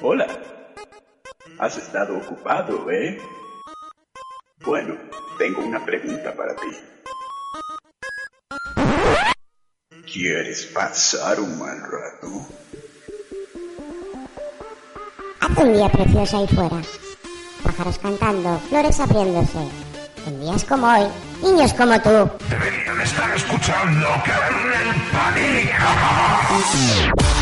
Hola. Has estado ocupado, ¿eh? Bueno, tengo una pregunta para ti. ¿Quieres pasar un mal rato? Hace un día precioso ahí fuera. Pájaros cantando, flores abriéndose. En días como hoy, niños como tú. Deberían estar escuchando Kernel Panic. Panic!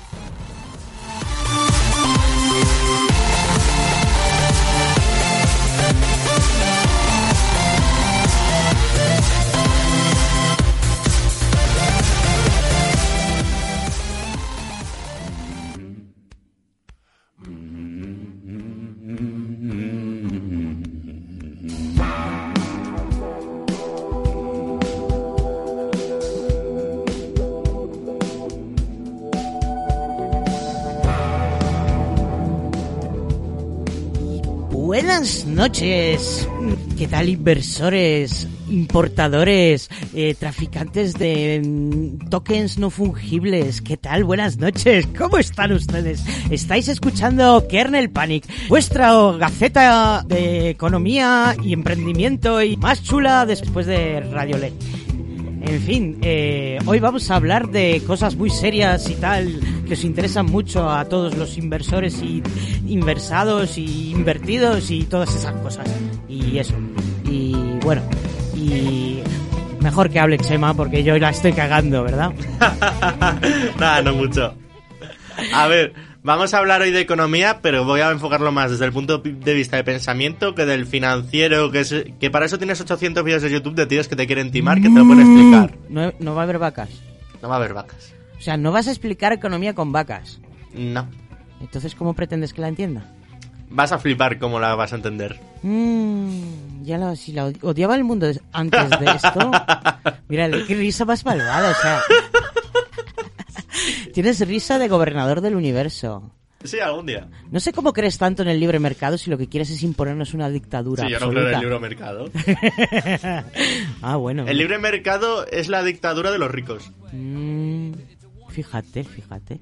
Noches. ¿Qué tal inversores, importadores, eh, traficantes de mm, tokens no fungibles? ¿Qué tal? Buenas noches. ¿Cómo están ustedes? Estáis escuchando Kernel Panic, vuestra gaceta de economía y emprendimiento y más chula después de Radio LED. En fin, eh, hoy vamos a hablar de cosas muy serias y tal que os interesan mucho a todos los inversores y inversados y invertidos y todas esas cosas. Y eso. Y bueno, y mejor que hable Chema porque yo la estoy cagando, ¿verdad? Nada, no mucho. A ver, vamos a hablar hoy de economía, pero voy a enfocarlo más desde el punto de vista de pensamiento que del financiero, que es que para eso tienes 800 vídeos de YouTube de tíos que te quieren timar, que te lo pueden explicar. No, no va a haber vacas. No va a haber vacas. O sea, no vas a explicar economía con vacas. No. Entonces, ¿cómo pretendes que la entienda? Vas a flipar cómo la vas a entender. Mmm, ya la, si la odiaba el mundo antes de esto. Mira, qué risa más malvada, o sea. Tienes risa de gobernador del universo. Sí, algún día. No sé cómo crees tanto en el libre mercado si lo que quieres es imponernos una dictadura. Sí, yo absoluta. no creo en el libre mercado. ah, bueno. El libre mercado es la dictadura de los ricos. Mm, fíjate, fíjate.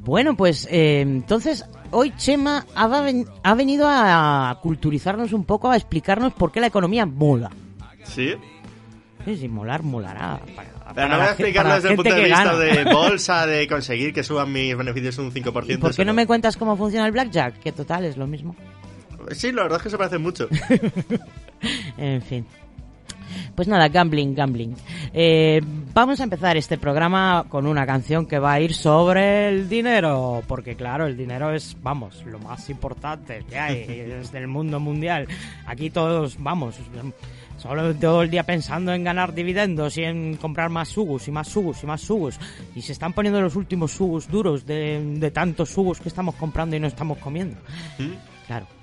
Bueno, pues eh, entonces hoy Chema ha, ven ha, venido a culturizarnos un poco, a explicarnos por qué la economía mola. ¿Sí? Sí, sí, molar, molará. Para, Pero no voy a explicarlo desde el punto de vista de bolsa, de conseguir que suban mis beneficios un 5%. ¿Y ¿Por qué no me cuentas cómo funciona el blackjack? Que total es lo mismo. Sí, la verdad es que se parece mucho. en fin. Pues nada, gambling, gambling. Eh, vamos a empezar este programa con una canción que va a ir sobre el dinero, porque claro, el dinero es, vamos, lo más importante que hay desde el mundo mundial. Aquí todos, vamos, solo todo el día pensando en ganar dividendos y en comprar más sugus y más sugus y más sugus. Y se están poniendo los últimos sugus duros de, de tantos sugus que estamos comprando y no estamos comiendo. ¿Mm? Claro.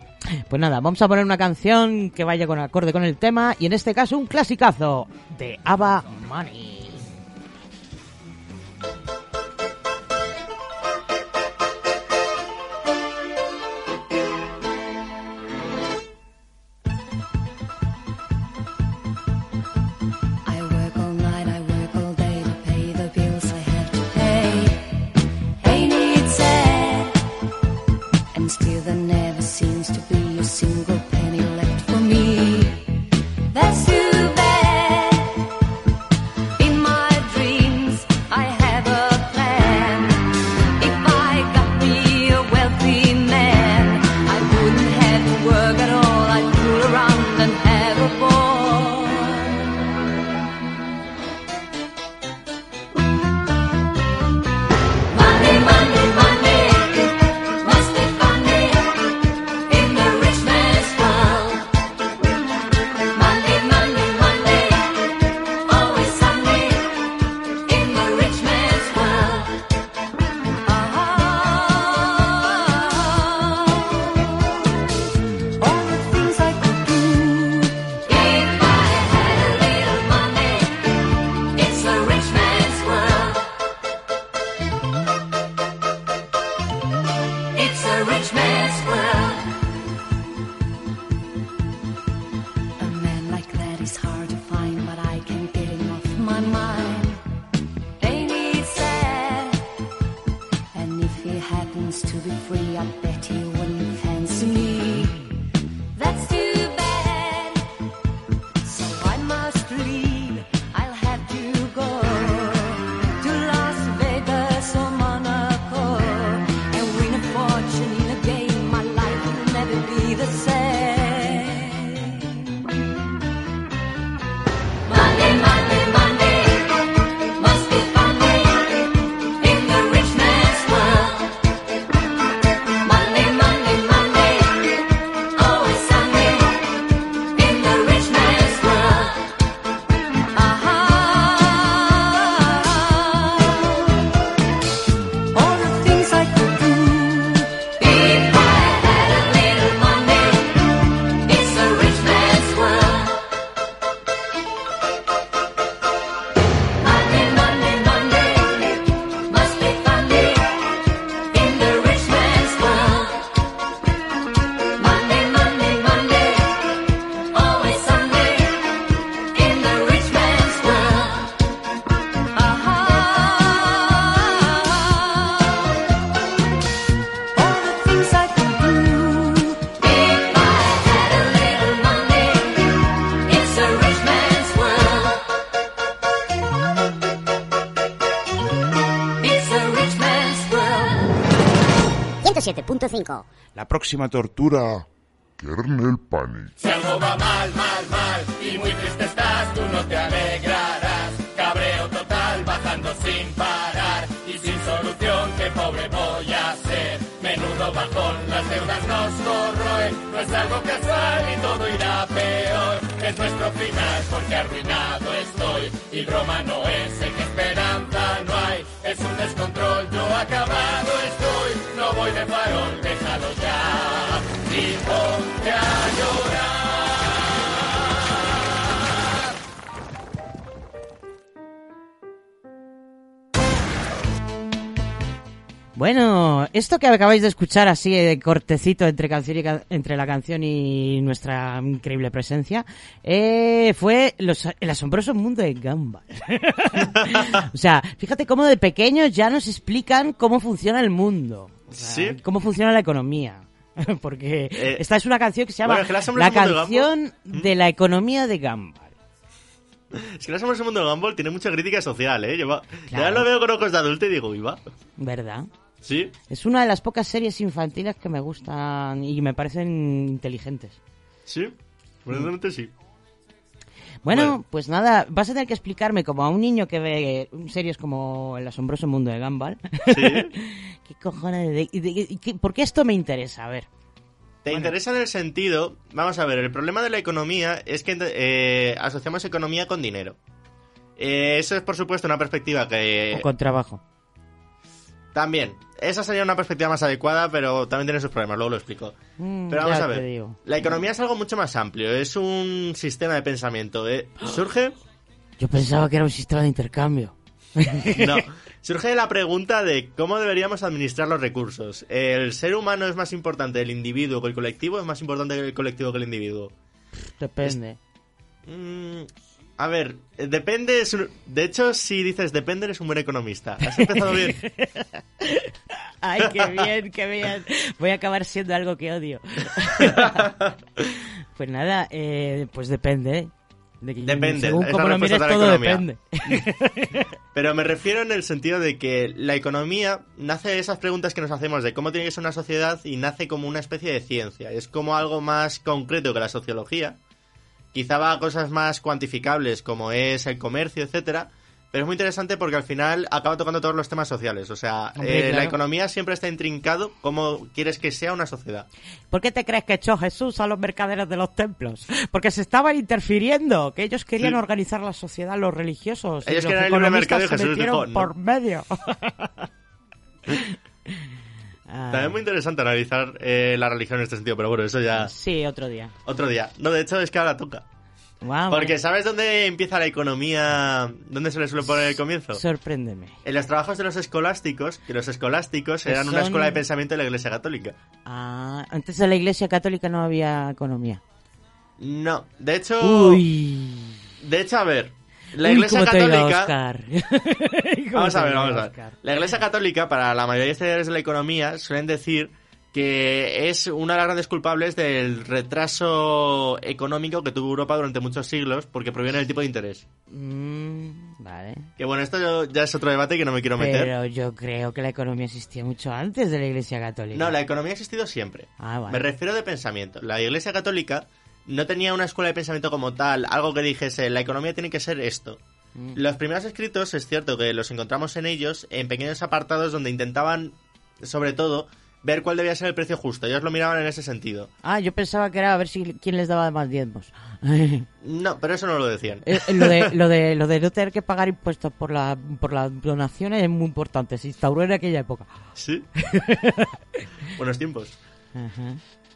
Pues nada, vamos a poner una canción que vaya con acorde con el tema y en este caso un clasicazo de Ava Money. Próxima tortura, Kernel Panic. Si algo va mal, mal, mal y muy triste estás, tú no te alegrarás. Cabreo total, bajando sin parar y sin solución, qué pobre voy a ser. Menudo bajón, las deudas nos corroen, no es algo casual y todo irá peor. Es nuestro final porque arruinado estoy y broma no es, sé que esperanza Bueno, esto que acabáis de escuchar así de cortecito entre canción y entre la canción y nuestra increíble presencia eh, fue el asombroso mundo de Gumball. o sea, fíjate cómo de pequeños ya nos explican cómo funciona el mundo, O sea, Sí. cómo funciona la economía. Porque Eh, esta es una canción que se llama bueno, es que el asombroso La de canción de la economía de Gumball. Es que no somos el mundo de Gumball tiene mucha crítica social, ¿eh? Yo va- Claro. Ya lo veo con ojos de adulto y digo, ¿y va? ¿Verdad? Sí, Es una de las pocas series infantiles que me gustan y me parecen inteligentes. sí, probablemente sí. Bueno, Bueno. pues nada, vas a tener que explicarme como a un niño que ve series como El asombroso mundo de Gumball. Sí. ¿Qué cojones? De, de- de- qué- ¿Por qué esto me interesa? A ver. Te interesa en el sentido, vamos a ver, el problema de la economía es que eh, asociamos economía con dinero. Eh, eso es, por supuesto, una perspectiva que O con trabajo. También, esa sería una perspectiva más adecuada, pero también tiene sus problemas, luego lo explico. Mm, Pero vamos a ver, la economía es algo mucho más amplio, es un sistema de pensamiento. ¿eh? Surge, Yo pensaba que era un sistema de intercambio. no, surge la pregunta de cómo deberíamos administrar los recursos. ¿El ser humano es más importante el individuo que el colectivo? ¿Es más importante el colectivo que el individuo? Depende. Mm, a ver, eh, depende. es un- De hecho, si dices depende, eres un buen economista. Has empezado bien. Ay, qué bien, qué bien. Voy a acabar siendo algo que odio. pues nada, eh, pues depende. ¿eh? De que- Depende, Según es la cómo lo mires, de la todo economía. depende. Pero me refiero en el sentido de que la economía nace de esas preguntas que nos hacemos de cómo tiene que ser una sociedad y nace como una especie de ciencia. Es como algo más concreto que la sociología. Quizá va a cosas más cuantificables como es el comercio, etcétera. Pero es muy interesante porque al final acaba tocando todos los temas sociales. O sea, Hombre, eh, claro. la economía siempre está intrincado cómo quieres que sea una sociedad. ¿Por qué te crees que echó Jesús a los mercaderes de los templos? Porque se estaban interfiriendo, que ellos querían Sí. organizar la sociedad, los religiosos. y Ellos los querían el libre mercado y Jesús dijo, "No". por medio. Ah, También es muy interesante analizar eh, la religión en este sentido, pero bueno, eso ya Sí, otro día. otro día. No, de hecho es que ahora toca. Guau, Porque ¿sabes dónde empieza la economía? ¿Dónde se le suele poner el comienzo? Sorpréndeme. En los trabajos de los escolásticos, que los escolásticos Que eran una escuela de pensamiento de la Iglesia Católica. Ah, antes de la Iglesia Católica no había economía. No, de hecho... Uy. De hecho, a ver, la Iglesia Católica... Vamos a ver, vamos a ver. La Iglesia Católica, para la mayoría de estudiantes de la economía, suelen decir que es una de las grandes culpables del retraso económico que tuvo Europa durante muchos siglos porque proviene del tipo de interés. Mm, vale. Que bueno, esto yo- ya es otro debate que no me quiero meter. Pero yo creo que la economía existía mucho antes de la Iglesia Católica. No, la economía ha existido siempre. Ah, vale. Me refiero de pensamiento. La Iglesia Católica no tenía una escuela de pensamiento como tal, algo que dijese, la economía tiene que ser esto. Mm. Los primeros escritos, es cierto que los encontramos en ellos, en pequeños apartados donde intentaban, sobre todo, ver cuál debía ser el precio justo. Ellos lo miraban en ese sentido. Ah, yo pensaba que era a ver si quién les daba más diezmos. No, pero eso no lo decían. Eh, eh, lo, de, lo, de, lo de no tener que pagar impuestos por la, por las donaciones es muy importante. Se instauró en aquella época. Sí. Buenos tiempos. Ajá.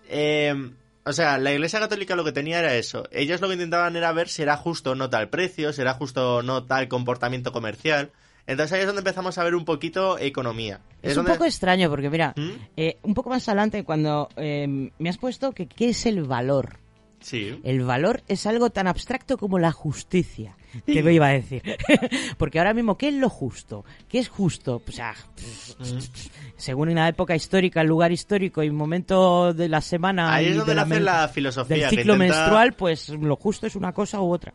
Eh, o sea, la Iglesia Católica lo que tenía era eso. Ellos lo que intentaban era ver si era justo o no tal precio, si era justo o no tal comportamiento comercial. Entonces ahí es donde empezamos a ver un poquito economía. Es, un donde- poco extraño porque, mira, ¿Mm? eh, un poco más adelante cuando eh, me has puesto que qué es el valor. Sí. El valor es algo tan abstracto como la justicia. ¿Qué me iba a decir? Porque ahora mismo, ¿qué es lo justo? ¿Qué es justo? O sea, según una época histórica, el lugar histórico y momento de la semana Ahí es donde de la nace men- la filosofía. del ciclo intenta- menstrual, pues lo justo es una cosa u otra.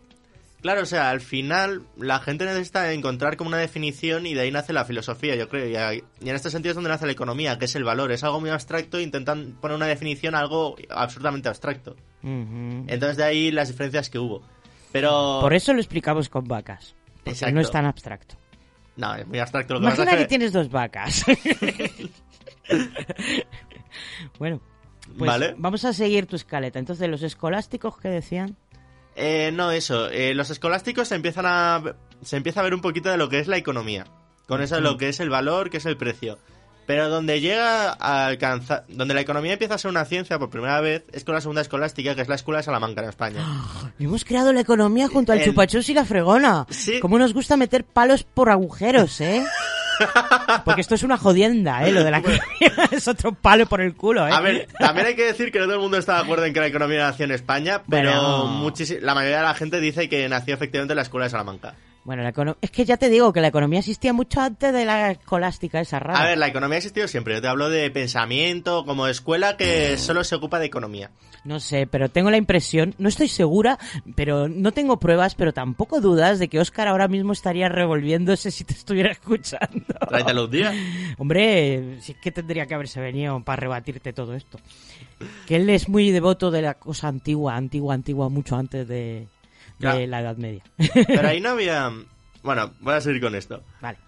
Claro, o sea, al final la gente necesita encontrar como una definición y de ahí nace la filosofía, yo creo. Y, en este sentido es donde nace la economía, que es el valor. Es algo muy abstracto e intentan poner una definición a algo absolutamente abstracto. Entonces de ahí las diferencias que hubo. Pero... Por eso lo explicamos con vacas. Porque Exacto. no es tan abstracto. No, es muy abstracto lo que Imagina que que- tienes dos vacas. bueno, pues Vale. vamos a seguir tu escaleta. Entonces, los escolásticos que decían. Eh, no, eso. eh, los escolásticos se empiezan a. Se empieza a ver un poquito de lo que es la economía. Con eso de lo que es el valor, que es el precio. Pero donde llega a alcanzar. Donde la economía empieza a ser una ciencia por primera vez es con la segunda escolástica, que es la escuela de Salamanca en España. Hemos creado la economía junto al El- chupachus y la fregona. Sí. Cómo nos gusta meter palos por agujeros, ¿eh? Porque esto es una jodienda, ¿eh? Lo de la economía es otro palo por el culo, ¿eh? A ver, también hay que decir que no todo el mundo está de acuerdo en que la economía nació en España, pero muchísi- la mayoría de la gente dice que nació efectivamente en la escuela de Salamanca. Bueno, la econo- es que ya te digo que la economía existía mucho antes de la escolástica esa rara. A ver, la economía ha existido siempre. Yo te hablo de pensamiento como escuela que solo se ocupa de economía. No sé, pero tengo la impresión, no estoy segura, pero no tengo pruebas, pero tampoco dudas de que Oscar ahora mismo estaría revolviéndose si te estuviera escuchando. Tráetelo un día. Hombre, sí que tendría que haberse venido para rebatirte todo esto. Que él es muy devoto de la cosa antigua, antigua, antigua, mucho antes de, de la Edad Media. Pero ahí no había... Bueno, voy a seguir con esto. vale.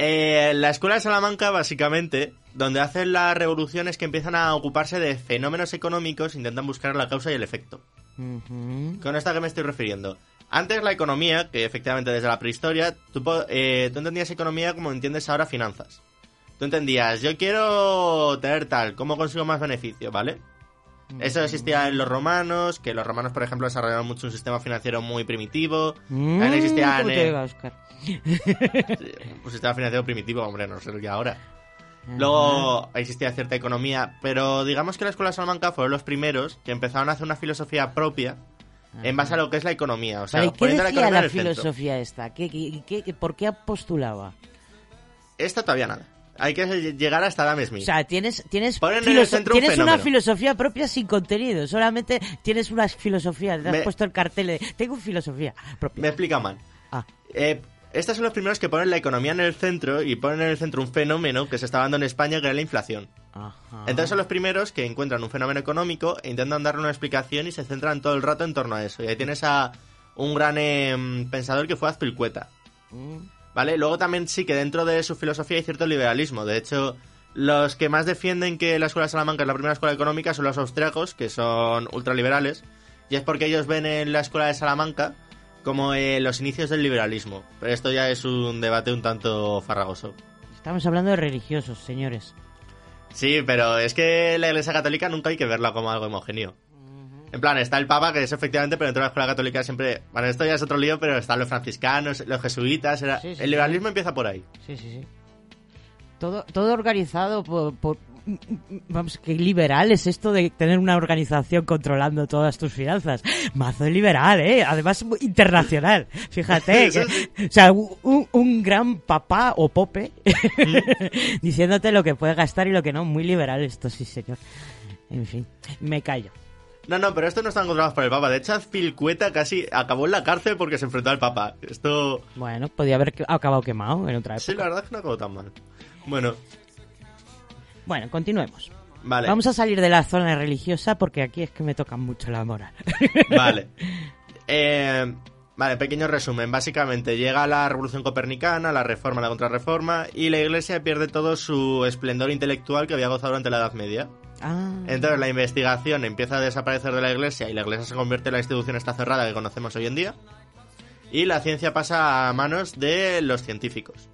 Eh, la escuela de Salamanca, básicamente, donde hacen las revoluciones que empiezan a ocuparse de fenómenos económicos, intentan buscar la causa y el efecto. ¿Con esto a qué me estoy refiriendo? Antes la economía, que efectivamente desde la prehistoria, tú, eh, tú entendías economía como entiendes ahora finanzas. Tú entendías, yo quiero tener tal, ¿cómo consigo más beneficio, vale? Eso existía en los romanos, que los romanos, por ejemplo, desarrollaron mucho un sistema financiero muy primitivo. También Mm, existían ¿cómo te eh, diga, Óscar? un sistema financiero primitivo, hombre, no sé qué ahora. Luego existía cierta economía, pero digamos que la Escuela de Salamanca fueron los primeros que empezaron a hacer una filosofía propia en base a lo que es la economía. O sea, Vale, ¿y ¿Qué poniendo la decía economía la en el centro. filosofía esta? ¿Qué, qué, qué- por qué postulaba? Esto todavía nada. Hay que llegar hasta Adam Smith. O sea, tienes, tienes, filoso- un tienes una filosofía propia sin contenido. Solamente tienes una filosofía. Te has Me- puesto el cartel de... Tengo filosofía propia. Me explica mal. Ah, Eh, estos son los primeros que ponen la economía en el centro y ponen en el centro un fenómeno que se está dando en España, que era la inflación. ajá. Entonces son los primeros que encuentran un fenómeno económico e intentan darle una explicación y se centran todo el rato en torno a eso. Y ahí tienes a un gran em, pensador que fue Azpilcueta. Mm. ¿Vale? Luego también sí que dentro de su filosofía hay cierto liberalismo. De hecho, los que más defienden que la Escuela de Salamanca es la primera escuela económica son los austriacos, que son ultraliberales. Y es porque ellos ven en la Escuela de Salamanca como eh, los inicios del liberalismo. Pero esto ya es un debate un tanto farragoso. Estamos hablando de religiosos, señores. Sí, pero es que la Iglesia Católica nunca hay que verla como algo homogéneo. En plan, está el Papa, que es efectivamente, pero dentro de la Escuela Católica siempre... Bueno, esto ya es otro lío, pero están los franciscanos, los jesuitas... Era... Sí, sí, el liberalismo empieza por ahí. Sí, sí, sí. Todo, todo organizado por, por- Vamos, qué liberal es esto de tener una organización controlando todas tus finanzas. Mazo liberal, ¿eh? Además, internacional. Fíjate. Que- o sea, un, un gran papá o pope Mm. diciéndote lo que puedes gastar y lo que no. Muy liberal esto, sí, señor. En fin, me callo. No, no, pero esto no están controlados por el Papa. De hecho, Azpilcueta casi acabó en la cárcel porque se enfrentó al Papa. Esto... Bueno, podía haber acabado quemado en otra época. Sí, la verdad es que no acabó tan mal. Bueno, Bueno, continuemos. vale. Vamos a salir de la zona religiosa porque aquí es que me tocan mucho la moral. Vale. Eh, vale, pequeño resumen. Básicamente llega la revolución copernicana, la reforma, la contrarreforma, y la iglesia pierde todo su esplendor intelectual que había gozado durante la Edad Media. Ah, Entonces la investigación empieza a desaparecer de la iglesia y la iglesia se convierte en la institución esta cerrada que conocemos hoy en día. Y la ciencia pasa a manos de los científicos.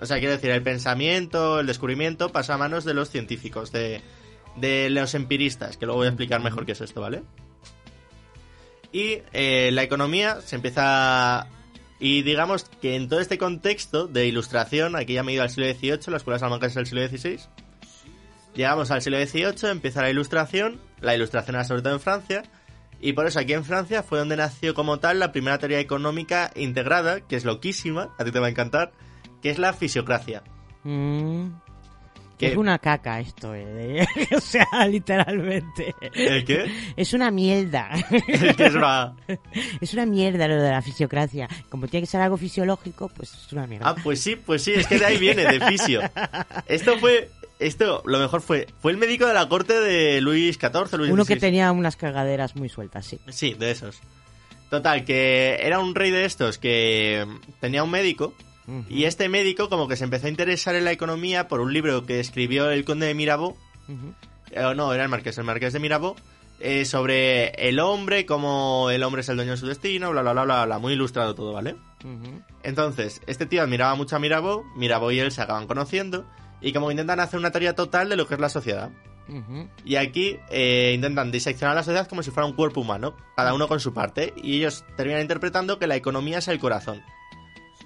O sea, quiero decir, el pensamiento, el descubrimiento pasa a manos de los científicos, de, de los empiristas, que luego voy a explicar mejor qué es esto, ¿vale? Y eh, la economía se empieza... Y digamos que en todo este contexto de ilustración, aquí ya me he ido al siglo XVIII, la escuela Salamanca es el siglo XVI, Llegamos al siglo XVIII, empieza la ilustración, la ilustración era sobre todo en Francia, y por eso aquí en Francia fue donde nació como tal la primera teoría económica integrada, que es loquísima, a ti te va a encantar, que es la fisiocracia. mm. Que- Es una caca esto, eh. o sea, literalmente. ¿El qué? Es una mierda. El es una... es una mierda lo de la fisiocracia. Como tiene que ser algo fisiológico, pues es una mierda. Ah, pues sí, pues sí, es que de ahí viene, de fisio. Esto fue... Esto, lo mejor fue... Fue el médico de la corte de Luis XIV, Luis Uno que tenía unas cagaderas muy sueltas, sí. Sí, de esos. Total, que era un rey de estos que tenía un médico y este médico como que se empezó a interesar en la economía por un libro que escribió el conde de Mirabeau, eh, no, era el marqués, el marqués de Mirabeau, eh, sobre el hombre, cómo el hombre es el dueño de su destino, bla, bla, bla, bla, bla, muy ilustrado todo, ¿vale? Entonces, este tío admiraba mucho a Mirabeau, Mirabeau y él se acaban conociendo y como intentan hacer una teoría total de lo que es la sociedad. Y aquí eh, intentan diseccionar la sociedad como si fuera un cuerpo humano, cada uno con su parte, y ellos terminan interpretando que la economía es el corazón.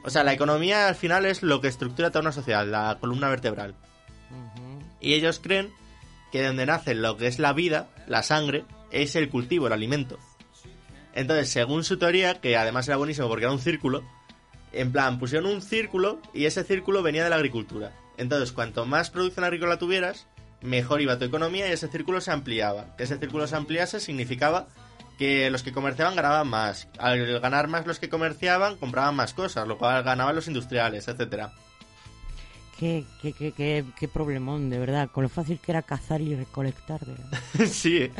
O sea, la economía al final es lo que estructura toda una sociedad, la columna vertebral. Y ellos creen que donde nace lo que es la vida, la sangre, es el cultivo, el alimento. Entonces, según su teoría, que además era buenísimo porque era un círculo, en plan, pusieron un círculo y ese círculo venía de la agricultura. Entonces, cuanto más producción agrícola tuvieras, mejor iba tu economía y ese círculo se ampliaba. Que ese círculo se ampliase significaba que los que comerciaban ganaban más. Al ganar más los que comerciaban, compraban más cosas, lo cual ganaban los industriales, etcétera. Qué, qué, qué, qué, qué problemón, de verdad. Con lo fácil que era cazar y recolectar. sí.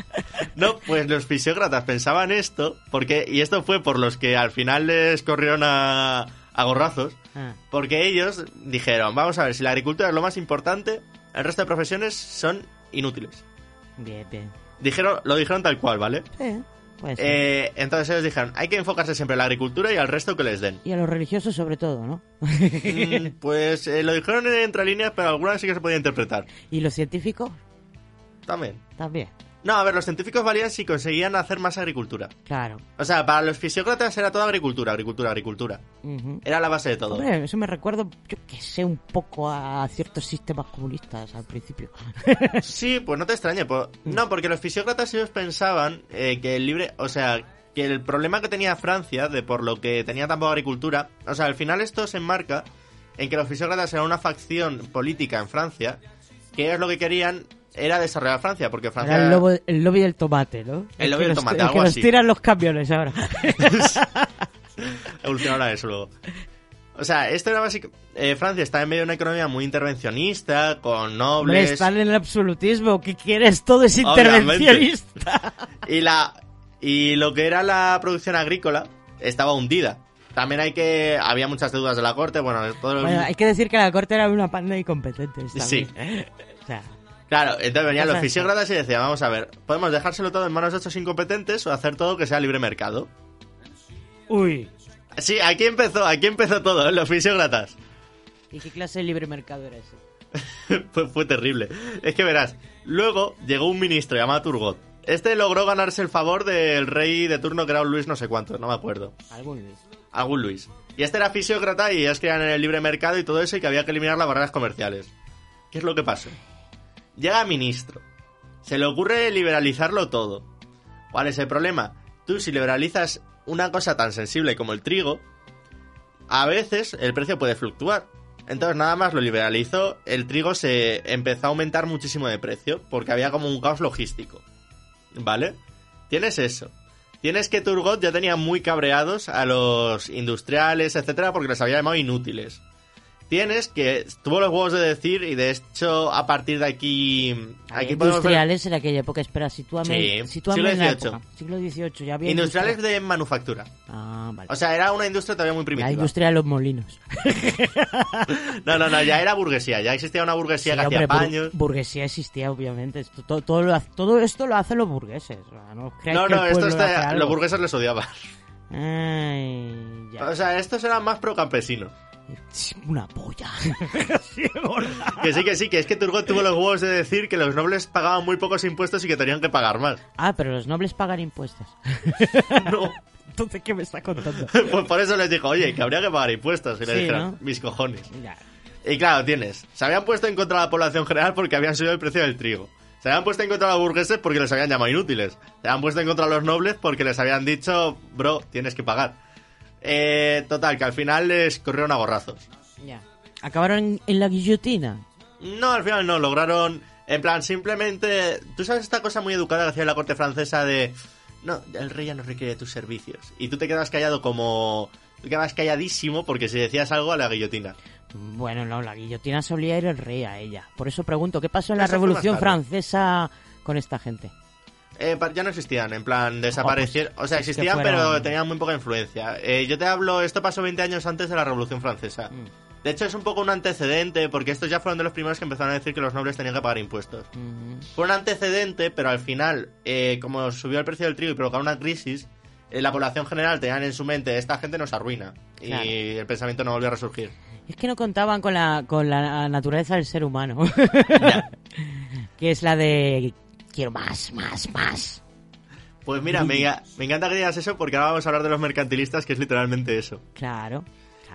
No, pues los fisiócratas pensaban esto, porque, y esto fue por los que al final les corrieron a, a gorrazos, Ah, porque ellos dijeron, vamos a ver, si la agricultura es lo más importante, el resto de profesiones son inútiles. bien, bien. Dijeron, lo dijeron tal cual, ¿vale? Sí. Eh, entonces ellos dijeron, hay que enfocarse siempre en la agricultura y al resto que les den. Y a los religiosos sobre todo, ¿no? Mm, pues eh, lo dijeron entre líneas, pero algunas sí que se podía interpretar. y los científicos También. también. No, a ver, los científicos valían si conseguían hacer más agricultura. Claro. O sea, para los fisiócratas era toda agricultura, agricultura, agricultura. Era la base de todo. Hombre, eso me recuerda, yo que sé, un poco a ciertos sistemas comunistas al principio. Sí, pues no te extrañe. po- No, porque los fisiócratas ellos pensaban eh, que el libre... O sea, que el problema que tenía Francia, de por lo que tenía tan poca agricultura... O sea, al final esto se enmarca en que los fisiócratas eran una facción política en Francia, que ellos lo que querían era desarrollar Francia, porque Francia... Era el, lobo- el lobby del tomate, ¿no? El lobby que del nos- tomate, el algo que nos así. tiran los camiones ahora. evolucionará eso luego. O sea, esto era básicamente... Francia está en medio de una economía muy intervencionista, con Hombre, nobles... están en el absolutismo. ¿Qué quieres? Todo es intervencionista. Y la y lo que era la producción agrícola estaba hundida. También hay que había muchas deudas de la corte, bueno, todo Bueno, hay que decir que la corte era una panda de incompetentes. Sí. O sea, Claro, entonces venían los fisiócratas y decían, vamos a ver, podemos dejárselo todo en manos de estos incompetentes o hacer todo que sea libre mercado. uy. Sí, aquí empezó, aquí empezó todo, ¿eh? los fisiócratas. ¿Y qué clase de libre mercado era ese? fue, fue terrible. Es que verás, luego llegó un ministro llamado Turgot. Este logró ganarse el favor del rey de turno que era un Luis no sé cuánto, no me acuerdo. Algún Luis. algún Luis. Y este era fisiócrata y ellos creían en el libre mercado y todo eso y que había que eliminar las barreras comerciales. ¿Qué es lo que pasó? Llega ministro. Se le ocurre liberalizarlo todo. ¿Cuál es el problema? Tú si liberalizas una cosa tan sensible como el trigo, a veces el precio puede fluctuar. Entonces nada más lo liberalizó, el trigo se empezó a aumentar muchísimo de precio porque había como un caos logístico. ¿Vale? Tienes eso. Tienes que Turgot ya tenía muy cabreados a los industriales, etcétera, porque les había llamado inútiles. Tienes que tuvo los huevos de decir y de hecho a partir de aquí aquí podemos ver industriales en aquella época, espera, sitúame, Sí, sitúame siglo la XVIII. época. Siglo XVIII, ya había industriales industria. de manufactura. Ah, vale. O sea, era una industria todavía muy la primitiva. industria de los molinos. No, no, no, ya era burguesía, ya existía una burguesía Sí, que hacía bur- paños. burguesía existía, obviamente. Esto- todo, todo, lo hace- todo esto lo hacen los burgueses. no, No, no, esto está, los burgueses les odiaban. Ay, ya. O sea, estos eran más pro campesinos. Una polla. Que sí, que sí, que es que Turgot tuvo los huevos de decir que los nobles pagaban muy pocos impuestos y que tenían que pagar más. ah, pero los nobles pagan impuestos. No. Entonces, ¿qué me está contando? Pues por eso les dijo, oye, que habría que pagar impuestos. Y le Sí, dijeron, ¿no? mis cojones. Ya. Y claro, tienes. Se habían puesto en contra de la población general porque habían subido el precio del trigo. Se habían puesto en contra de los burgueses porque les habían llamado inútiles. Se habían puesto en contra de los nobles porque les habían dicho, bro, tienes que pagar. Eh, total, que al final les corrieron a gorrazos. Ya. Acabaron en la guillotina. No, al final no, lograron... En plan, simplemente... Tú sabes esta cosa muy educada que hacía la corte francesa de... No, el rey ya no requiere tus servicios. Y tú te quedas callado como... Te quedas calladísimo porque si decías algo a la guillotina. Bueno, no, la guillotina solía ir el rey a ella. Por eso pregunto, ¿qué pasó en la Revolución. Francesa con esta gente? Eh, ya no existían, en plan, desaparecieron. o sea, existían, pero tenían muy poca influencia. Eh, yo te hablo, esto pasó 20 años antes de la Revolución Francesa. Mm. De hecho, es un poco un antecedente, porque estos ya fueron de los primeros que empezaron a decir que los nobles tenían que pagar impuestos. Ujú. Fue un antecedente, pero al final, eh, como subió el precio del trigo y provocó una crisis, eh, la población general tenían en su mente, esta gente nos arruina. Claro. Y el pensamiento no volvió a resurgir. Es que no contaban con la, con la naturaleza del ser humano. que es la de... Quiero más, más, más. Pues mira, me, me encanta que digas eso porque ahora vamos a hablar de los mercantilistas, que es literalmente eso. Claro.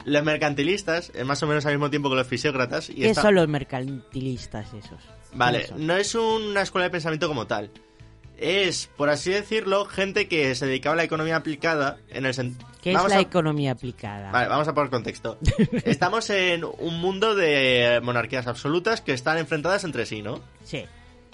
Los mercantilistas, es más o menos al mismo tiempo que los fisiócratas. Y ¿Qué son los mercantilistas esos? Vale, no es una escuela de pensamiento como tal. Es, por así decirlo, gente que se dedicaba a la economía aplicada en el sen- ¿Qué es Vamos la a- economía aplicada? Vale, vamos a poner contexto. Estamos en un mundo de monarquías absolutas que están enfrentadas entre sí, ¿no? Sí.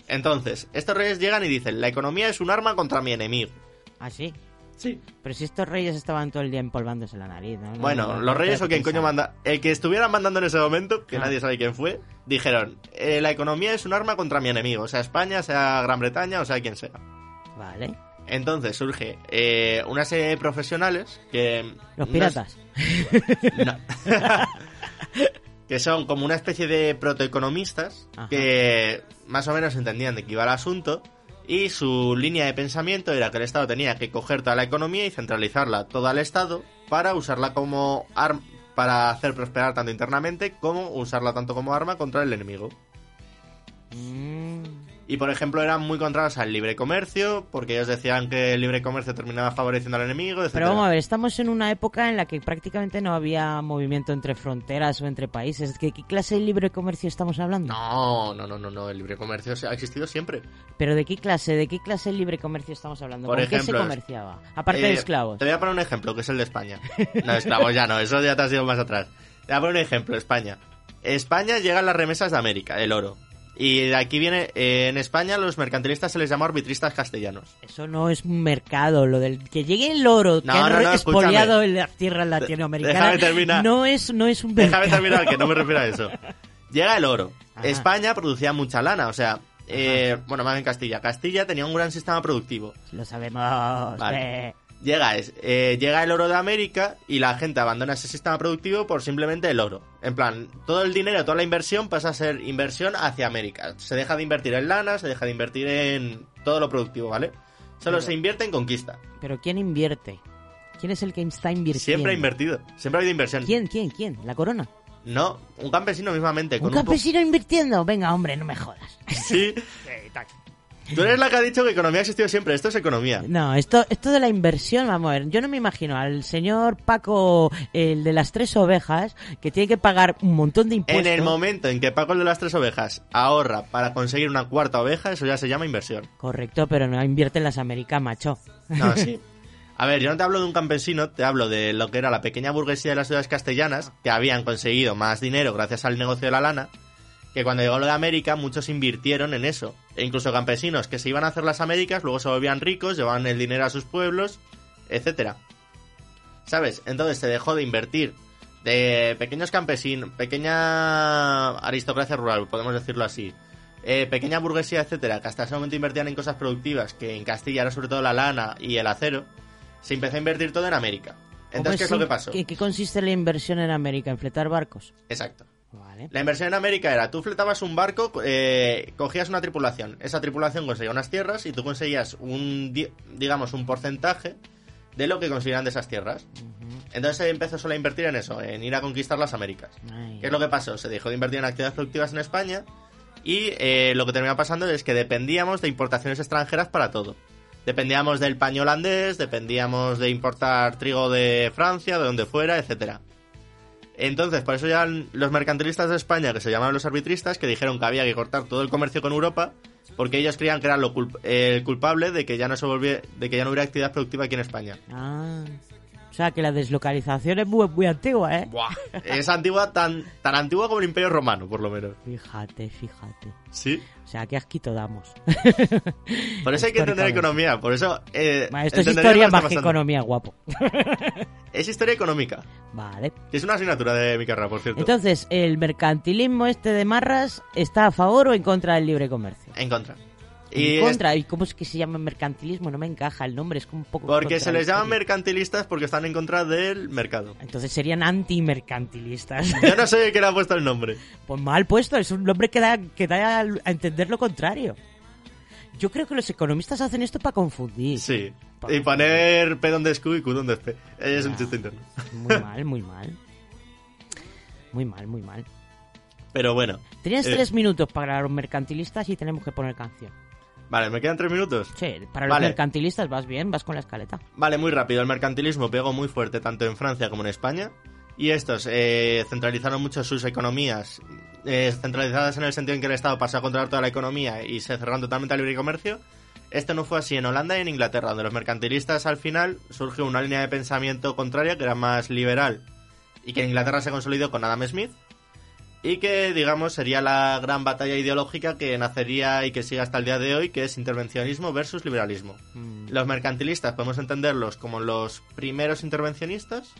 Entonces, estos reyes llegan y dicen, la economía es un arma contra mi enemigo. ¿Ah, sí? Sí. Pero si estos reyes estaban todo el día empolvándose la nariz, ¿no? No, Bueno, no, no, los reyes o quien coño manda... El que estuvieran mandando en ese momento, que Ah. nadie sabe quién fue, dijeron, eh, la economía es un arma contra mi enemigo, sea España, sea Gran Bretaña o sea quien sea. Vale. Entonces surge eh, una serie de profesionales que... Los piratas. no. que son como una especie de protoeconomistas Ajá. que más o menos entendían de qué iba el asunto y su línea de pensamiento era que el Estado tenía que coger toda la economía y centralizarla toda al Estado para usarla como arma para hacer prosperar tanto internamente como usarla tanto como arma contra el enemigo. Mm, Y por ejemplo eran muy contrarios al libre comercio, porque ellos decían que el libre comercio terminaba favoreciendo al enemigo, etc. Pero vamos a ver, estamos en una época en la que prácticamente no había movimiento entre fronteras o entre países. ¿Qué, qué clase de libre comercio estamos hablando? No, no, no, no, no, el libre comercio ha existido siempre. ¿Pero de qué clase? ¿De qué clase de libre comercio estamos hablando? Por ¿Con qué ejemplo, se comerciaba? Aparte Eh, de esclavos. Te voy a poner un ejemplo, que es el de España. No, esclavos ya no, eso ya te has ido más atrás. Te voy a poner un ejemplo, España. España llegan las remesas de América, el oro. Y de aquí viene, eh, en España los mercantilistas se les llama arbitristas castellanos. Eso no es un mercado, lo del que llegue el oro que No, han no, no, expoliado en las tierras latinoamericanas. déjame terminar. No es, no es un mercado. Déjame terminar, que no me refiero a eso. Llega el oro. Ajá. España producía mucha lana, o sea, eh, bueno, más en Castilla. Castilla tenía un gran sistema productivo. Lo sabemos. Vale. eh. Llega, es, eh, llega el oro de América y la gente abandona ese sistema productivo por simplemente el oro. En plan, todo el dinero, toda la inversión pasa a ser inversión hacia América. Se deja de invertir en lana, se deja de invertir en todo lo productivo, ¿vale? Solo Pero- se invierte en conquista. Pero ¿quién invierte? ¿Quién es el que está invirtiendo? Siempre ha invertido, siempre ha habido inversión. ¿Quién, quién, quién? ¿La corona? No, un campesino mismamente. ¿Un Con un po- campesino invirtiendo? Venga, hombre, no me jodas. Sí. Tú eres la que ha dicho que economía ha existido siempre. Esto es economía. No, esto, esto de la inversión, vamos a ver, yo no me imagino al señor Paco, el de las tres ovejas, que tiene que pagar un montón de impuestos. En el momento en que Paco el de las tres ovejas ahorra para conseguir una cuarta oveja, eso ya se llama inversión. Correcto, pero no invierte en las Américas, macho. No, sí. A ver, yo no te hablo de un campesino, te hablo de lo que era la pequeña burguesía de las ciudades castellanas, que habían conseguido más dinero gracias al negocio de la lana, que cuando llegó lo de América muchos invirtieron en eso. E incluso campesinos que se iban a hacer las Américas, luego se volvían ricos, llevaban el dinero a sus pueblos, etcétera. ¿Sabes? Entonces se dejó de invertir de pequeños campesinos, pequeña aristocracia rural, podemos decirlo así, eh, pequeña burguesía, etcétera, que hasta ese momento invertían en cosas productivas, que en Castilla era sobre todo la lana y el acero, se empezó a invertir todo en América. Entonces, ¿Cómo ¿qué es lo que pasó? ¿Qué, qué consiste la inversión en América? ¿En fletar barcos? Exacto. Vale. La inversión en América era, tú fletabas un barco, eh, cogías una tripulación, esa tripulación conseguía unas tierras y tú conseguías un, di- digamos, un porcentaje de lo que conseguían de esas tierras. Entonces se empezó solo a invertir en eso, en ir a conquistar las Américas. Ay. ¿Qué es lo que pasó? Se dejó de invertir en actividades productivas en España y eh, lo que terminó pasando es que dependíamos de importaciones extranjeras para todo. Dependíamos del paño holandés, dependíamos de importar trigo de Francia, de donde fuera, etcétera. Entonces, por eso ya los mercantilistas de España, que se llamaban los arbitristas, que dijeron que había que cortar todo el comercio con Europa, porque ellos creían que era lo culp- el culpable de que ya no se volvía, de que ya no hubiera actividad productiva aquí en España. Ah, sea que la deslocalización es muy, muy antigua, ¿eh? Buah, es antigua, tan, tan antigua como el Imperio Romano, por lo menos. Fíjate, fíjate. Sí. O sea, qué asquito damos. Por eso hay que entender economía. Por eso. Eh, Esto es historia más que economía, guapo. Es historia económica. Vale. Es una asignatura de mi carrera, por cierto. Entonces, ¿el mercantilismo este de Marras está a favor o en contra del libre comercio? en contra. Y en es- contra. ¿Y cómo es que se llama mercantilismo? No me encaja el nombre, es como un poco. porque se les llama mercantilistas porque están en contra del mercado. Entonces serían antimercantilistas. Yo no sé quién ha puesto el nombre. pues mal puesto, es un nombre que da, que da a entender lo contrario. Yo creo que los economistas hacen esto para confundir. Sí. Y poner P donde es Q y Q donde es P. Es un chiste interno. Muy mal, muy mal. Muy mal, muy mal. Pero bueno. Tienes Eh, tres minutos para los mercantilistas y tenemos que poner canción. Vale, ¿me quedan tres minutos? Sí, para los Vale. mercantilistas vas bien, vas con la escaleta. Vale, muy rápido. El mercantilismo pegó muy fuerte tanto en Francia como en España. Y estos eh, centralizaron mucho sus economías, eh, centralizadas en el sentido en que el Estado pasó a controlar toda la economía y se cerraron totalmente al libre comercio. Esto no fue así en Holanda y en Inglaterra, donde los mercantilistas al final surgió una línea de pensamiento contraria que era más liberal y que en Inglaterra se consolidó con Adam Smith y que digamos sería la gran batalla ideológica que nacería y que sigue hasta el día de hoy, que es intervencionismo versus liberalismo. Mm, Los mercantilistas podemos entenderlos como los primeros intervencionistas.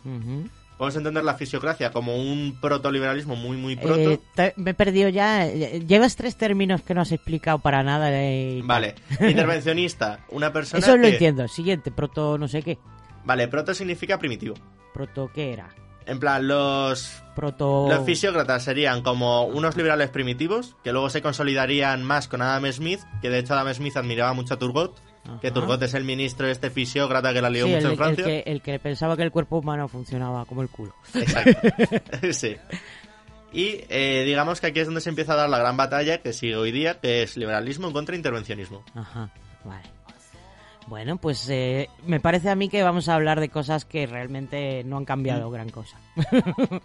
Podemos entender la fisiocracia como un protoliberalismo muy, muy proto. Eh, te- me he perdido ya. Llevas tres términos que no has explicado para nada. eh. Vale, intervencionista, una persona Eso lo entiendo. Siguiente, proto no sé qué. Vale, proto significa primitivo. Proto qué era. En plan, los, Proto... los fisiócratas serían como unos liberales primitivos, que luego se consolidarían más con Adam Smith, que de hecho Adam Smith admiraba mucho a Turgot, que. Turgot es el ministro este fisiócrata que la lió Sí, mucho el, en Francia. el que, el que pensaba que el cuerpo humano funcionaba como el culo. Exacto. sí. Y eh, digamos que aquí es donde se empieza a dar la gran batalla que sigue hoy día, que es liberalismo contra intervencionismo. Ajá, vale. Bueno, pues eh, me parece a mí que vamos a hablar de cosas que realmente no han Mm. cambiado gran cosa.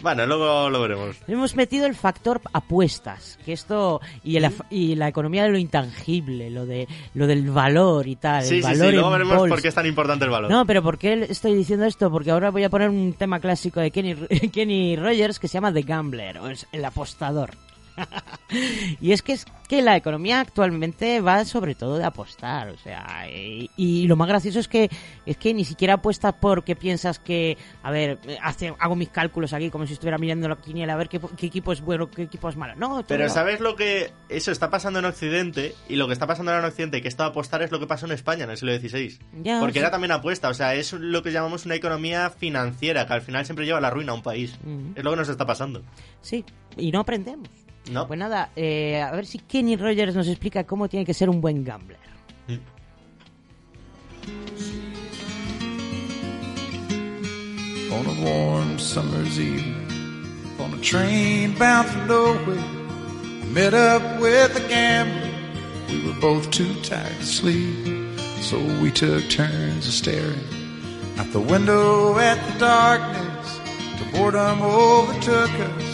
Bueno, luego lo veremos. Hemos metido el factor apuestas, que esto y la, y la economía de lo intangible, lo de lo del valor y tal, Sí, el sí, valor sí, luego veremos bolsa. por qué es tan importante el valor. No, pero ¿por qué estoy diciendo esto? Porque ahora voy a poner un tema clásico de Kenny, Kenny Rogers que se llama The Gambler, o es el apostador. y es que es que la economía actualmente va sobre todo de apostar, o sea, y, y lo más gracioso es que es que ni siquiera apuestas porque piensas que, a ver, hace, hago mis cálculos aquí como si estuviera mirando la quiniela a ver qué, qué equipo es bueno, qué equipo es malo. No, Pero no. ¿sabes lo que eso está pasando en Occidente? Y lo que está pasando ahora en Occidente, que esto de apostar es lo que pasó en España en el siglo XVI. Ya, Porque era también apuesta, o sea, es lo que llamamos una economía financiera, que al final siempre lleva a la ruina a un país. Ujú. Es lo que nos está pasando. Sí, y no aprendemos. ¿No? Pues nada, eh, a ver si Kenny Rogers nos explica cómo tiene que ser un buen gambler. on a warm summer's evening on a train bound for nowhere. I met up with a gambler. We were both too tired to sleep, so we took turns of staring out the window at the darkness. The boredom overtook us,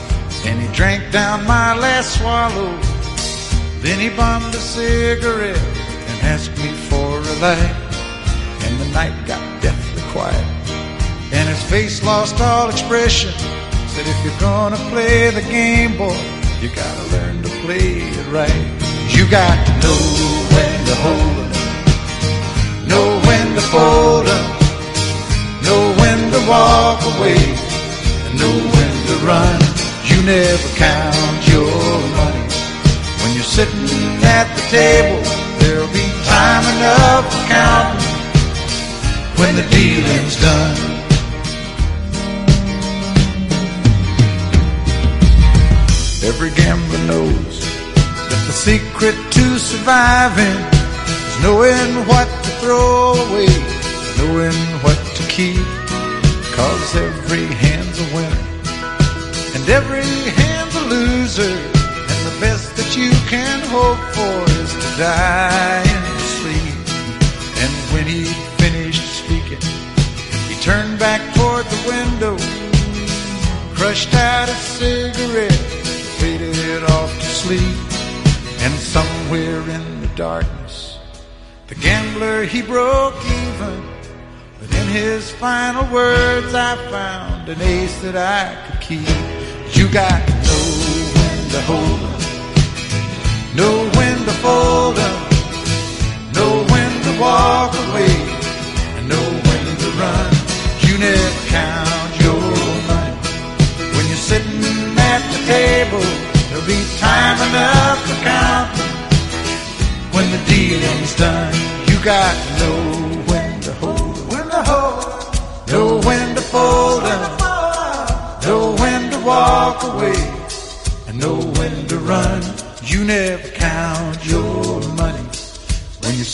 and he drank down my last swallow. Then he bummed a cigarette and asked me for a light. And the night got deathly quiet. And his face lost all expression. Said, if you're gonna play the game, boy, you gotta learn to play it right. You got to know when to hold 'em, know when to fold 'em, know when to walk away, and know when to run. Never count your money. When you're sitting at the table, there'll be time enough for counting when the dealing's done. Every gambler knows that the secret to surviving is knowing what to throw away, knowing what to keep. Cause every hand's a winner and every hand's a loser. And the best that you can hope for is to die in your sleep. And when he finished speaking, he turned back toward the window, crushed out a cigarette, faded off to sleep. And somewhere in the darkness, the gambler he broke even. But in his final words, I found an ace that I could keep. You got to know when to hold 'em, know when to fold know when to walk away, and know when to run. You never count your money when you're sitting at the table. There'll be time enough for counting when the dealing's done. You got to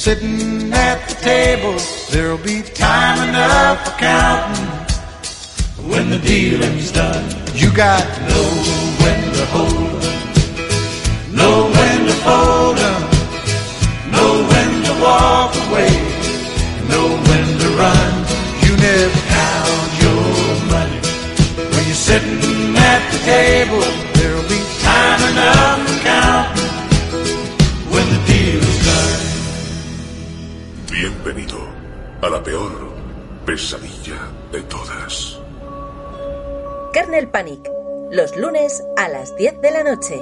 sitting at the table. There'll be time enough for counting when the dealing's done. You got to know when a la peor pesadilla de todas. Kernel Panic, los lunes a las 10 de la noche.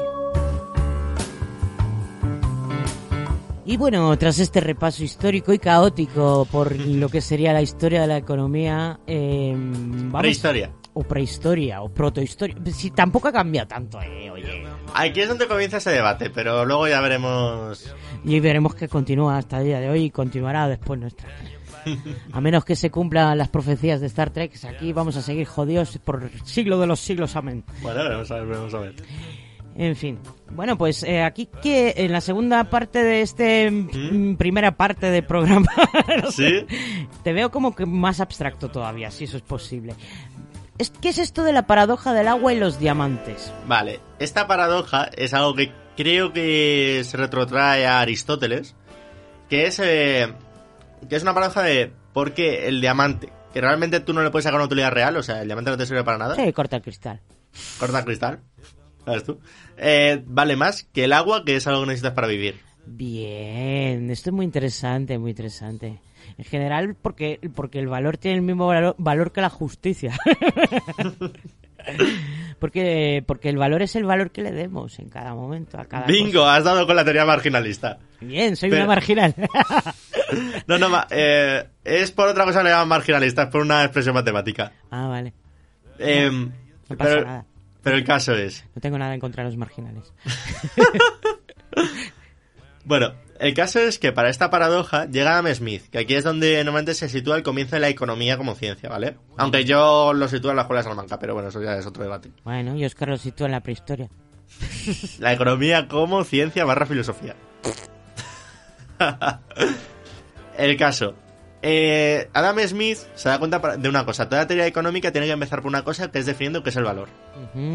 Y bueno, tras este repaso histórico y caótico por lo que sería la historia de la economía, eh, vamos- Prehistoria. O prehistoria, o protohistoria. Si tampoco ha cambiado tanto, eh, oye. Aquí es donde comienza ese debate, pero luego ya veremos. Y veremos que continúa hasta el día de hoy y continuará después nuestra. A menos que se cumplan las profecías de Star Trek, aquí vamos a seguir jodidos por el siglo de los siglos, amén. Bueno, veremos a ver, veremos a ver. En fin. Bueno, pues eh, aquí que en la segunda parte de este mm, primera parte del programa no sé, te veo como que más abstracto todavía, si eso es posible. ¿Qué es esto de la paradoja del agua y los diamantes? Vale, esta paradoja es algo que creo que se retrotrae a Aristóteles, que es, eh, que es una paradoja de por qué el diamante, que realmente tú no le puedes sacar una utilidad real, o sea, el diamante no te sirve para nada, Sí, corta el cristal. corta cristal, ¿sabes tú? Eh, vale más que el agua, que es algo que necesitas para vivir. Bien, esto es muy interesante, muy interesante. En general, porque, porque el valor tiene el mismo valor, valor que la justicia. porque, porque el valor es el valor que le demos en cada momento, a cada Bingo, has dado con la teoría marginalista. cosa. Bien, soy Pero- una marginal. No, no, eh, es por otra cosa que le llaman marginalista, es por una expresión matemática. ah, vale. Eh, No pasa pero, nada. pero el caso es, No tengo nada en contra de los marginales. Bueno, el caso es que para esta paradoja llega Adam Smith, que aquí es donde normalmente se sitúa el comienzo de la economía como ciencia, ¿vale? Aunque yo lo sitúo en la escuela de Salamanca, pero bueno, eso ya es otro debate. Bueno, y Oscar lo sitúa en la prehistoria. La economía como ciencia barra filosofía. el caso. Eh, Adam Smith se da cuenta de una cosa. Toda teoría económica tiene que empezar por una cosa que es definiendo qué es el valor.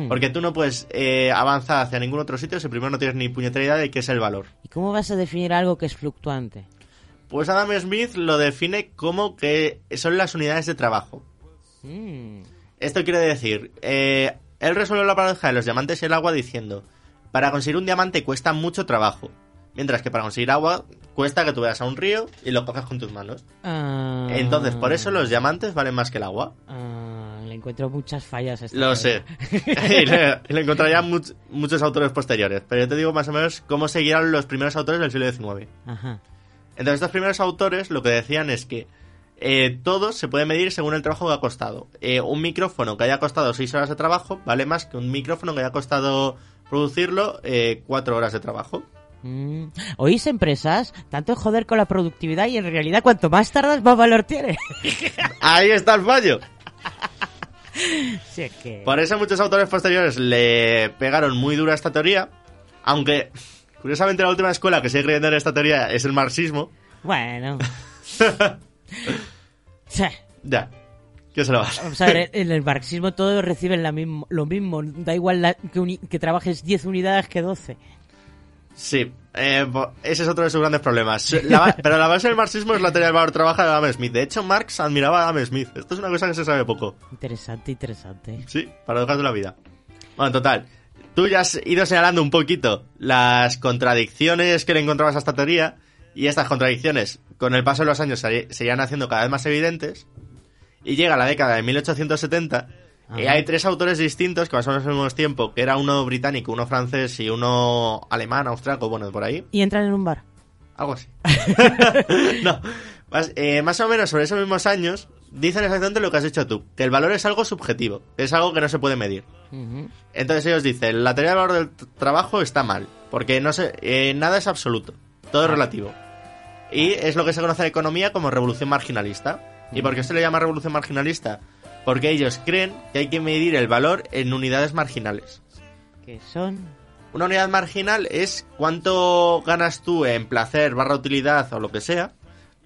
Porque tú no puedes eh, avanzar hacia ningún otro sitio si primero no tienes ni puñetera idea de qué es el valor. ¿Y cómo vas a definir algo que es fluctuante? Pues Adam Smith lo define como que son las unidades de trabajo. Mm. Esto quiere decir, eh, él resuelve la paradoja de los diamantes y el agua diciendo, para conseguir un diamante cuesta mucho trabajo, mientras que para conseguir agua cuesta que tú vayas a un río y lo cojas con tus manos. Ah. Entonces, por eso los diamantes valen más que el agua. Ah, le encuentro muchas fallas a esta Lo sé. y le, le encontrarían much- muchos autores posteriores. Pero yo te digo más o menos cómo seguían los primeros autores del siglo XIX. Ajá. Entonces, estos primeros autores lo que decían es que eh, todo se puede medir según el trabajo que ha costado. Eh, un micrófono que haya costado 6 horas de trabajo vale más que un micrófono que haya costado producirlo 4 horas de trabajo. Mm. ¿Oís empresas? Tanto joder con la productividad y en realidad cuanto más tardas más valor tiene. Ahí está el fallo. Sí, es que... Por eso muchos autores posteriores le pegaron muy dura esta teoría, aunque curiosamente la última escuela que sigue creyendo en esta teoría es el marxismo. Bueno. Sí. Ya. ¿Qué se lo vas? Vamos a ver, en el marxismo todos reciben la mismo, lo mismo. Da igual la- que, uni- que trabajes 10 unidades que 12. Sí, eh, ese es otro de sus grandes problemas. La pero la base del marxismo es la teoría del valor trabaja de Adam Smith. De hecho, Marx admiraba a Adam Smith. Esto es una cosa que se sabe poco. Interesante, interesante. Sí, paradojas de la vida. Bueno, en total, tú ya has ido señalando un poquito las contradicciones que le encontrabas a esta teoría y estas contradicciones con el paso de los años se iban haciendo cada vez más evidentes y llega la década de 1870 y Ajá. hay tres autores distintos que más o menos al mismo tiempo, que era uno británico, uno francés y uno alemán, austriaco, bueno, por ahí, Y entran en un bar. algo así. no, más, eh, más o menos sobre esos mismos años dicen exactamente lo que has dicho tú, que el valor es algo subjetivo, que es algo que no se puede medir. Entonces ellos dicen, la teoría del valor del trabajo está mal, porque no se, eh, nada es absoluto, todo es relativo. Y es lo que se conoce en economía como revolución marginalista. ¿Y por qué se le llama revolución marginalista? Porque ellos creen que hay que medir el valor en unidades marginales. Que son... Una unidad marginal es cuánto ganas tú en placer, barra utilidad o lo que sea,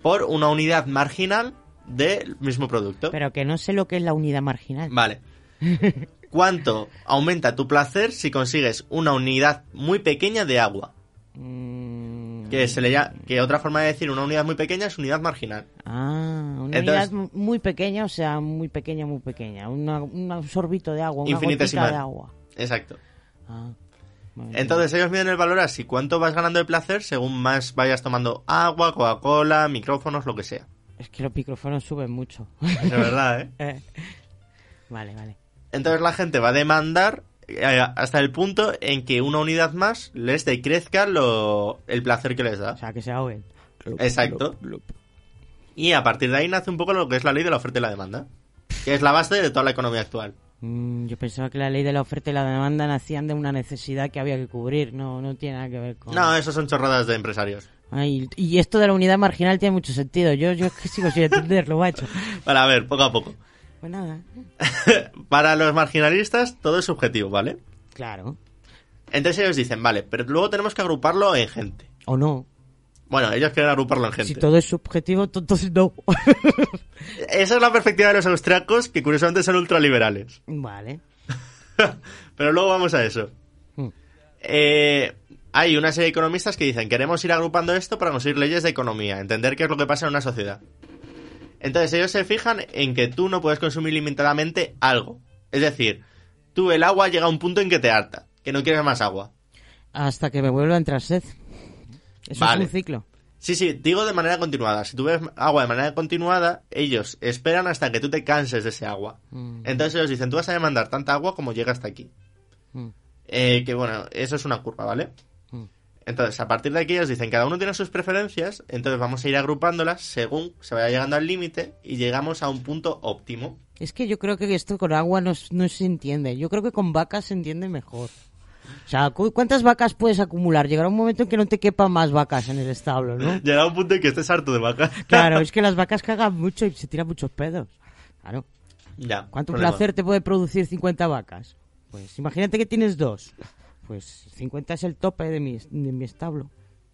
por una unidad marginal del mismo producto. Pero que no sé lo que es la unidad marginal. Vale. ¿Cuánto aumenta tu placer si consigues una unidad muy pequeña de agua? Mm, Que se le que otra forma de decir una unidad muy pequeña es unidad marginal. Ah, una Entonces- unidad mu- muy pequeña, o sea, muy pequeña, muy pequeña. Una- un sorbito de agua, una gotita de agua. Exacto. Ah. Entonces ellos miden el valor así, cuánto vas ganando de placer según más vayas tomando agua, Coca-Cola, micrófonos, lo que sea. Es que los micrófonos suben mucho. De verdad, ¿eh? Eh. Vale, vale. Entonces la gente va a demandar hasta el punto en que una unidad más les decrezca lo, el placer que les da. O sea, que se ahoguen. Exacto. Y a partir de ahí nace un poco lo que es la ley de la oferta y la demanda, que es la base de toda la economía actual. Mm, yo pensaba que la ley de la oferta y la demanda nacían de una necesidad que había que cubrir. No, no tiene nada que ver con... No, eso son chorradas de empresarios. Ay, y esto de la unidad marginal tiene mucho sentido. Yo, yo es que sigo sin entenderlo, macho. Para a ver, poco a poco. Pues nada. Para los marginalistas todo es subjetivo, ¿vale? Claro. Entonces ellos dicen, vale, pero luego tenemos que agruparlo en gente. O no. Bueno, ellos quieren agruparlo en gente. Si todo es subjetivo, to- entonces no. Esa es la perspectiva de los austriacos, que curiosamente son ultraliberales. vale. Pero luego vamos a eso. Hmm. Eh, hay una serie de economistas que dicen, queremos ir agrupando esto para conseguir leyes de economía, entender qué es lo que pasa en una sociedad. Entonces ellos se fijan en que tú no puedes consumir limitadamente algo. Es decir, tú el agua llega a un punto en que te harta, que no quieres más agua. Hasta que me vuelva a entrar sed. Eso Vale. es un ciclo. Sí, sí, digo de manera continuada. Si tú bebes agua de manera continuada, ellos esperan hasta que tú te canses de ese agua. Mm. Entonces ellos dicen, tú vas a demandar tanta agua como llega hasta aquí. Mm. Eh, que bueno, eso es una curva, ¿vale? Entonces, a partir de aquí ellos dicen, cada uno tiene sus preferencias, entonces vamos a ir agrupándolas según se vaya llegando al límite y llegamos a un punto óptimo. Es que yo creo que esto con agua no, no se entiende. Yo creo que con vacas se entiende mejor. O sea, ¿cu- ¿cuántas vacas puedes acumular? Llegará un momento en que no te quepan más vacas en el establo, ¿no? Llega a un punto en que estés harto de vaca. Claro, es que las vacas cagan mucho y se tiran muchos pedos. Claro. ya. ¿Cuánto problema. placer te puede producir 50 vacas? Pues imagínate que tienes dos. Pues 50 es el tope de mi, de mi establo.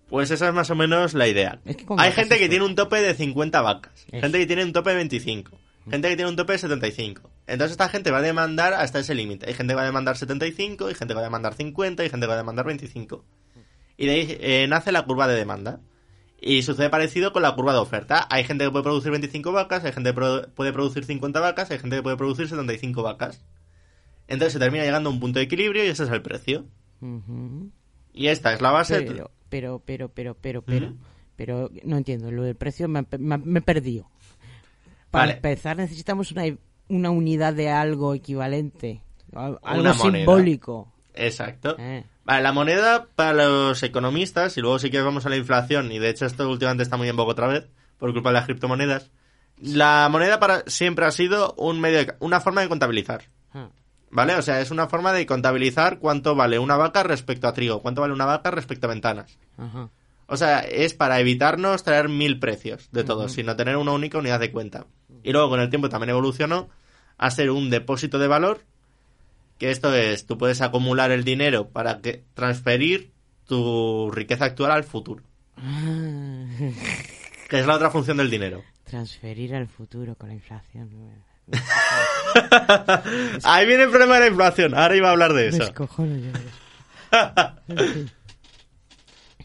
Pues esa es más o menos la idea. Es que con Hay gente que tiene un tope de 50 vacas, gente que tiene un tope de 25, gente que tiene un tope de 75. Entonces esta gente va a demandar hasta ese límite. Hay gente que va a demandar 75, hay gente que va a demandar 50, hay gente que va a demandar 25. Y de ahí eh, nace la curva de demanda. Y sucede parecido con la curva de oferta. Hay gente que puede producir 25 vacas, hay gente que pro- puede producir 50 vacas, hay gente que puede producir 75 vacas. Entonces se termina llegando a un punto de equilibrio y ese es el precio. Y esta es la base. Pero, pero, pero, pero, pero, pero, pero, no entiendo, lo del precio me, me, me he perdido. Para Vale. empezar necesitamos una, una unidad de algo equivalente, al- algo Una simbólico. Exacto. Eh. Vale, la moneda para los economistas, y luego sí que vamos a la inflación, y de hecho esto últimamente está muy en boga otra vez, por culpa de las criptomonedas. La moneda para siempre ha sido un medio de- una forma de contabilizar. ¿Vale? O sea, es una forma de contabilizar cuánto vale una vaca respecto a trigo, cuánto vale una vaca respecto a ventanas. Ajá. O sea, es para evitarnos traer mil precios de todos, sino tener una única unidad de cuenta. Y luego con el tiempo también evolucionó a ser un depósito de valor, que esto es, tú puedes acumular el dinero para que transferir tu riqueza actual al futuro, Ah. que es la otra función del dinero. Transferir al futuro con la inflación. Ahí viene el problema de la inflación. Ahora iba a hablar de eso.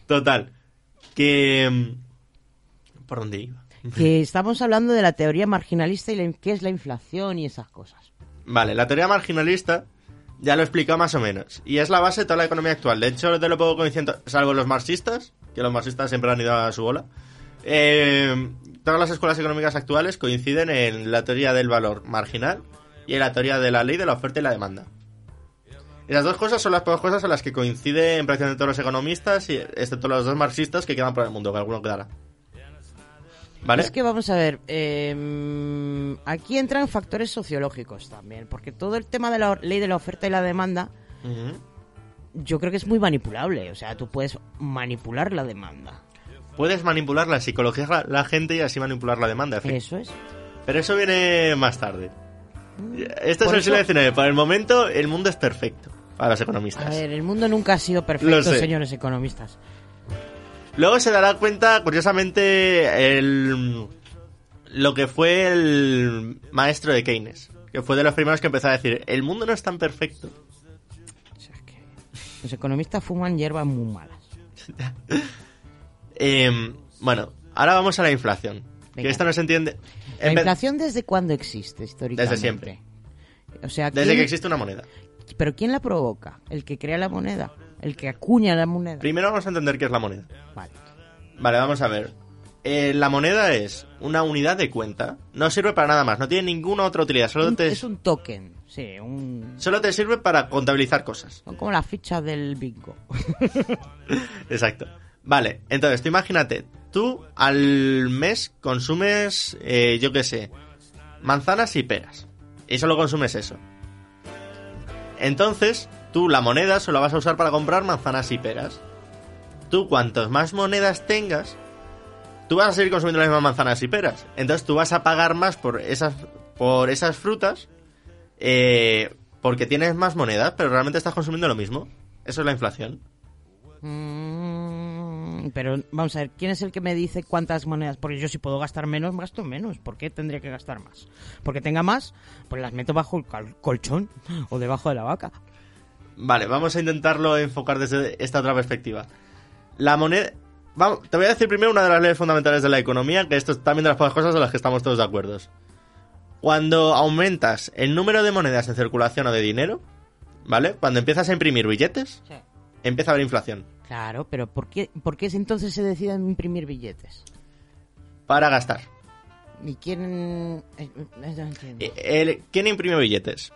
Total. Que... mm, ¿Por dónde iba? Que estamos hablando de la teoría marginalista y la- qué es la inflación y esas cosas. Vale, la teoría marginalista ya lo he explicado más o menos. Y es la base de toda la economía actual. De hecho, de lo poco coincidente, salvo los marxistas, que los marxistas siempre han ido a su bola, eh, todas las escuelas económicas actuales coinciden en la teoría del valor marginal y en la teoría de la ley de la oferta y la demanda. Esas dos cosas son las pocas cosas en las que coinciden prácticamente todos los economistas, y, excepto los dos marxistas que quedan por el mundo, que alguno quedará. ¿Vale? Es que vamos a ver, eh, aquí entran factores sociológicos también, porque todo el tema de la ley de la oferta y la demanda, yo creo que es muy manipulable. O sea, tú puedes manipular la demanda. Puedes manipular la psicología de la gente y así manipular la demanda. efectivamente. Eso es. Pero eso viene más tarde. Este es Por el siglo XIX. Por el momento, el mundo es perfecto para los economistas. A ver, el mundo nunca ha sido perfecto, señores economistas. Luego se dará cuenta, curiosamente, el, lo que fue el maestro de Keynes. Que fue de los primeros que empezó a decir, el mundo no es tan perfecto. O sea, que los economistas fuman hierbas muy malas. Eh, bueno, ahora vamos a la inflación. Que esto no se entiende. ¿La inflación desde cuándo existe históricamente? Desde siempre. O sea, Desde ¿quién- que existe una moneda. ¿Pero quién la provoca? ¿El que crea la moneda? ¿El que acuña la moneda? Primero vamos a entender qué es la moneda. Vale. Vale, vamos a ver. Eh, la moneda es una unidad de cuenta. No sirve para nada más. No tiene ninguna otra utilidad. Solo Un- te, Es un token, sí, un... solo te sirve para contabilizar cosas. Son como las fichas del bingo. Exacto. Vale, entonces tú imagínate. Tú al mes consumes, eh, yo qué sé, manzanas y peras. Y solo consumes eso. Entonces, tú la moneda solo vas a usar para comprar manzanas y peras. Tú cuantos más monedas tengas, tú vas a seguir consumiendo las mismas manzanas y peras. Entonces tú vas a pagar más por esas, por esas frutas eh, porque tienes más monedas, pero realmente estás consumiendo lo mismo. Eso es la inflación. Mm, Pero vamos a ver, ¿quién es el que me dice cuántas monedas? Porque yo si puedo gastar menos, gasto menos. ¿Por qué tendría que gastar más? Porque tenga más, pues las meto bajo el colchón o debajo de la vaca. Vale, vamos a intentarlo enfocar desde esta otra perspectiva. La moneda... Vamos, te voy a decir primero una de las leyes fundamentales de la economía, que esto es también de las pocas cosas en las que estamos todos de acuerdo. Cuando aumentas el número de monedas en circulación o de dinero, ¿vale? Cuando empiezas a imprimir billetes, empieza a haber inflación. Claro, pero ¿por qué, ¿por qué entonces se deciden imprimir billetes? Para gastar. ¿Y quién...? eh, eh. Eh, el- ¿Quién imprime billetes?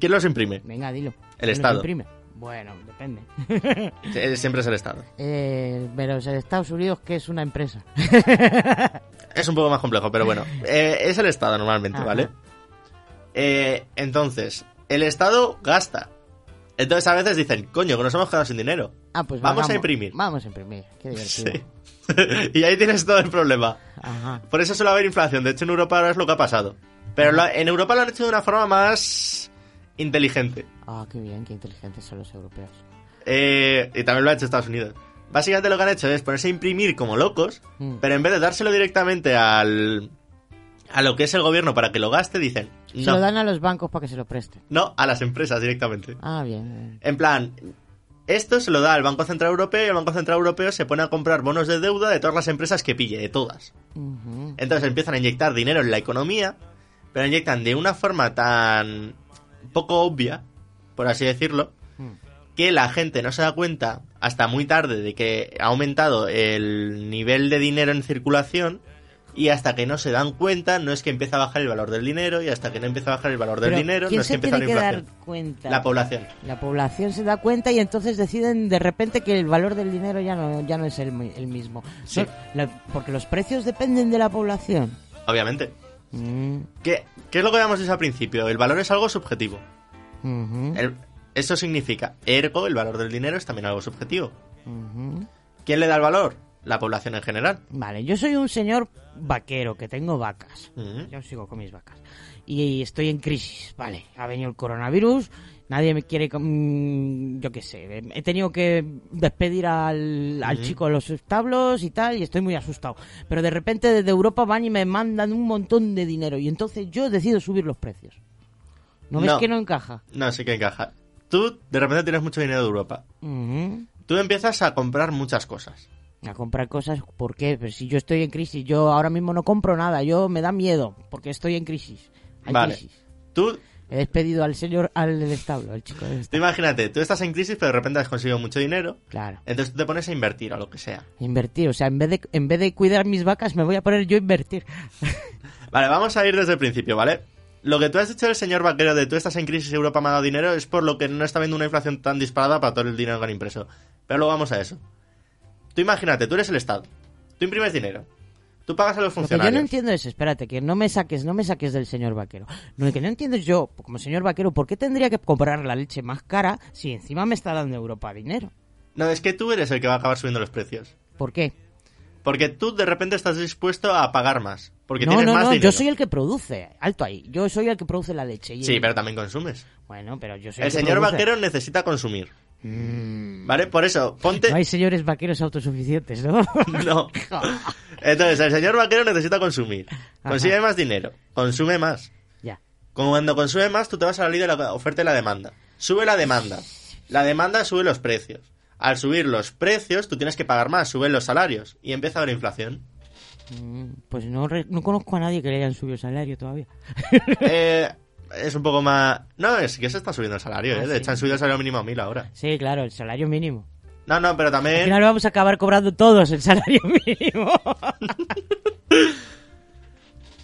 ¿Quién los imprime? Venga, dilo. El ¿Quién los Estado. imprime? Bueno, depende. Siempre es el Estado. Eh, pero es en Estados Unidos que es una empresa. Es un poco más complejo, pero bueno. Eh, es el Estado normalmente, Ajá. ¿vale? Eh, entonces, el Estado gasta. Entonces a veces dicen, coño, que nos hemos quedado sin dinero. Ah, pues Vamos a imprimir. Vamos a imprimir. Qué divertido. Sí. y ahí tienes todo el problema. Ajá. Por eso suele haber inflación. De hecho, en Europa ahora es lo que ha pasado. Pero lo- en Europa lo han hecho de una forma más inteligente. Ah, qué bien, qué inteligentes son los europeos. Eh, y también lo ha hecho Estados Unidos. Básicamente lo que han hecho es ponerse a imprimir como locos, Mm. pero en vez de dárselo directamente al a lo que es el gobierno para que lo gaste, dicen Se lo no, dan a los bancos para que se lo presten. no a las empresas directamente. Ah, bien. bien. En plan, esto se lo da al Banco Central Europeo y el Banco Central Europeo se pone a comprar bonos de deuda de todas las empresas que pille, de todas. Entonces empiezan a inyectar dinero en la economía, pero inyectan de una forma tan poco obvia, por así decirlo, Hmm. que la gente no se da cuenta hasta muy tarde de que ha aumentado el nivel de dinero en circulación y hasta que no se dan cuenta no es que empieza a bajar el valor del dinero y hasta que no empieza a bajar el valor del dinero ¿quién no es que empieza la que dar inflación. cuenta? La población. La población se da cuenta y entonces deciden de repente que el valor del dinero ya no, ya no es el, mi- el mismo. Sí. Son- la- porque los precios dependen de la población. Obviamente. Mm, ¿Qué, ¿Qué es lo que habíamos dicho al principio? El valor es algo subjetivo. El- eso significa, ergo, el valor del dinero es también algo subjetivo. ¿Quién le da el valor? La población en general. Vale, yo soy un señor vaquero que tengo vacas. Yo sigo con mis vacas. Y estoy en crisis, vale. Ha venido el coronavirus Nadie me quiere, mm, yo qué sé, he tenido que despedir al, al chico de los establos y tal, y estoy muy asustado. Pero de repente desde Europa van y me mandan un montón de dinero, y entonces yo decido subir los precios. ¿No ves No. que no encaja? No, sí que encaja. Tú de repente tienes mucho dinero de Europa. Tú empiezas a comprar muchas cosas. A comprar cosas, ¿por qué? Pero si yo estoy en crisis, yo ahora mismo no compro nada, yo me da miedo, porque estoy en crisis. Hay Vale. crisis. Tú, He despedido al señor, al del establo, al chico del tú establo. imagínate, tú estás en crisis pero de repente has conseguido mucho dinero. Claro. Entonces tú te pones a invertir o lo que sea. Invertir, o sea, en vez de, en vez de cuidar mis vacas, me voy a poner yo a invertir. Vale, vamos a ir desde el principio, ¿vale? Lo que tú has dicho del señor vaquero de tú estás en crisis y Europa me ha dado dinero es por lo que no está viendo una inflación tan disparada para todo el dinero que han impreso. Pero luego vamos a eso. Tú imagínate, tú eres el Estado. Tú imprimes dinero. Tú pagas a los Lo que yo funcionarios. no entiendo es, espérate, que no me saques, no me saques del señor vaquero. Lo que no entiendo es yo, como señor vaquero, ¿por qué tendría que comprar la leche más cara si encima me está dando Europa dinero? No, es que tú eres el que va a acabar subiendo los precios. ¿Por qué? Porque tú de repente estás dispuesto a pagar más. Porque no, tienes no, más no, dinero. yo soy el que produce. Alto ahí. Yo soy el que produce la leche. y Sí, el- pero también consumes. Bueno, pero yo soy El que señor produce. vaquero necesita consumir. Mm. ¿Vale? Por eso, ponte... No hay señores vaqueros autosuficientes, ¿no? No. Entonces, el señor vaquero necesita consumir. Consigue más dinero. Consume más. ya. Como Cuando consume más, tú te vas a la ley de la oferta y la demanda. Sube la demanda. La demanda sube los precios. Al subir los precios, tú tienes que pagar más, suben los salarios. Y empieza a haber inflación. Mm, Pues no, no conozco a nadie que le hayan subido el salario todavía. Eh, es un poco más... No, es que se está subiendo el salario, Ah, ¿eh? De sí. hecho, han subido el salario mínimo a mil ahora. Sí, claro, el salario mínimo. No, no, pero Al también... final vamos a acabar cobrando todos el salario mínimo.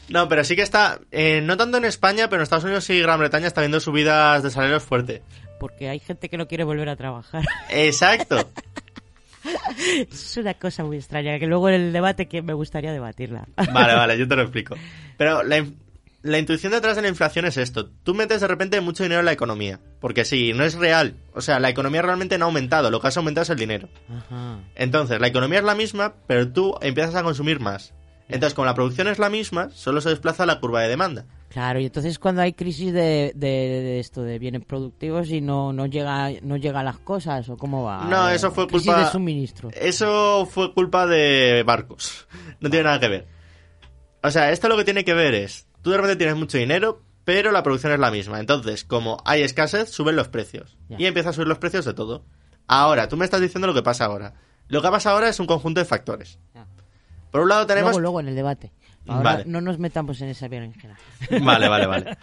No, pero sí que está... eh, no tanto en España, pero en Estados Unidos y Gran Bretaña está viendo subidas de salarios fuerte. Porque hay gente que no quiere volver a trabajar. Exacto. Es una cosa muy extraña, que luego en el debate que me gustaría debatirla. Vale, vale, yo te lo explico. Pero la, la intuición detrás de la inflación es esto. Tú metes de repente mucho dinero en la economía. Porque sí, no es real. O sea, la economía realmente no ha aumentado. Lo que has aumentado es el dinero. Ajá. Entonces, la economía es la misma, pero tú empiezas a consumir más. Entonces, como la producción es la misma, solo se desplaza la curva de demanda. Claro, y entonces cuando hay crisis de, de, de esto de bienes productivos y no, no llega no llega a las cosas o cómo va. No, eso fue Crisis culpa- de suministro. Eso fue culpa de barcos. No tiene nada que ver. O sea, esto lo que tiene que ver es, tú de repente tienes mucho dinero, pero la producción es la misma. Entonces, como hay escasez, suben los precios. Y empieza a subir los precios de todo. Ahora, tú me estás diciendo lo que pasa ahora. Lo que pasa ahora es un conjunto de factores. Por un lado tenemos... Luego, luego en el debate. Ahora Vale. no nos metamos en esa berenjena. Vale, vale, vale.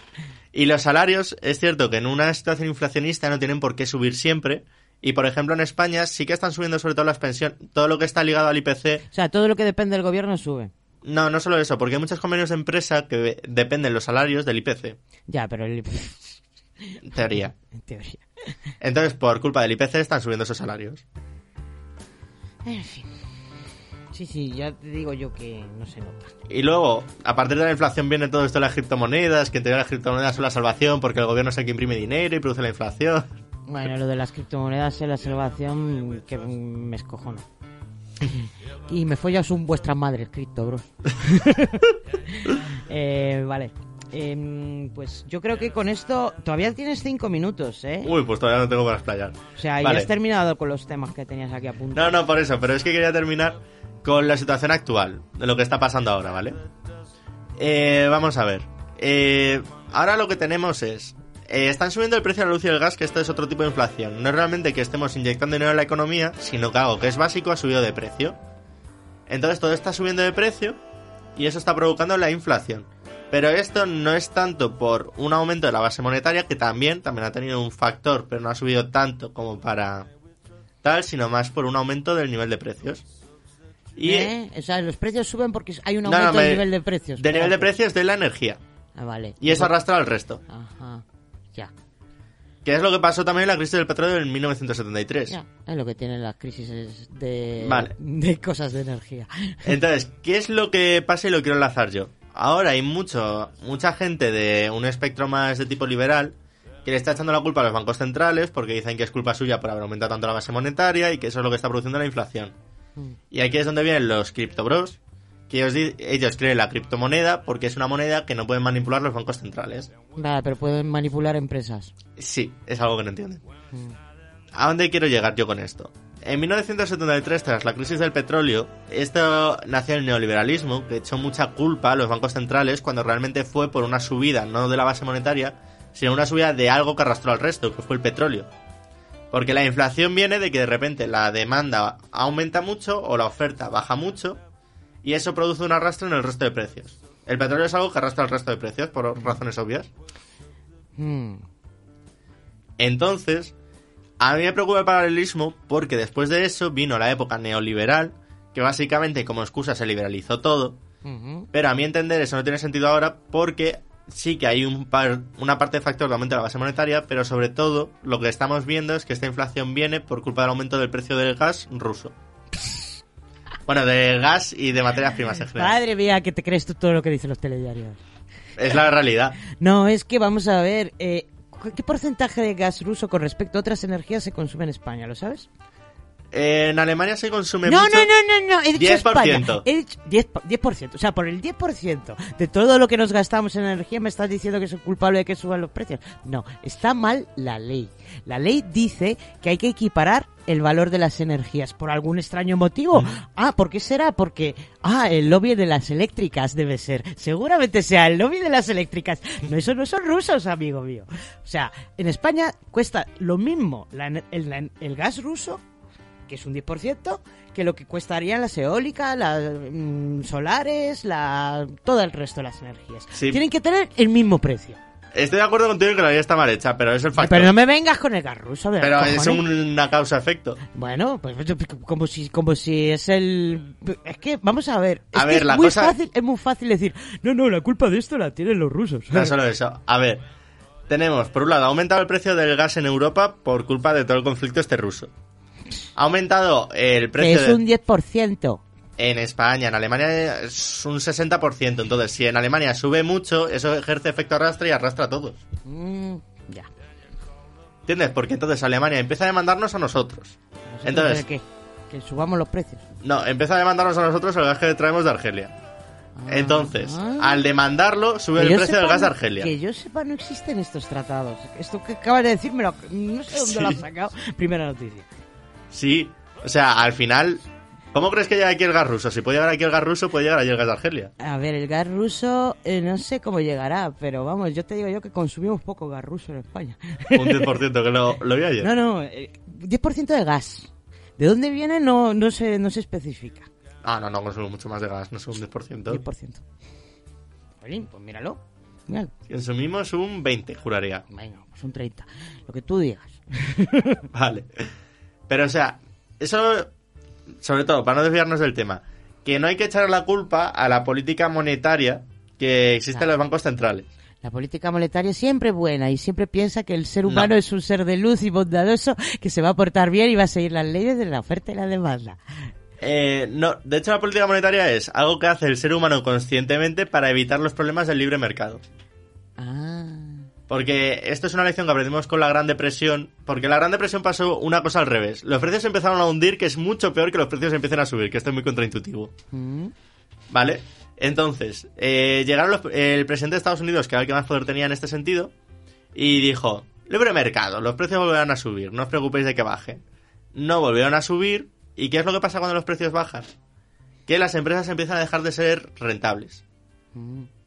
Y los salarios, es cierto que en una situación inflacionista no tienen por qué subir siempre. Y por ejemplo en España sí que están subiendo sobre todo las pensiones, todo lo que está ligado al IPC. O sea, todo lo que depende del gobierno sube. No, no solo eso, porque hay muchos convenios de empresa que dependen los salarios del IPC, Ya, pero el- en teoría. en teoría. Entonces, por culpa del IPC están subiendo esos salarios. En fin. Sí, sí, ya te digo yo que no se nota. Y luego, a partir de la inflación viene todo esto de las criptomonedas, que en teoría las criptomonedas son la salvación porque el gobierno es el que imprime dinero y produce la inflación. Bueno, lo de las criptomonedas en la salvación que me escojono. Y me follas un vuestras madres, cripto, bros. eh, vale. Em, pues yo creo que con esto todavía tienes cinco minutos, ¿eh? Uy, pues todavía no tengo para explayar. O sea, ya Vale. has terminado con los temas que tenías aquí apuntados. No, no, por eso, pero es que quería terminar con la situación actual, de lo que está pasando ahora, ¿vale? Eh, vamos a ver. Eh, ahora lo que tenemos es... eh, están subiendo el precio de la luz y el gas, que esto es otro tipo de inflación. No es realmente que estemos inyectando dinero en la economía, sino que algo que es básico ha subido de precio. Entonces todo está subiendo de precio y eso está provocando la inflación. Pero esto no es tanto por un aumento de la base monetaria, que también, también ha tenido un factor, pero no ha subido tanto como para tal, sino más por un aumento del nivel de precios. Y ¿Eh? O sea, los precios suben porque hay un No, no, aumento me- del nivel de precios. de nivel de precios de la energía. Ah, vale. Y eso arrastra al resto. Ajá. Ya. Que es lo que pasó también en la crisis del petróleo en 1973. Ya. Es lo que tienen las crisis de, Vale. de cosas de energía. Entonces, ¿qué es lo que pasa y lo quiero enlazar yo? Ahora hay mucho, mucha gente de un espectro más de tipo liberal que le está echando la culpa a los bancos centrales porque dicen que es culpa suya por haber aumentado tanto la base monetaria y que eso es lo que está produciendo la inflación. Mm. Y aquí es donde vienen los criptobros que ellos, ellos creen la criptomoneda porque es una moneda que no pueden manipular los bancos centrales. Nada, pero pueden manipular empresas. Sí, es algo que no entienden. ¿A dónde quiero llegar yo con esto? En 1973, tras la crisis del petróleo, esto nació el neoliberalismo, que echó mucha culpa a los bancos centrales cuando realmente fue por una subida, no de la base monetaria, sino una subida de algo que arrastró al resto, que fue el petróleo. Porque la inflación viene de que de repente la demanda aumenta mucho o la oferta baja mucho y eso produce un arrastre en el resto de precios. El petróleo es algo que arrastra el resto de precios por razones obvias. Hmm. Entonces, a mí me preocupa el paralelismo porque después de eso vino la época neoliberal, que básicamente como excusa se liberalizó todo, pero a mi entender eso no tiene sentido ahora porque sí que hay un par- una parte de factor de aumento de la base monetaria, pero sobre todo lo que estamos viendo es que esta inflación viene por culpa del aumento del precio del gas ruso. Bueno, de gas y de materias primas en general. Madre mía, que te crees tú todo lo que dicen los telediarios. Es la realidad. No, es que vamos a ver, eh, ¿qué porcentaje de gas ruso con respecto a otras energías se consume en España? ¿Lo sabes? En Alemania se consume No, mucho. no, no, no, no, he dicho 10%. España. He dicho 10, po- 10%. O sea, por el 10% de todo lo que nos gastamos en energía me estás diciendo que soy culpable de que suban los precios. No, está mal la ley. La ley dice que hay que equiparar el valor de las energías por algún extraño motivo. Ah, ¿por qué será? Porque, ah, el lobby de las eléctricas debe ser. Seguramente sea el lobby de las eléctricas. No, eso no son rusos, amigo mío. O sea, en España cuesta lo mismo la el gas ruso que es un 10%, que lo que costarían las eólicas, las mm, solares, la, todo el resto de las energías. Sí. Tienen que tener el mismo precio. Estoy de acuerdo contigo en que la ley está mal hecha, pero es el factor. Pero no me vengas con el gas ruso. de Pero es una causa-efecto. Bueno, pues como si, como si es el... Es que, vamos a ver. Es A que ver, es la muy cosa- fácil, es muy fácil decir, no, no, la culpa de esto la tienen los rusos. No solo eso. A ver, tenemos, por un lado, ha aumentado el precio del gas en Europa por culpa de todo el conflicto este ruso. Ha aumentado el que precio es un 10%. en España, en Alemania es un 60%. Entonces, si en Alemania sube mucho, eso ejerce efecto arrastre y arrastra a todos. Mm, ya. ¿Entiendes? Porque entonces Alemania empieza a demandarnos a nosotros. ¿Nosotros Entonces, qué? Que subamos los precios. no, empieza a demandarnos a nosotros el gas que traemos de Argelia. Entonces, Ah. al demandarlo, sube el precio sepa, del gas de Argelia. Que yo sepa, no existen estos tratados. Esto que acabas de decirme, no sé dónde Sí. lo has sacado. Primera noticia. Sí, o sea, al final, ¿cómo crees que llega aquí el gas ruso? Si puede llegar aquí el gas ruso, puede llegar allí el gas de Argelia. A ver, el gas ruso, eh, no sé cómo llegará, pero vamos, yo te digo yo que consumimos poco gas ruso en España. Un 10% que lo, lo vi ayer. No, no, eh, 10% de gas. ¿De dónde viene? No, no, se, no se especifica. Ah, no, no consumo mucho más de gas, no es un 10%. 10%. Oye, pues míralo. míralo. Consumimos un 20, juraría. Venga, pues un 30. Lo que tú digas. Vale. Pero, o sea, eso, sobre todo, para no desviarnos del tema, que no hay que echar la culpa a la política monetaria que existe en los bancos centrales. La política monetaria es siempre buena y siempre piensa que el ser humano No. es un ser de luz y bondadoso que se va a portar bien y va a seguir las leyes de la oferta y la demanda. Eh, no, de hecho, la política monetaria es algo que hace el ser humano conscientemente para evitar los problemas del libre mercado. Ah. Porque esto es una lección que aprendimos con la Gran Depresión, porque la Gran Depresión pasó una cosa al revés. Los precios empezaron a hundir, que es mucho peor que los precios empiecen a subir, que esto es muy contraintuitivo. Mm. ¿Vale? Entonces, eh, llegaron los- el presidente de Estados Unidos, que era el que más poder tenía en este sentido, y dijo, libre mercado, los precios volverán a subir, no os preocupéis de que bajen. No volvieron a subir, ¿y qué es lo que pasa cuando los precios bajan? Que las empresas empiezan a dejar de ser rentables.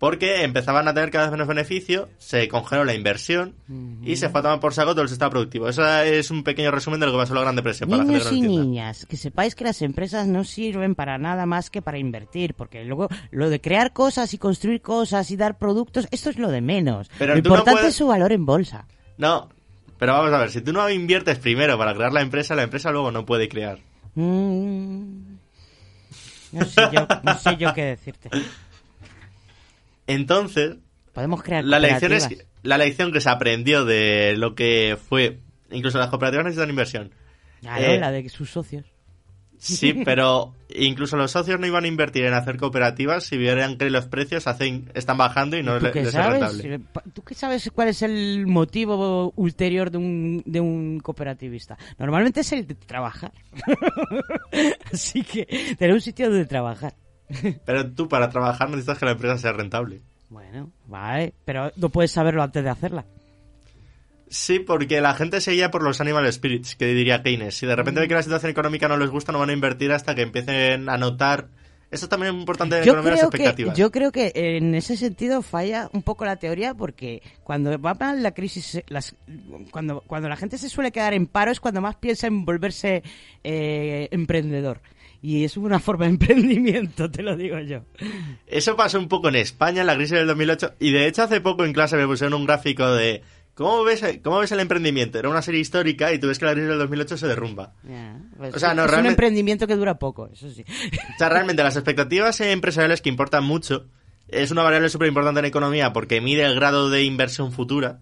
Porque empezaban a tener cada vez menos beneficio, se congeló la inversión y se fue a tomar por saco todo el sistema productivo. Eso es un pequeño resumen de lo que pasó en la Gran Depresión. Para la gente Niños y no niñas, que sepáis que las empresas no sirven para nada más que para invertir, porque luego lo de crear cosas y construir cosas y dar productos, esto es lo de menos. Pero lo no importante puedes- es su valor en bolsa. No, pero vamos a ver, si tú no inviertes primero para crear la empresa, la empresa luego no puede crear. Mm. No sé yo, no sé yo qué decirte. Entonces, Podemos crear la lección, es, la lección que se aprendió de lo que fue, incluso las cooperativas necesitan inversión. Claro, Eh, la de sus socios. Sí, pero incluso los socios no iban a invertir en hacer cooperativas si vieran que los precios hacen, están bajando y no ¿Tú le- qué les es rentable. Eh, ¿Tú qué sabes cuál es el motivo ulterior de un, de un cooperativista? Normalmente es el de trabajar. Así que tener un sitio donde trabajar. Pero tú para trabajar necesitas que la empresa sea rentable. Bueno, vale, pero no puedes saberlo antes de hacerla. Sí, porque la gente se guía por los animal spirits, que diría Keynes. Si de repente ve que la situación económica no les gusta, no van a invertir hasta que empiecen a notar... Eso también es importante en Yo economía, las creo, que, expectativas. yo creo que en ese sentido falla un poco la teoría porque cuando va mal la crisis, las, cuando, cuando la gente se suele quedar en paro es cuando más piensa en volverse eh, emprendedor. Y es una forma de emprendimiento, te lo digo yo. Eso pasó un poco en España en la crisis del 2008 y de hecho hace poco en clase me pusieron un gráfico de ¿cómo ves, cómo ves el emprendimiento? Era una serie histórica y tú ves que la crisis del 2008 se derrumba. Pues O sea, no, es un emprendimiento que dura poco, eso sí. O sea, realmente las expectativas empresariales que importan mucho es una variable súper importante en economía porque mide el grado de inversión futura.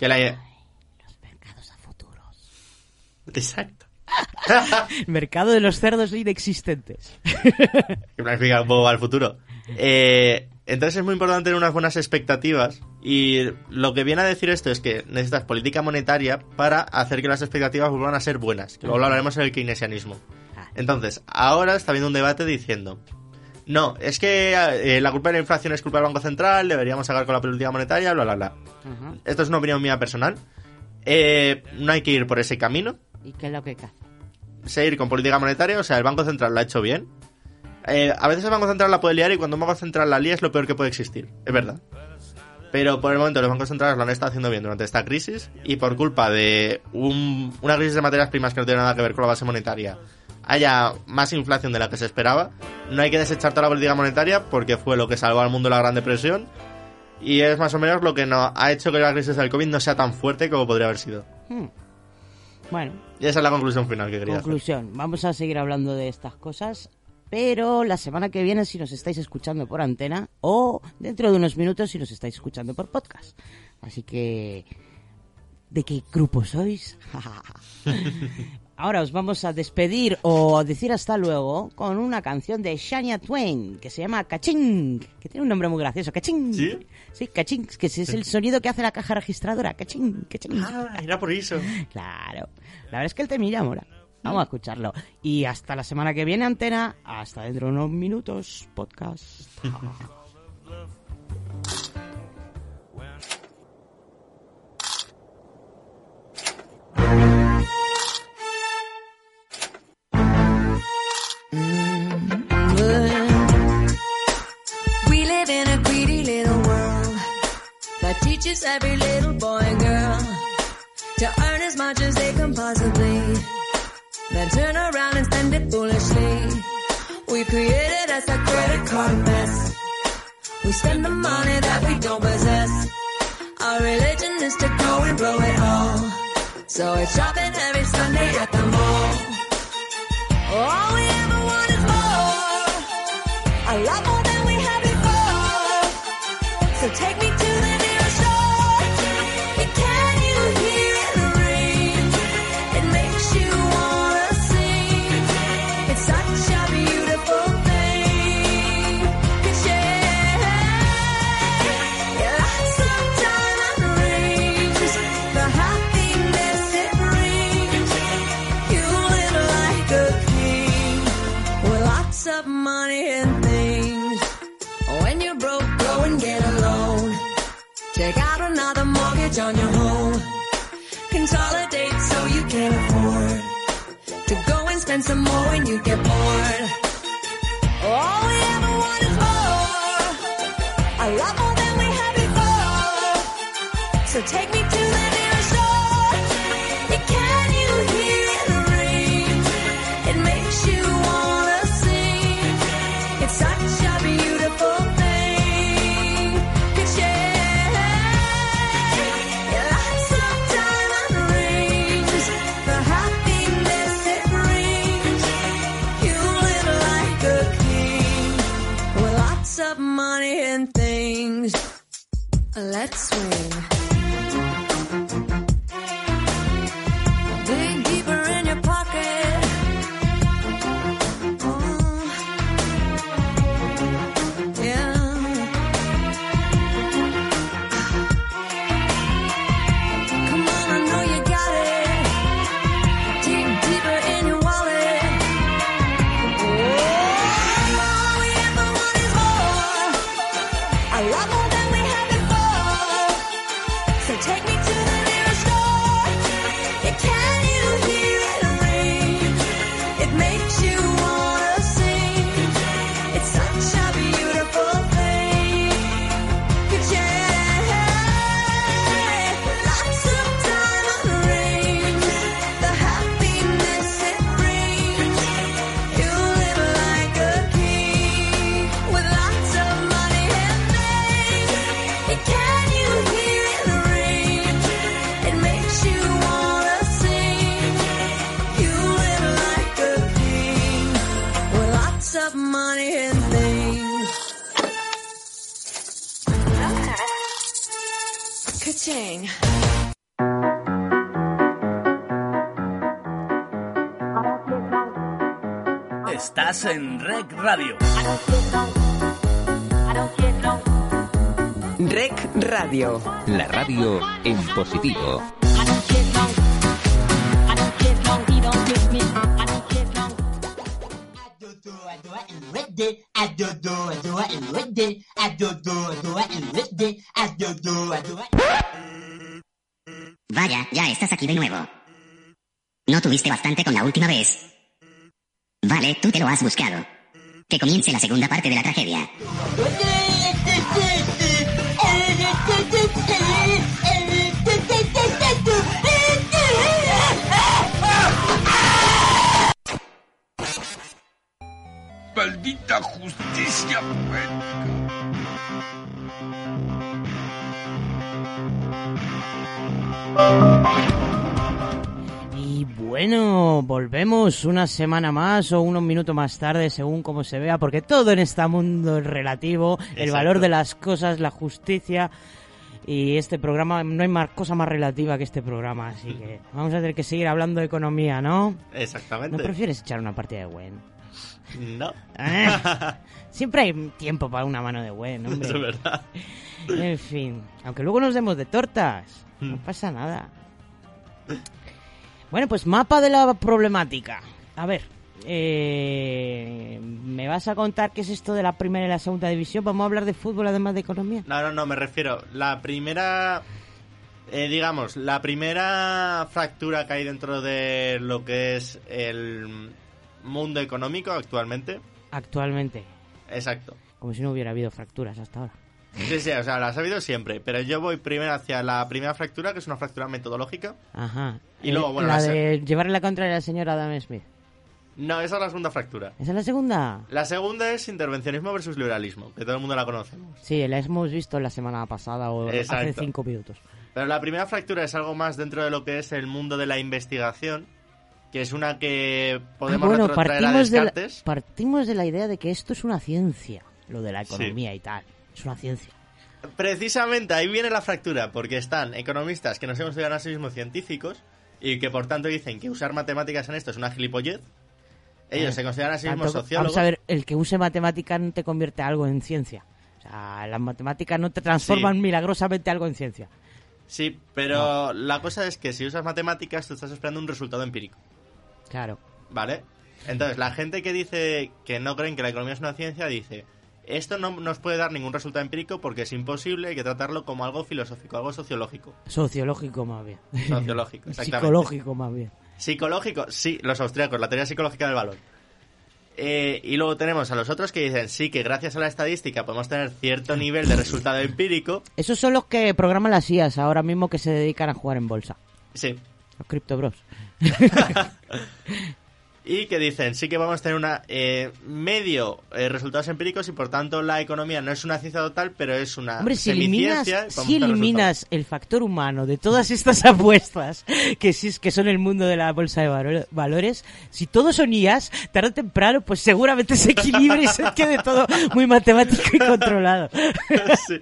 Que la... Los mercados a futuros. Exacto. Mercado de los cerdos inexistentes. que planifica un poco al futuro. Eh, entonces es muy importante tener unas buenas expectativas y lo que viene a decir esto es que necesitas política monetaria para hacer que las expectativas vuelvan a ser buenas, que luego lo hablaremos en el keynesianismo. Entonces, ahora está habiendo un debate diciendo, no, es que eh, la culpa de la inflación es culpa del Banco Central, deberíamos acabar con la política monetaria, bla, bla, bla. Esto es una opinión mía personal. Eh, no hay que ir por ese camino. ¿Y qué es lo que hace? Seguir con política monetaria, o sea, el Banco Central lo ha hecho bien. Eh, a veces el Banco Central la puede liar y cuando un Banco Central la lía es lo peor que puede existir, es verdad. Pero por el momento los bancos centrales lo han estado haciendo bien durante esta crisis y por culpa de un- una crisis de materias primas que no tiene nada que ver con la base monetaria haya más inflación de la que se esperaba, no hay que desechar toda la política monetaria porque fue lo que salvó al mundo de la Gran Depresión y es más o menos lo que no, ha hecho que la crisis del COVID no sea tan fuerte como podría haber sido. Hmm. Bueno, Y esa es la conclusión final que quería hacer. conclusión. Vamos a seguir hablando de estas cosas. Pero la semana que viene, si nos estáis escuchando por antena, o dentro de unos minutos, si nos estáis escuchando por podcast. Así que. ¿De qué grupo sois? Ahora os vamos a despedir o a decir hasta luego con una canción de Shania Twain que se llama Caching, que tiene un nombre muy gracioso. Caching. ¿Sí? Sí, caching, que es el sonido que hace la caja registradora. Caching, caching. Ah, era por eso. Claro. La verdad es que el temilla mola. Vamos a escucharlo. Y hasta la semana que viene, antena. Hasta dentro de unos minutos, podcast. teaches every little boy and girl to earn as much as they can possibly, then turn around and spend it foolishly. We created as a credit card mess. We spend the money that we don't possess. Our religion is to go and blow it all. So it's shopping every Sunday at the mall. All we ever want is more. A lot more than we had before. So take Take out another mortgage on your home. Consolidate so you can afford to go and spend some more when you get bored. All we ever want is more, a lot more than we had before. So take me Let's swing. Radio. Rec Radio. La radio en positivo. Vaya, ya estás aquí de nuevo. ¿No tuviste bastante con la última vez? Vale, tú te lo has buscado. Que comience la segunda parte de la tragedia. Maldita justicia bueno, volvemos una semana más o unos minutos más tarde, según como se vea, porque todo en este mundo es relativo, el valor de las cosas, la justicia. Y este programa, no hay más cosa más relativa que este programa, así que vamos a tener que seguir hablando de economía, ¿no? Exactamente. ¿No prefieres echar una partida de Gwen? No. Eh, Siempre hay tiempo para una mano de Gwen, hombre. Eso es verdad. En fin, aunque luego nos demos de tortas, Mm. no pasa nada. Bueno, pues mapa de la problemática. A ver, eh, ¿me vas a contar qué es esto de la primera y la segunda división? Vamos a hablar de fútbol además de economía. No, no, no, me refiero. La primera. eh, digamos, la primera fractura que hay dentro de lo que es el mundo económico actualmente. Actualmente, Exacto. como si no hubiera habido fracturas hasta ahora. Sí, sí, o sea, las ha habido siempre. Pero yo voy primero hacia la primera fractura, que es una fractura metodológica. Ajá. Y luego, Eh, bueno, la la de llevarle la contraria a la señora Adam Smith. No, esa es la segunda fractura. ¿Esa es la segunda? La segunda es intervencionismo versus liberalismo, que todo el mundo la conocemos. Sí, la hemos visto la semana pasada o hace cinco minutos. Pero la primera fractura es algo más dentro de lo que es el mundo de la investigación, que es una que podemos Ah, bueno, retrotraer a partimos de, la, Descartes. partimos de la idea de que esto es una ciencia, lo de la economía y tal. Es una ciencia. Precisamente ahí viene la fractura, porque están economistas que no se consideran a sí mismos científicos y que por tanto dicen que usar matemáticas en esto es una gilipollez. Ellos Eh, se consideran a sí mismos tanto- sociólogos. Vamos a ver, el que use matemática no te convierte algo en ciencia. O sea, las matemáticas no te transforman Sí. milagrosamente algo en ciencia. Sí, pero la cosa es que si usas matemáticas tú estás esperando un resultado empírico, Claro. ¿vale? Entonces, la gente que dice que no creen que la economía es una ciencia dice, esto no nos puede dar ningún resultado empírico porque es imposible, hay que tratarlo como algo filosófico, algo sociológico. Sociológico más bien. Sociológico, exactamente. Psicológico más bien. Psicológico, sí, los austríacos, la teoría psicológica del valor. Eh, y luego tenemos a los otros que dicen, sí, que gracias a la estadística podemos tener cierto nivel de resultado empírico. Esos son los que programan las IAS ahora mismo que se dedican a jugar en bolsa. Sí. Los Crypto Bros. Y que dicen, sí que vamos a tener una eh, medio eh, resultados empíricos y por tanto la economía no es una ciencia total, pero es una Hombre, si eliminas, si eliminas el factor humano de todas estas apuestas que sí que son el mundo de la bolsa de valo- valores, si todos son IAS, tarde o temprano, pues seguramente se equilibre y se quede todo muy matemático y controlado. Sí.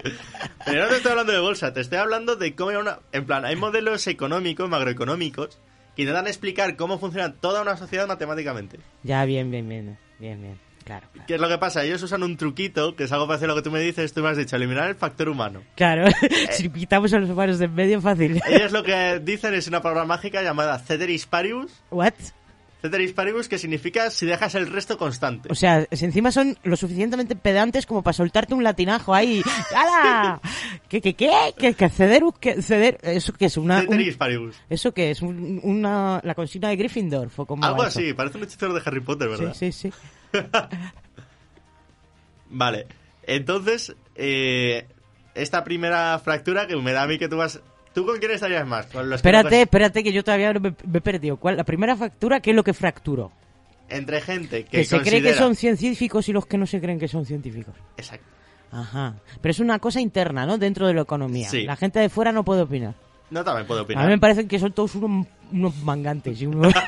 Pero no te estoy hablando de bolsa, te estoy hablando de cómo una... En plan, hay modelos económicos, macroeconómicos, que intentan explicar cómo funciona toda una sociedad matemáticamente. Ya, bien, bien, bien, bien, bien, claro. ¿Qué es lo que pasa? Ellos usan un truquito, que es algo parecido a lo que tú me dices, tú me has dicho, eliminar el factor humano. Claro, si quitamos a los humanos de en medio, fácil. Ellos lo que dicen es una palabra mágica llamada Ceteris Paribus. ¿What? Ceteris Paribus, que significa si dejas el resto constante. O sea, si encima son lo suficientemente pedantes como para soltarte un latinajo ahí. ¡Hala! ¿Qué, qué, qué? ¿Qué, qué ceder? qué- ceder? ¿Eso qué es? Una, un- Ceteris Paribus. ¿Eso qué es? Un- una, ¿La consigna de Gryffindor? ¿O cómo Algo así, parece un hechicero de Harry Potter, ¿verdad? Sí, sí, sí. Vale, entonces, eh, esta primera fractura que me da a mí que tú vas... ¿Tú con quién estarías más? ¿Con los que Espérate, espérate, que yo todavía me, me he perdido. ¿Cuál? La primera factura, ¿qué es lo que fracturó? Entre gente que, Que, se cree que son científicos y los que no se creen que son científicos. Exacto. Ajá. Pero es una cosa interna, ¿no? Dentro de la economía. Sí. La gente de fuera no puede opinar. No también puedo A opinar. mí me parecen que son todos unos, unos mangantes y unos...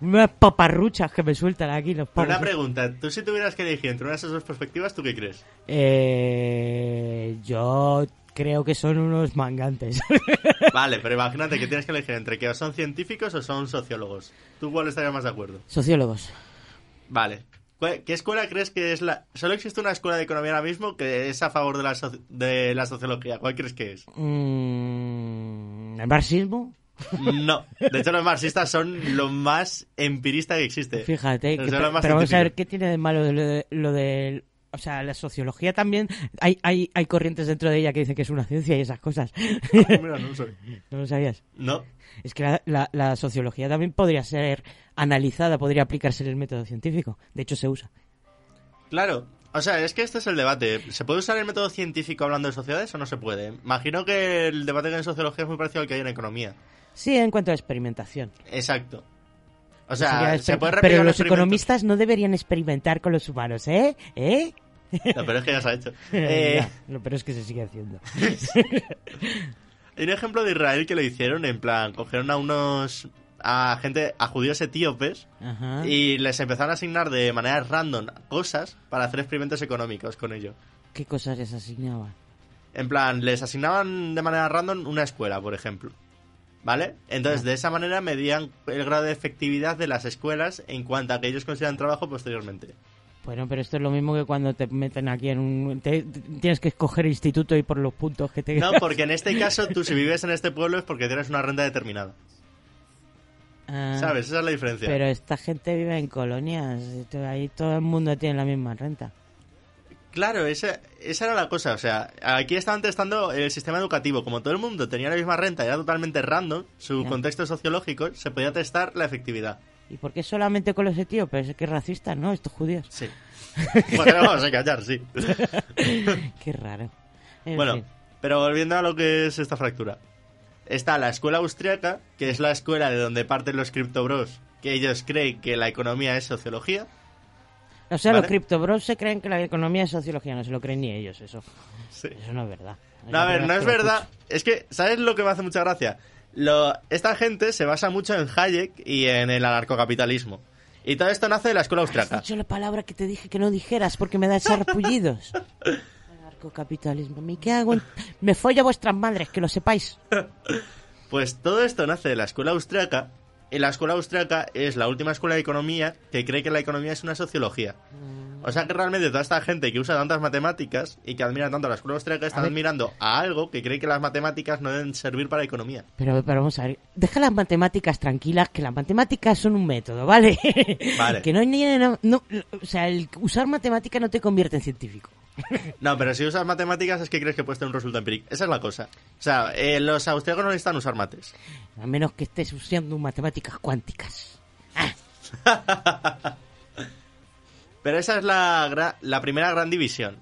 unas paparruchas que me sueltan aquí los Pero una pregunta, tú si tuvieras que elegir entre una de esas dos perspectivas, ¿tú qué crees? Eh, yo creo que son unos mangantes. Vale, pero imagínate que tienes que elegir entre que o son científicos o son sociólogos. ¿Tú cuál estarías más de acuerdo? Sociólogos. Vale. ¿Cuál- ¿Qué escuela crees que es la...? Solo existe una escuela de economía ahora mismo que es a favor de la, de la sociología. ¿Cuál crees que es? Mm, ¿El marxismo? No. De hecho, los marxistas son lo más empirista que existe. Fíjate, que- pero vamos a ver qué tiene de malo lo de, lo de- o sea, la sociología también, hay, hay, hay corrientes dentro de ella que dicen que es una ciencia y esas cosas. mira, no lo sé. ¿No lo sabías? No. Es que la, la- la sociología también podría ser analizada, podría aplicarse en el método científico. De hecho, se usa. Claro. O sea, es que este es el debate. ¿Se puede usar el método científico hablando de sociedades o no se puede? Imagino que el debate que hay en sociología es muy parecido al que hay en economía. Sí, en cuanto a experimentación. Exacto. O sea, se puede Pero los economistas no deberían experimentar con los humanos, ¿eh? ¿Eh? No, pero es que ya se ha hecho. Eh, Ya, lo pero es que se sigue haciendo. Hay un ejemplo de Israel que lo hicieron, en plan, cogieron a unos... a gente, a judíos etíopes Ajá. y les empezaron a asignar de manera random cosas para hacer experimentos económicos con ello. ¿Qué cosas les asignaban? En plan, les asignaban de manera random una escuela, por ejemplo. ¿Vale? Entonces, de esa manera medían el grado de efectividad de las escuelas en cuanto a que ellos consideran trabajo posteriormente. Bueno, pero esto es lo mismo que cuando te meten aquí en un... te- tienes que escoger instituto y por los puntos que te... No, porque en este caso tú si vives en este pueblo es porque tienes una renta determinada. Ah, ¿Sabes? Esa es la diferencia. Pero esta gente vive en colonias. Ahí todo el mundo tiene la misma renta. Claro, esa, esa era la cosa. O sea, aquí estaban testando el sistema educativo. Como todo el mundo tenía la misma renta y era totalmente random, su Ya. contexto sociológico, se podía testar la efectividad. ¿Y por qué solamente con los etíopes? Es que racistas, ¿no? Estos judíos. Sí. Bueno, vamos a callar, sí. qué raro. En bueno, fin. pero volviendo a lo que es esta fractura. Está la escuela austriaca, que es la escuela de donde parten los criptobros, que ellos creen que la economía es sociología. O sea, ¿Vale? los criptobros se creen que la economía es sociología. No se lo creen ni ellos, eso. Sí. Eso no es verdad. No, a ver, no es verdad. Es que, ¿sabes lo que me hace mucha gracia? Lo, esta gente se basa mucho en Hayek y en el anarcocapitalismo. Y todo esto nace de la escuela Has austriaca. dicho la palabra que te dije que no dijeras porque me da sarpullidos. Anarcocapitalismo. Me cago en... Me follo a vuestras madres, que lo sepáis. Pues todo esto nace de la escuela austriaca. Y la escuela austriaca es la última escuela de economía que cree que la economía es una sociología. O sea que realmente toda esta gente que usa tantas matemáticas y que admira tanto a la escuela austriaca están ver. admirando a algo que cree que las matemáticas no deben servir para la economía. Pero, pero vamos a ver, deja las matemáticas tranquilas, que las matemáticas son un método, ¿vale? Vale. que no no- no- o sea, el usar matemática no te convierte en científico. No, pero si usas matemáticas es que crees que puedes tener un resultado empírico. Esa es la cosa. O sea, eh, los austriacos no necesitan usar mates. A menos que estés usando matemáticas cuánticas. Pero esa es la, la primera gran división.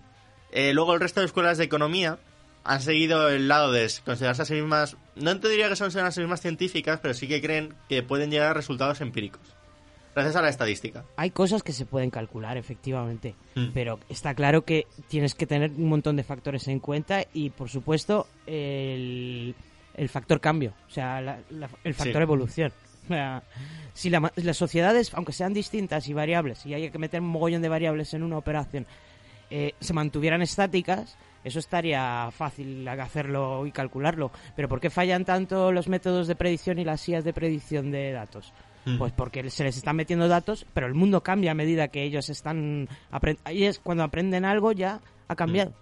Eh, luego el resto de escuelas de economía han seguido el lado de considerarse a sí mismas, no te diría que son a sí mismas científicas, pero sí que creen que pueden llegar a resultados empíricos. Gracias a la estadística. Hay cosas que se pueden calcular, efectivamente. Mm. Pero está claro que tienes que tener un montón de factores en cuenta y, por supuesto, el, el factor cambio. O sea, la- la- el factor Sí. evolución. Si la las sociedades, aunque sean distintas y variables, y hay que meter un mogollón de variables en una operación, eh, se mantuvieran estáticas, eso estaría fácil hacerlo y calcularlo. Pero ¿por qué fallan tanto los métodos de predicción y las IAs de predicción de datos? Mm. Pues porque se les están metiendo datos, pero el mundo cambia a medida que ellos están... Ahí es cuando aprenden algo ya ha cambiado.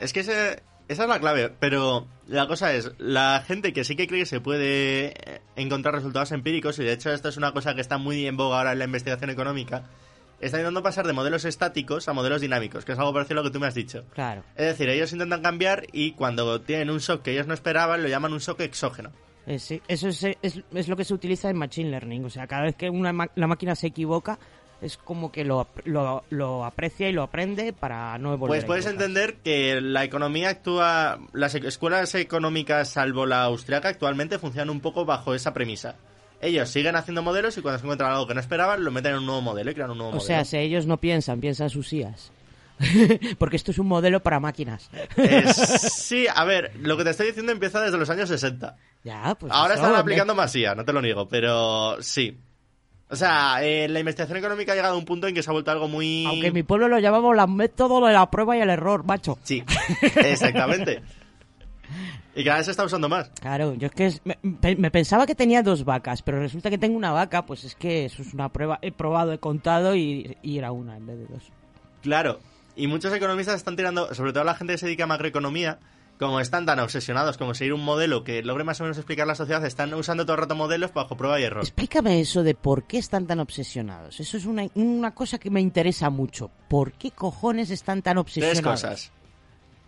Es que ese- esa es la clave, pero la cosa es, la gente que sí que cree que se puede eh, encontrar resultados empíricos, y de hecho esto es una cosa que está muy en boga ahora en la investigación económica, está intentando pasar de modelos estáticos a modelos dinámicos, que es algo parecido a lo que tú me has dicho. Claro. Es decir, ellos intentan cambiar y cuando tienen un shock que ellos no esperaban, lo llaman un shock exógeno. Eh, sí, eso es, es- es lo que se utiliza en Machine Learning. O sea, cada vez que una la máquina se equivoca, es como que lo, lo, lo aprecia y lo aprende para no volver Pues puedes entender que la economía actúa, las e- escuelas económicas, salvo la austriaca, actualmente funcionan un poco bajo esa premisa. Ellos siguen haciendo modelos y cuando se encuentran algo que no esperaban, lo meten en un nuevo modelo y crean un nuevo O modelo. sea, si ellos no piensan, piensan sus IAs. Porque esto es un modelo para máquinas. Es- sí, a ver, lo que te estoy diciendo empieza desde los años 60. Ya, pues Ahora están aplicando más IA, no te lo niego, pero sí. O sea, eh, la investigación económica ha llegado a un punto en que se ha vuelto algo muy... Aunque en mi pueblo lo llamamos la método de la prueba y el error, macho. Sí, exactamente. y cada vez se está usando más. Claro, yo es que es- me, pe- me pensaba que tenía dos vacas, pero resulta que tengo una vaca, pues es que eso es una prueba. He probado, he contado y, y era una en vez de dos. Claro, y muchos economistas están tirando, sobre todo la gente que se dedica a macroeconomía, como están tan obsesionados como seguir un modelo que logre más o menos explicar la sociedad, están usando todo el rato modelos bajo prueba y error. Explícame eso de por qué están tan obsesionados. Eso es una, una cosa que me interesa mucho. ¿Por qué cojones están tan obsesionados? Tres cosas.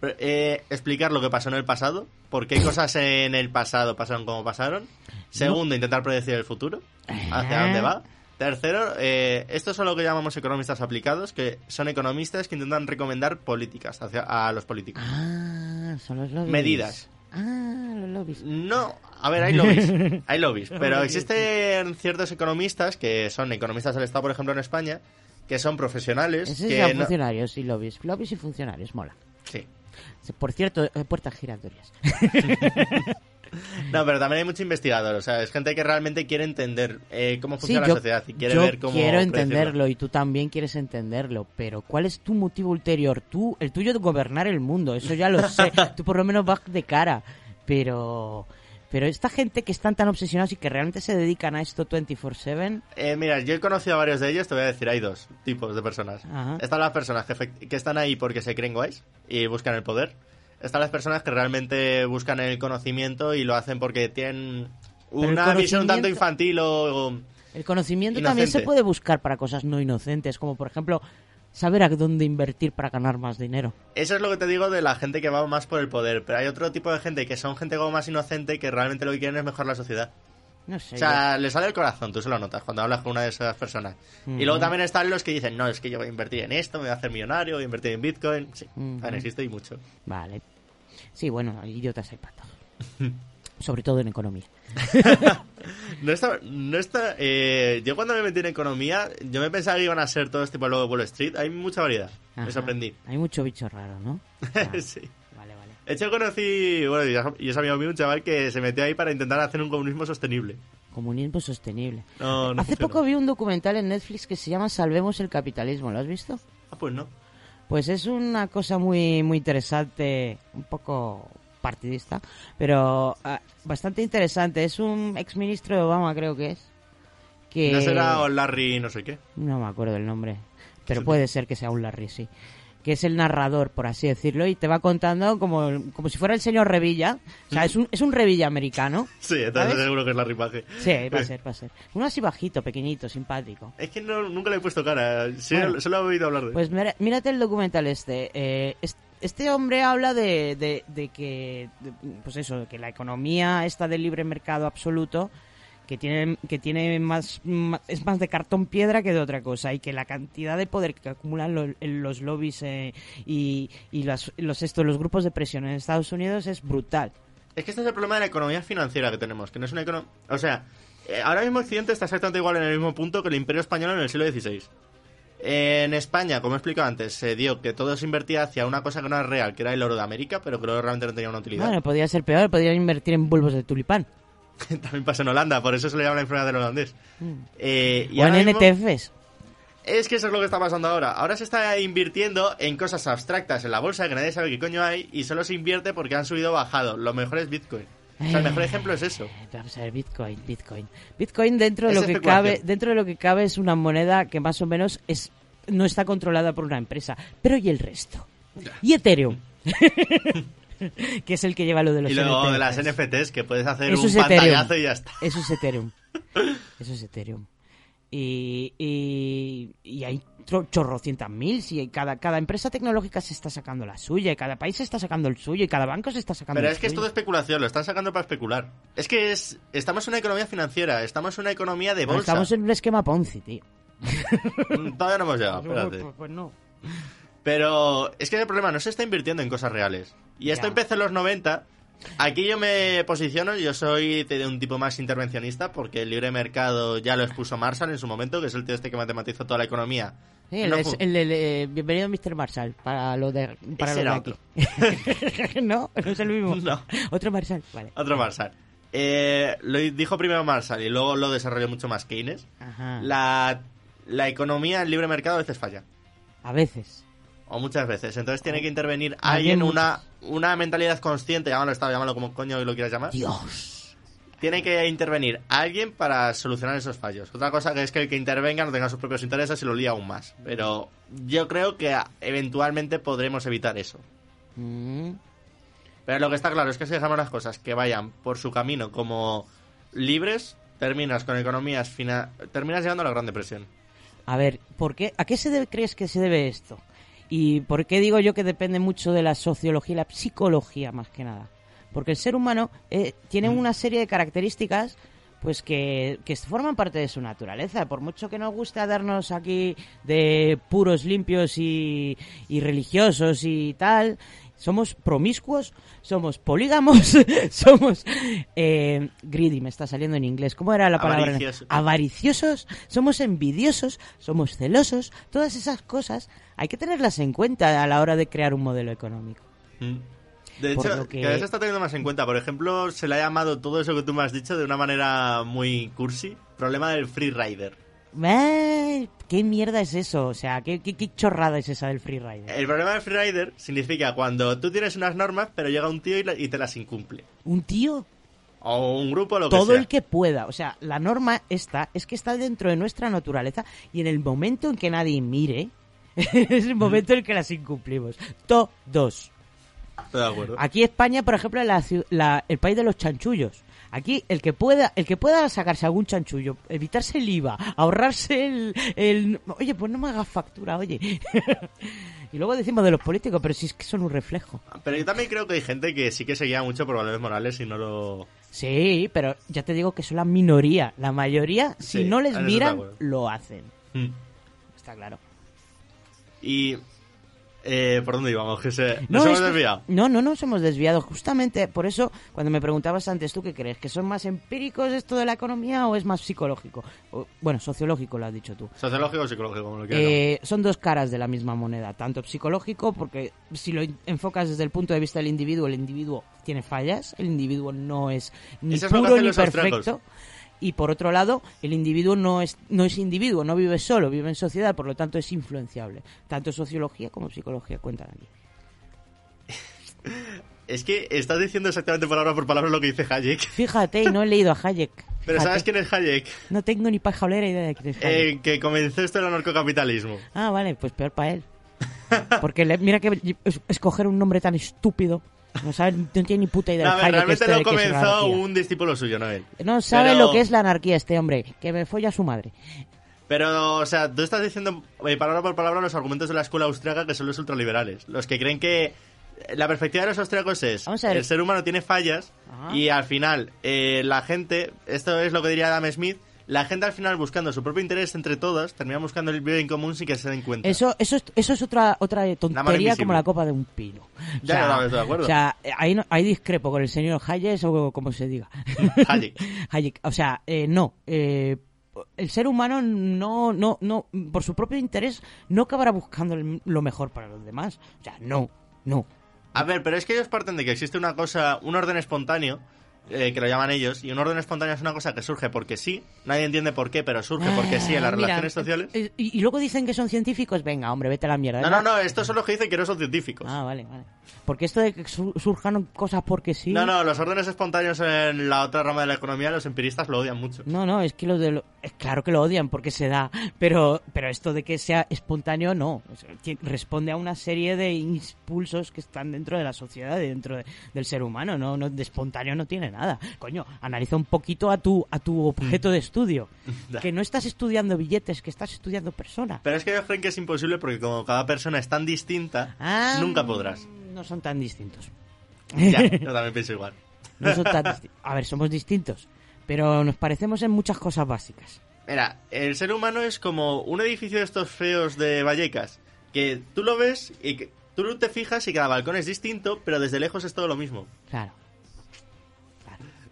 Eh, explicar lo que pasó en el pasado, por qué cosas en el pasado pasaron como pasaron. Segundo, intentar predecir el futuro, hacia dónde va. Tercero, eh, estos son lo que llamamos economistas aplicados, que son economistas que intentan recomendar políticas hacia, a los políticos. Ah, son los lobbies. Medidas. Ah, los lobbies. No, a ver, hay lobbies, hay lobbies, pero existen ciertos economistas que son economistas del Estado, por ejemplo, en España, que son profesionales, Esos que son no- funcionarios y lobbies. Lobbies y funcionarios, mola. Sí. Por cierto, eh, puertas giratorias. No, pero también hay mucho investigador, o sea, es gente que realmente quiere entender eh, cómo Sí, funciona yo, la sociedad y quiere yo ver cómo quiero entenderlo y tú también quieres entenderlo, pero ¿cuál es tu motivo ulterior? Tú, el tuyo de gobernar el mundo, eso ya lo sé. tú por lo menos vas de cara, pero pero esta gente que están tan obsesionados y que realmente se dedican a esto 24/7, Eh, mira, yo he conocido a varios de ellos, te voy a decir, hay dos tipos de personas. Ajá. Están las personas que, que están ahí porque se creen guays y buscan el poder. Están las personas que realmente buscan el conocimiento y lo hacen porque tienen una visión un tanto infantil o... o- el conocimiento también se puede buscar para cosas no inocentes, como por ejemplo saber a dónde invertir para ganar más dinero. Eso es lo que te digo de la gente que va más por el poder. Pero hay otro tipo de gente que son gente como más inocente que realmente lo que quieren es mejorar la sociedad. No sé. O sea, le sale el corazón, tú se lo notas cuando hablas con una de esas personas. Ujú. Y luego también están los que dicen, no, es que yo voy a invertir en esto, me voy a hacer millonario, voy a invertir en Bitcoin. Sí, Ujú. también existe y mucho. Vale. Sí, bueno, idiotas hay para todo. Sobre todo en economía. No está, no está, eh, yo cuando me metí en economía, yo me pensaba que iban a ser todos tipo luego de Wall Street. Hay mucha variedad. Me Ajá. sorprendí. Hay mucho bicho raro, ¿no? sí. De hecho, conocí, bueno, y es- amigo mío, un chaval que se metió ahí para intentar hacer un comunismo sostenible. Comunismo sostenible. No, no Hace poco vi un documental en Netflix que se llama Salvemos el capitalismo. ¿Lo has visto? Ah, pues no. Pues es una cosa muy muy interesante, un poco partidista, pero ah, bastante interesante. Es un exministro de Obama, creo que es. Que No será Larry no sé qué. No me acuerdo el nombre, pero puede ser que sea un Larry, sí. Que es el narrador, por así decirlo, y te va contando como, como si fuera el señor Revilla. O sea, es un, es un Revilla americano. Sí, ¿Sabes? seguro que es Larry Page. Sí, va a ser, va a ser. Uno así bajito, pequeñito, simpático. Es que no, nunca le he puesto cara. Sí, Bueno. solo he oído hablar de. Pues mira- mírate el documental este. Eh, es- este hombre habla de, de, de que, de- pues eso, que la economía está de libre mercado absoluto, que tiene, que tiene más, es más de cartón piedra que de otra cosa, y que la cantidad de poder que acumulan lo- los lobbies eh, y, y las- los, esto, los grupos de presión en Estados Unidos es brutal. Es que este es el problema de la economía financiera que tenemos, que no es una economía... O sea, eh, ahora mismo Occidente está exactamente igual en el mismo punto que el Imperio Español en el siglo XVI. En España, como he explicado antes, se dio que todo se invertía hacia una cosa que no era real, que era el oro de América, pero que oro realmente no tenía una utilidad. Bueno, podría ser peor, podría invertir en bulbos de tulipán. También pasa en Holanda, por eso se le llama la enfermedad del holandés. Eh, y o en NTFs. Es que eso es lo que está pasando ahora. Ahora se está invirtiendo en cosas abstractas en la bolsa que nadie sabe qué coño hay y solo se invierte porque han subido o bajado. Lo mejor es Bitcoin. O sea, el mejor Eh. ejemplo es eso. Vamos a ver, Bitcoin, Bitcoin. Bitcoin dentro de Es lo que cabe, dentro de lo que cabe es una moneda que más o menos es no está controlada por una empresa. Pero ¿y el resto? ¿Y Ethereum? que es el que lleva lo de los Y luego NFTs. de las NFTs que puedes hacer Eso un Ethereum. pantallazo y ya está. Eso es Ethereum. Eso es Ethereum. Y, y, y hay chorrocientas mil. Si cada, cada empresa tecnológica se está sacando la suya, y cada país se está sacando el suyo, y cada banco se está sacando Pero el es que es todo especulación, lo están sacando para especular. Es que es estamos en una economía financiera, estamos en una economía de bolsa. Estamos en un esquema Ponzi, tío. Mm, Todavía no hemos llegado, espérate. Pues, pues no. Pero es que el problema no se está invirtiendo en cosas reales. Y esto empezó en los 90. Aquí yo me posiciono, yo soy de un tipo más intervencionista porque el libre mercado ya lo expuso Marshall en su momento, que es el tío este que matematizó toda la economía. Sí, el, No es- fu- el- el, eh, bienvenido Mr. Marshall para lo de para lo de aquí. no, no es el mismo. No. Otro Marshall, vale. Otro Marshall. eh, lo dijo primero Marshall y luego lo desarrolló mucho más Keynes. Ajá. La, la economía, el libre mercado a veces falla. A veces. O muchas veces. Entonces tiene que intervenir Alguien una, una mentalidad consciente, llámalo Estado, llámalo como coño lo quieras llamar. Dios. Tiene que intervenir alguien para solucionar esos fallos. Otra cosa que es que el que intervenga no tenga sus propios intereses y lo lía aún más. Pero yo creo que eventualmente podremos evitar eso. Mm. Pero lo que está claro es que si dejamos las cosas que vayan por su camino como libres, terminas con economías fina... terminas llegando a la Gran Depresión. A ver, ¿por qué, ¿a qué se debe, crees que se debe esto? ¿Y por qué digo yo que depende mucho de la sociología y la psicología más que nada? Porque el ser humano eh, tiene una serie de características pues que, que forman parte de su naturaleza. Por mucho que nos guste darnos aquí de puros, limpios y, y religiosos y tal, somos promiscuos, somos polígamos, somos eh, greedy, me está saliendo en inglés. ¿Cómo era la palabra? Avaricioso. Avariciosos, somos envidiosos, somos celosos. Todas esas cosas hay que tenerlas en cuenta a la hora de crear un modelo económico. Mm. De hecho, que- cada vez se está teniendo más en cuenta. Por ejemplo, se le ha llamado todo eso que tú me has dicho de una manera muy cursi. Problema del free rider. Eh, ¿Qué mierda es eso? O sea, ¿qué, qué, qué chorrada es esa del freerider? El problema del free rider significa cuando tú tienes unas normas, pero llega un tío y, la- y te las incumple. Un tío O un grupo, lo que todo sea. el que pueda. O sea, la norma esta es que está dentro de nuestra naturaleza y en el momento en que nadie mire, es el momento en que las incumplimos. Todos. Estoy de acuerdo. Aquí España, por ejemplo, es la- el país de los chanchullos. Aquí el que pueda, el que pueda sacarse algún chanchullo, evitarse el IVA, ahorrarse el, el- oye, pues no me hagas factura, oye. y luego decimos de los políticos, pero si es que son un reflejo. Pero yo también creo que hay gente que sí que se guía mucho por valores morales y no lo... Sí, pero ya te digo que son la minoría. La mayoría, si Sí, no les miran, lo hacen. Mm. Está claro. Y... Eh, ¿Por dónde íbamos? Que se... No, nos es hemos que- desviado. No, no nos hemos desviado. Justamente por eso, cuando me preguntabas antes, ¿tú qué crees? ¿Que son más empíricos esto de la economía o es más psicológico? O- bueno, sociológico lo has dicho tú. Sociológico o psicológico, como lo quieras Eh, son dos caras de la misma moneda, tanto psicológico, porque si lo enfocas desde el punto de vista del individuo, el individuo tiene fallas, el individuo no es ni Eso puro ni austríacos. Y por otro lado, el individuo no es, no es individuo, no vive solo, vive en sociedad, por lo tanto es influenciable. Tanto sociología como psicología cuentan aquí. Es que estás diciendo exactamente palabra por palabra lo que dice Hayek. Fíjate, y no he leído a Hayek. Pero. ¿sabes quién es Hayek? No tengo ni pajolera idea de quién es Hayek. Eh, que comenzó esto del anarcocapitalismo. Ah, vale, pues peor para él. Porque le- mira que es- escoger un nombre tan estúpido. No sabe, no tiene ni puta idea No, ver, realmente este la comenzó un discípulo suyo, no él. No sabe Pero- lo que es la anarquía este hombre, que me folla a su madre. Pero, o sea, tú estás diciendo eh, palabra por palabra los argumentos de la escuela austriaca que son los ultraliberales. Los que creen que la perspectiva de los austriacos es el ser humano tiene fallas Ajá. y al final eh, la gente, esto es lo que diría Adam Smith, la gente al final buscando su propio interés entre todas termina buscando el bien común sin que se den cuenta. Eso, eso, es, eso es otra, otra tontería como la copa de un pino. O Ya, sea, ya, estoy de acuerdo. O sea, ahí, no- ahí discrepo con el señor Hayek o como se diga. Hayek. Hayek. O sea, eh, no. eh, el ser humano no, no, no, por su propio interés, no acabará buscando el- lo mejor para los demás. O sea, no, no. A ver, pero es que ellos parten de que existe una cosa, un orden espontáneo, eh, que lo llaman ellos, y un orden espontáneo es una cosa que surge porque sí, nadie entiende por qué, pero surge porque sí en las Ah, mira, relaciones sociales. eh, Y, y luego dicen que son científicos. Venga, hombre, vete a la mierda. No, no, no, estos son los que dicen que no son científicos. Ah, vale, vale. Porque esto de que su- surjan cosas porque sí. No, no, los órdenes espontáneos en la otra rama de la economía, los empiristas lo odian mucho. No, no, es que lo de lo- claro que lo odian porque se da, pero pero esto de que sea espontáneo no, responde a una serie de impulsos que están dentro de la sociedad, dentro de- del ser humano, no, no de espontáneo no tiene nada. Coño, analiza un poquito a tu a tu objeto de estudio, que no estás estudiando billetes, que estás estudiando personas. Pero es que ellos creen que es imposible porque como cada persona es tan distinta, Ah, nunca podrás. No son tan distintos. Ya, yo también pienso igual. No son tan A ver, somos distintos, pero nos parecemos en muchas cosas básicas. Mira, el ser humano es como un edificio de estos feos de Vallecas, que tú lo ves y que tú te fijas y cada balcón es distinto, pero desde lejos es todo lo mismo. Claro.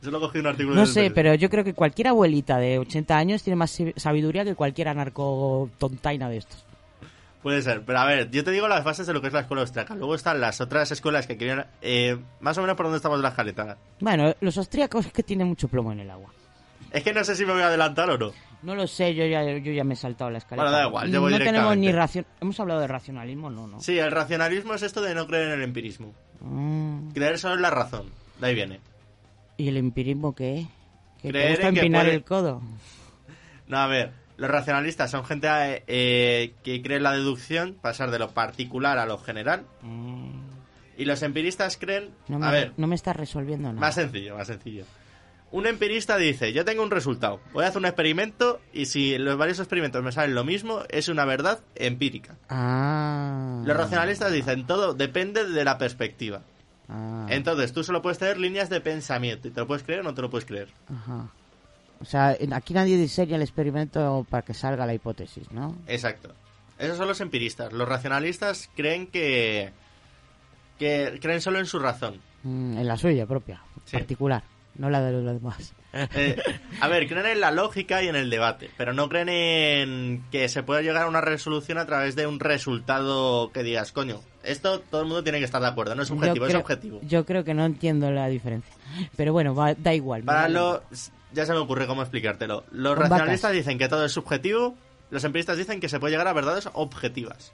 Eso lo cogí de un artículo No sé, pero yo creo que cualquier abuelita de 80 años tiene más sabiduría que cualquier anarco tontaina de estos. Puede ser, pero a ver, yo te digo las bases de lo que es la escuela austríaca. Luego están las otras escuelas que querían... Eh, más o menos por donde estamos de la escaleta. Bueno, los austríacos es que tienen mucho plomo en el agua. Es que no sé si me voy a adelantar o no. No lo sé, yo ya, yo ya me he saltado la escaleta. Bueno, da igual, yo voy No tenemos ni ración... Hemos hablado de racionalismo, no, no. Sí, el racionalismo es esto de no creer en el empirismo. Mm. Creer solo en la razón. De ahí viene. ¿Y el empirismo qué? ¿Que te gusta empinar puede- el codo? No, a ver, los racionalistas son gente eh, que cree en la deducción, pasar de lo particular a lo general. Y los empiristas creen... Mm. No me, a ver, no me estás resolviendo nada. más sencillo, más sencillo. Un empirista dice, yo tengo un resultado, voy a hacer un experimento y si los varios experimentos me salen lo mismo, es una verdad empírica. Ah. Los racionalistas dicen, todo depende de la perspectiva. Ah. Entonces, tú solo puedes tener líneas de pensamiento y te lo puedes creer o no te lo puedes creer. Ajá. O sea, aquí nadie diseña el experimento para que salga la hipótesis, ¿no? Exacto. Esos son los empiristas. Los racionalistas creen que... que creen solo en su razón. Mm, en la suya propia, Sí. particular, no la de los demás. Eh, a ver, creen en la lógica y en el debate, pero no creen en que se pueda llegar a una resolución a través de un resultado que digas, coño, esto todo el mundo tiene que estar de acuerdo, no es subjetivo, yo es creo, objetivo. Yo creo que no entiendo la diferencia. Pero bueno, va- da igual. me Para los... Ya se me ocurre cómo explicártelo. Los racionalistas vacas. dicen que todo es subjetivo, los empiristas dicen que se puede llegar a verdades objetivas.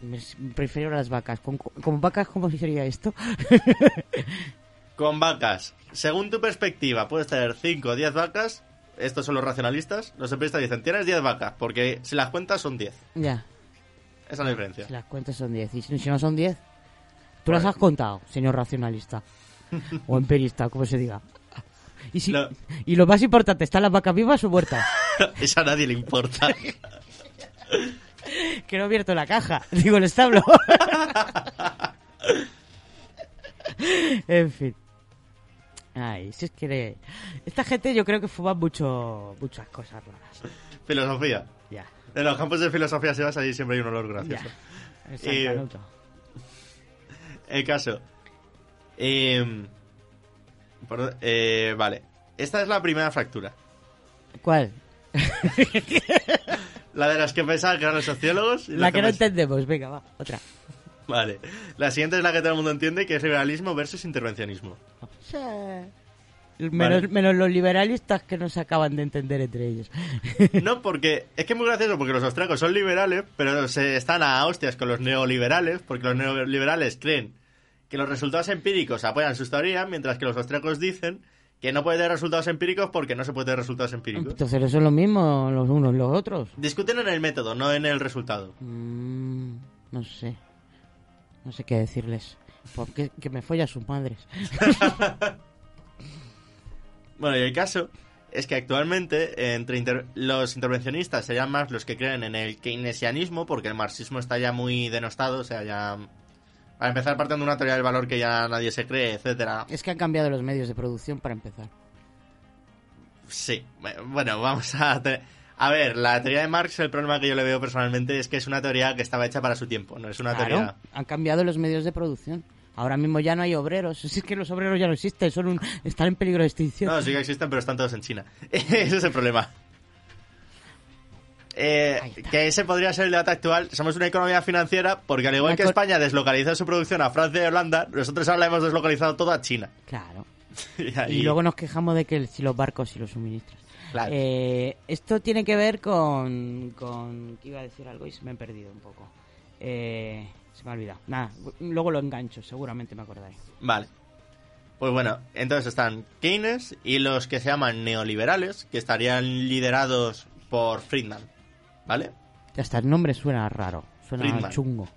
Me- Prefiero las vacas. ¿Con, con vacas cómo sería esto? Con vacas, según tu perspectiva, puedes tener 5 o 10 vacas. Estos son los racionalistas. Los empiristas dicen, tienes 10 vacas, porque si las cuentas son 10. ya, Esa es la diferencia. si las cuentas son 10. Y si, no son 10, tú las has contado, señor racionalista. o empirista, como se diga. Y, si, No. y lo más importante, ¿están las vacas vivas o muertas? Eso a nadie le importa. Que no he abierto la caja. Digo, el establo. en fin. Ay, si es que... Esta gente yo creo que fuma mucho, muchas cosas raras. Filosofía. Ya. En los campos de filosofía si vas allí siempre hay un olor gracioso. El Y- San Canuto. el caso. Eh, por- eh, vale. Esta es la primera fractura. ¿Cuál? La de las que pensaban que eran los sociólogos. y La las que no entendemos. Venga, va, otra. Vale. La siguiente es la que todo el mundo entiende, que es liberalismo versus intervencionismo. Menos, menos los liberalistas que no se acaban de entender entre ellos. No, porque es que es muy gracioso porque los austriacos son liberales, pero se están a hostias con los neoliberales, porque los neoliberales creen que los resultados empíricos apoyan sus teorías, mientras que los austriacos dicen que no puede tener resultados empíricos porque no se puede tener resultados empíricos. Entonces, ¿eso es lo mismo los unos los otros? Discuten en el método, no en el resultado. Mm, no sé. No sé qué decirles. Porque que me folla a sus madres. Bueno, y el caso es que actualmente entre inter- los intervencionistas serían más los que creen en el keynesianismo, porque el marxismo está ya muy denostado, o sea, ya... Para empezar partiendo de una teoría del valor que ya nadie se cree, etcétera. Es que han cambiado los medios de producción para empezar. Sí, bueno, vamos a... te- A ver, la teoría de Marx, el problema que yo le veo personalmente es que es una teoría que estaba hecha para su tiempo, no es una Claro, teoría... han cambiado los medios de producción. Ahora mismo ya no hay obreros. Es que los obreros ya no existen, son un, están en peligro de extinción. No, sí que existen, pero están todos en China. Ese es el problema. Eh, que ese podría ser el debate actual. Somos una economía financiera porque al igual que España deslocalizó su producción a Francia y Holanda, nosotros ahora la hemos deslocalizado todo a China. Claro. y, luego nos quejamos de que el- si los barcos y los suministros. Claro. Eh, esto tiene que ver con, con... ¿Qué iba a decir algo y se me he perdido un poco? Eh, se me ha olvidado. Nada, luego lo engancho, seguramente me acordaré. Vale. Pues bueno, entonces están Keynes y los que se llaman neoliberales, que estarían liderados por Friedman. ¿Vale? Ya está, el nombre suena raro, suena Friedman. chungo.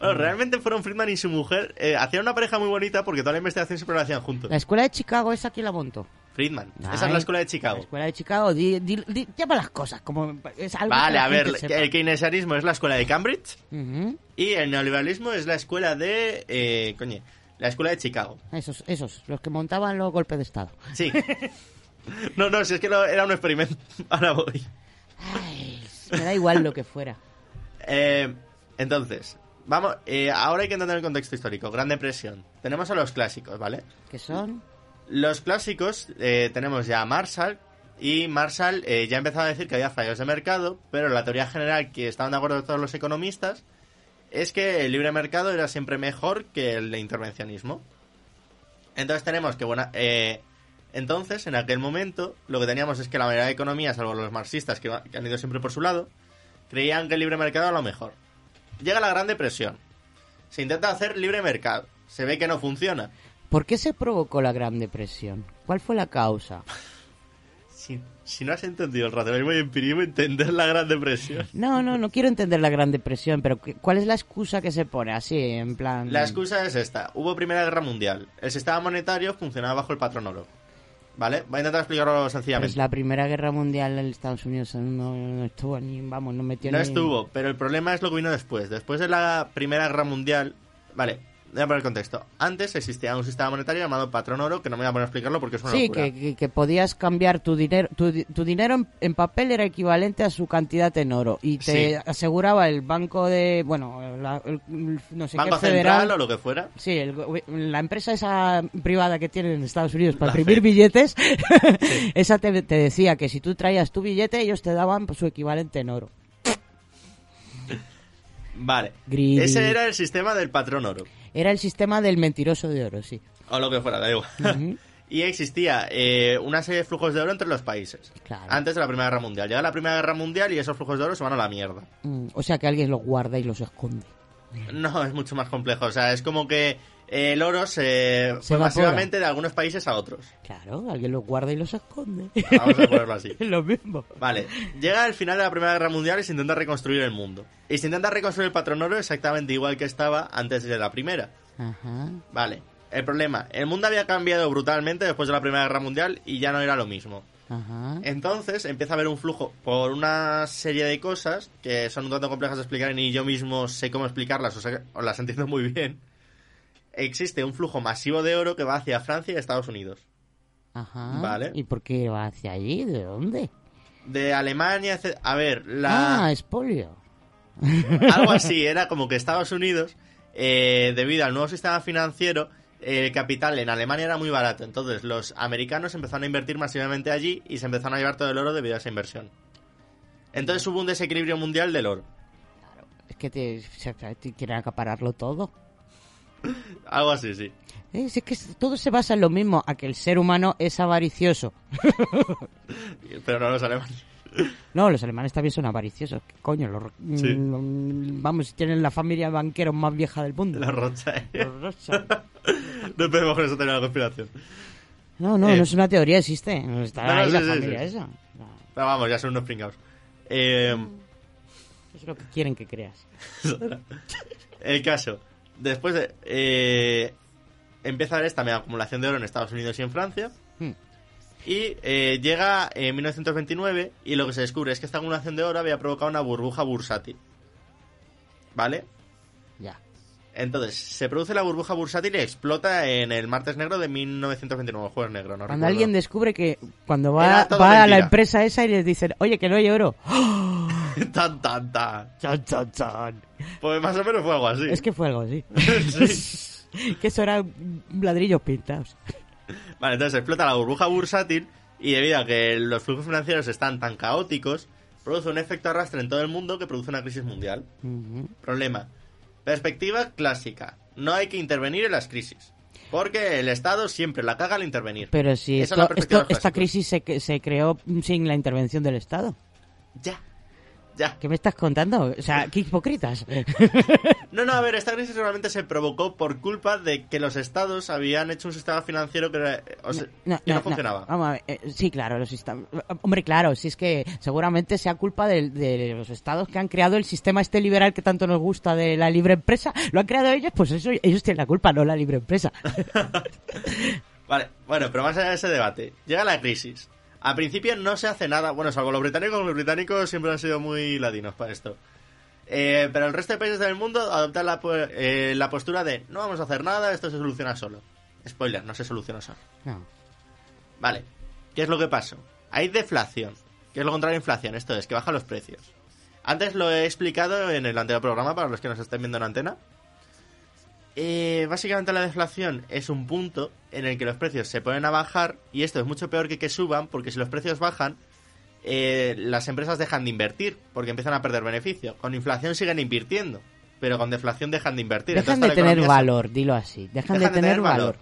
Bueno, realmente fueron Friedman y su mujer. eh, hacían una pareja muy bonita porque toda la investigación siempre la hacían juntos. La escuela de Chicago, esa aquí la montó. Friedman. Esa es Ay, la escuela de Chicago. La escuela de Chicago, di, di- di- llama las cosas como es algo Vale, a ver, el keynesianismo es la escuela de Cambridge Ujú. y el neoliberalismo es la escuela de... Eh, coño, la escuela de Chicago. Esos, esos, los que montaban los golpes de Estado. Sí. no, no, si es que era un experimento. Ahora voy. Me da igual lo que fuera. Eh, entonces, vamos, eh, ahora hay que entender el contexto histórico. Gran Depresión. Tenemos a los clásicos, ¿vale? ¿Qué son? Los clásicos, eh, tenemos ya a Marshall, y Marshall eh, ya empezaba a decir que había fallos de mercado, pero la teoría general que estaban de acuerdo todos los economistas es que el libre mercado era siempre mejor que el de intervencionismo. Entonces tenemos que, bueno, eh, entonces en aquel momento lo que teníamos es que la mayoría de economías, salvo los marxistas que, han ido siempre por su lado, creían que el libre mercado era lo mejor. Llega la Gran Depresión. Se intenta hacer libre mercado. Se ve que no funciona. ¿Por qué se provocó la Gran Depresión? ¿Cuál fue la causa? Si, si no has entendido el racionalismo y empirismo, entender la Gran Depresión. No, no, no quiero entender la Gran Depresión, pero ¿qué- ¿cuál es la excusa que se pone así, en plan... La excusa es esta. Hubo Primera Guerra Mundial. El sistema monetario funcionaba bajo el patrón oro. ¿Vale? Voy a intentar explicarlo Pues sencillamente. la Primera Guerra Mundial en Estados Unidos no, no estuvo ni, vamos, no metió No ni... estuvo, pero el problema es lo que vino después. Después de la Primera Guerra Mundial... Vale, voy a poner el contexto. Antes existía un sistema monetario llamado patrón oro, que no me voy a poner a explicarlo porque es una Sí, locura. que, que, que podías cambiar tu dinero, tu, di- tu dinero en, en papel era equivalente a su cantidad en oro y te Sí. aseguraba el banco de, bueno, la- el- el- no sé Banco qué federal, Central o lo que fuera. Sí, el la empresa esa privada que tienen en Estados Unidos para La imprimir billetes, esa te, te decía que si tú traías tu billete ellos te daban pues, su equivalente en oro. Vale. Ese era el sistema del patrón oro. Era el sistema del mentiroso de oro, sí. O lo que fuera, da igual. Y existía eh, una serie de flujos de oro entre los países. Claro. Antes de la Primera Guerra Mundial. Llega la Primera Guerra Mundial y esos flujos de oro se van a la mierda. Mm, O sea que alguien los guarda y los esconde. No, es mucho más complejo. O sea, es como que el oro se, Se fue masivamente de algunos países a otros. Claro, alguien los guarda y los esconde. Vamos a ponerlo así. Es lo mismo. Vale, llega el final de la Primera Guerra Mundial y se intenta reconstruir el mundo. Y se intenta reconstruir el patrón oro exactamente igual que estaba antes de la Primera. Ajá. Vale, el problema, el mundo había cambiado brutalmente después de la Primera Guerra Mundial y ya no era lo mismo. Ajá. Entonces empieza a haber un flujo por una serie de cosas que son un tanto complejas de explicar y ni yo mismo sé cómo explicarlas, o sea, las entiendo muy bien. Existe un flujo masivo de oro que va hacia Francia y Estados Unidos. Ajá. Vale. ¿Y por qué va hacia allí? ¿De dónde? De Alemania, etc. A ver, la... Ah, espolio. algo así, era como que Estados Unidos, eh, debido al nuevo sistema financiero, el capital en Alemania era muy barato. Entonces los americanos empezaron a invertir masivamente allí y se empezaron a llevar todo el oro debido a esa inversión. Entonces hubo un desequilibrio mundial del oro. Es que te quieren acapararlo todo. Algo así, sí. Eh, Es que todo se basa en lo mismo, a que el ser humano es avaricioso. Pero no los alemanes. No, los alemanes también son avariciosos. ¿Qué coño? Los, Sí. mm, vamos, tienen la familia de banqueros más vieja del mundo. Los Rothschild. Los Rothschild. No empecemos con teoría de la conspiración. No, no, Eh. no es una teoría, existe. Está No, no, ahí sí, la sí, familia esa. Pero vamos, ya son unos pringados. Eh, Es lo que quieren que creas. el caso. Después de... eh, empieza a haber esta mega acumulación de oro en Estados Unidos y en Francia. Hmm. Y eh, llega en 1929 y lo que se descubre es que esta acumulación de oro había provocado una burbuja bursátil. ¿Vale? Ya. Entonces, se produce la burbuja bursátil y explota en el martes negro de 1929, el jueves negro, no Cuando recuerdo. alguien descubre que cuando va, va a la empresa esa y les dicen, oye, que no hay oro. tan, tan, tan. Chan, chan, chan. Pues más o menos fue algo así. Es que fue algo así. Sí. que eso eran ladrillos pintados. Vale, entonces explota la burbuja bursátil y debido a que los flujos financieros están tan caóticos, produce un efecto arrastre en todo el mundo que produce una crisis mundial. Problema. Perspectiva clásica. No hay que intervenir en las crisis. Porque el Estado siempre la caga al intervenir. Pero si es esto, esta crisis se, se creó sin la intervención del Estado. Ya. Ya. ¿Qué me estás contando? O sea, qué hipócritas. No, no, a ver, esta crisis realmente se provocó por culpa de que los estados habían hecho un sistema financiero que, o sea, que no, funcionaba. Vamos a ver, eh, sí, claro, los Hombre, claro, si es que seguramente sea culpa de, los estados que han creado el sistema este liberal que tanto nos gusta de la libre empresa. Lo han creado ellos, pues eso ellos tienen la culpa, no la libre empresa. Vale, bueno, pero más allá de ese debate, llega la crisis. Al principio no se hace nada, bueno, salvo los británicos, los británicos siempre han sido muy ladinos para esto. Eh, pero el resto de países del mundo adoptan la, eh, la postura de no vamos a hacer nada, esto se soluciona solo. Spoiler, no se soluciona solo. No. Vale, ¿qué es lo que pasó? Hay deflación, que es lo contrario a inflación, esto es que bajan los precios. Antes lo he explicado en el anterior programa para los que nos estén viendo en antena. Eh, básicamente la deflación es un punto en el que los precios se ponen a bajar y esto es mucho peor que que suban porque si los precios bajan, eh, las empresas dejan de invertir porque empiezan a perder beneficio. Con inflación siguen invirtiendo, pero con deflación dejan de invertir. Dejan Entonces, de tener se- valor, dilo así. Dejan, de tener valor.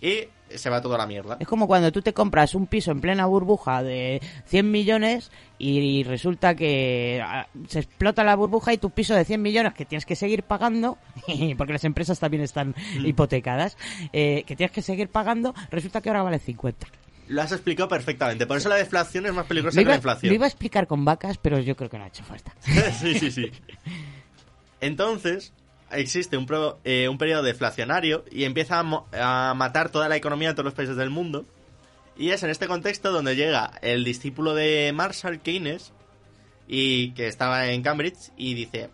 Y se va todo a la mierda. Es como cuando tú te compras un piso en plena burbuja de 100 millones y resulta que ah, se explota la burbuja y tu piso de 100 millones que tienes que seguir pagando, porque las empresas también están Mm. hipotecadas, eh, que tienes que seguir pagando, resulta que ahora vale 50. Lo has explicado perfectamente. Por eso la deflación es más peligrosa que la inflación. lo iba a explicar con vacas, pero yo creo que no ha hecho falta. sí, sí, sí. Entonces, existe un, pro- eh, un periodo deflacionario y empieza a, a matar toda la economía de todos los países del mundo. Y es en este contexto donde llega el discípulo de Marshall Keynes, y que estaba en Cambridge, y dice,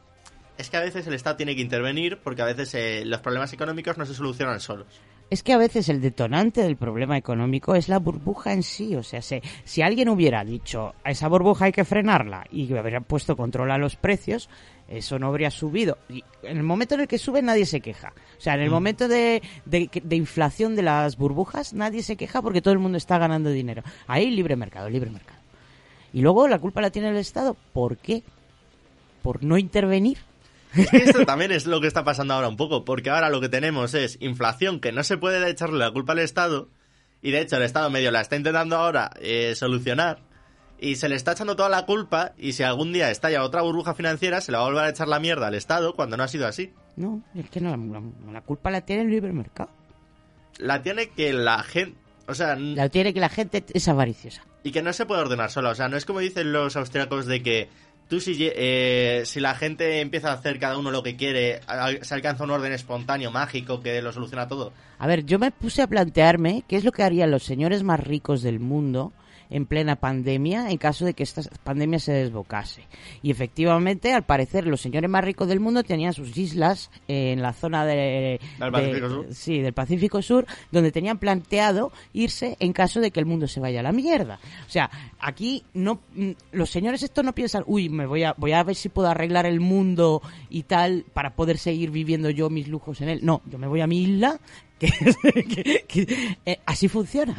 es que a veces el Estado tiene que intervenir porque a veces eh, los problemas económicos no se solucionan solos. Es que a veces el detonante del problema económico es la burbuja en sí. O sea, si, si alguien hubiera dicho a esa burbuja hay que frenarla y hubiera puesto control a los precios, eso no habría subido. Y en el momento en el que sube nadie se queja. O sea, en el Mm. momento de, de, de inflación de las burbujas nadie se queja porque todo el mundo está ganando dinero. Ahí libre mercado, libre mercado. Y luego la culpa la tiene el Estado. ¿Por qué? Por no intervenir. Es que esto también es lo que está pasando ahora un poco, porque ahora lo que tenemos es inflación que no se puede echarle la culpa al Estado, y de hecho el Estado medio la está intentando ahora eh, solucionar, y se le está echando toda la culpa, y si algún día estalla otra burbuja financiera, se le va a volver a echar la mierda al Estado cuando no ha sido así. No, es que no, la, la culpa la tiene el libre mercado. La tiene que la gente... O sea, La tiene que la gente es avariciosa. y que no se puede ordenar sola. O sea, no es como dicen los austriacos de que tú si, eh, si la gente empieza a hacer cada uno lo que quiere, se alcanza un orden espontáneo, mágico, que lo soluciona todo. A ver, yo me puse a plantearme qué es lo que harían los señores más ricos del mundo en plena pandemia en caso de que esta pandemia se desbocase. Y efectivamente, al parecer, los señores más ricos del mundo tenían sus islas en la zona de, Del de- Pacífico Sur. sí, del Pacífico Sur, donde tenían planteado irse en caso de que el mundo se vaya a la mierda. O sea, aquí no mm, los señores estos no piensan, uy, me voy a voy a ver si puedo arreglar el mundo y tal para poder seguir viviendo yo mis lujos en él. No, yo me voy a mi isla que, que- que- eh, así funciona.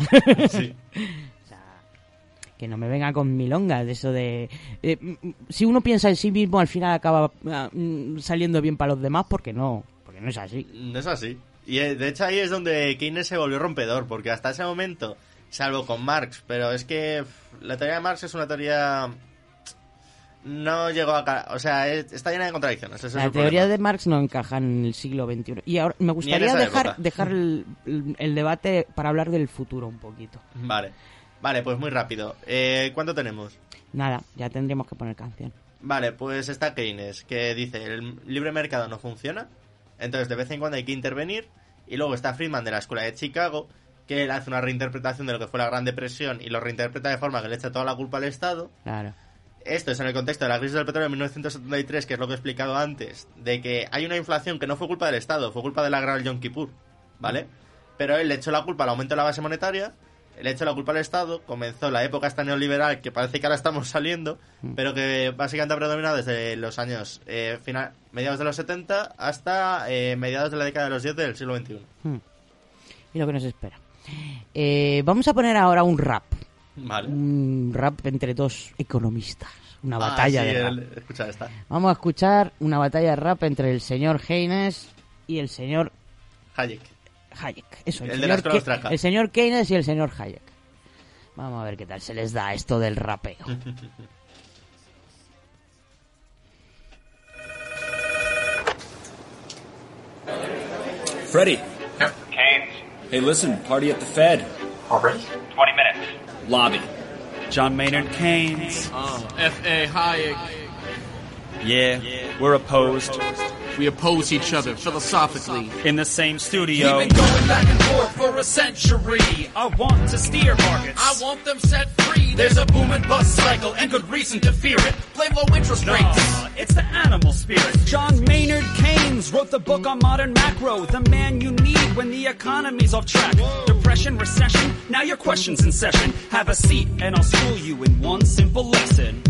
Sí. Que no me venga con milongas de eso de... eh, mm, si uno piensa en sí mismo, al final acaba ah, mm, saliendo bien para los demás, porque no, porque no es así. No es así. Y eh, de hecho ahí es donde Keynes se volvió rompedor, porque hasta ese momento, salvo con Marx, pero es que la teoría de Marx es una teoría... No llegó a... O sea, es- está llena de contradicciones. ese La teoría de Marx no encaja en el siglo XXI. Y ahora me gustaría dejar, dejar el- el debate para hablar del futuro un poquito. Vale. Vale, pues muy rápido. Eh, ¿Cuánto tenemos? Nada, ya tendríamos que poner canción. Vale, pues está Keynes, que dice, el libre mercado no funciona, entonces de vez en cuando hay que intervenir, y luego está Friedman de la Escuela de Chicago, que él hace una reinterpretación de lo que fue la Gran Depresión y lo reinterpreta de forma que le echa toda la culpa al Estado. Claro. Esto es en el contexto de la crisis del petróleo de 1973, que es lo que he explicado antes, de que hay una inflación que no fue culpa del Estado, fue culpa de la Gran Yom Kippur, ¿vale? Pero él le echó la culpa al aumento de la base monetaria, le echó la culpa al Estado, comenzó la época esta neoliberal, que parece que ahora estamos saliendo, pero que básicamente ha predominado desde los años eh, final, mediados de los 70 hasta eh, mediados de la década de los 10 del siglo XXI. Hmm. Y lo que nos espera. Eh, vamos a poner ahora un rap. Vale. Un rap entre dos economistas. Una Ah, batalla sí, de rap. el- escucha esta. Vamos a escuchar una batalla de rap entre el señor Keynes y el señor Hayek. Hayek. Eso, el, El de la señor, austriaca. el señor Keynes y el señor Hayek. Vamos a ver qué tal se les da esto del rapeo. Freddie. Keynes. Hey, listen, party at the Fed. Already? 20 minutes. Lobby. John Maynard Keynes. Uh, F.A. Hayek. Yeah, we're opposed. We oppose each other philosophically. In the same studio. We've been going back and forth for a century. I want to steer markets. I want them set free. There's a boom and bust cycle and good reason to fear it. Blame low interest rates. Nah, it's the animal spirit. John Maynard Keynes wrote the book on modern macro, the man you need when the economy's off track. Depression, recession, now your question's in session. Have a seat and I'll school you in one simple lesson.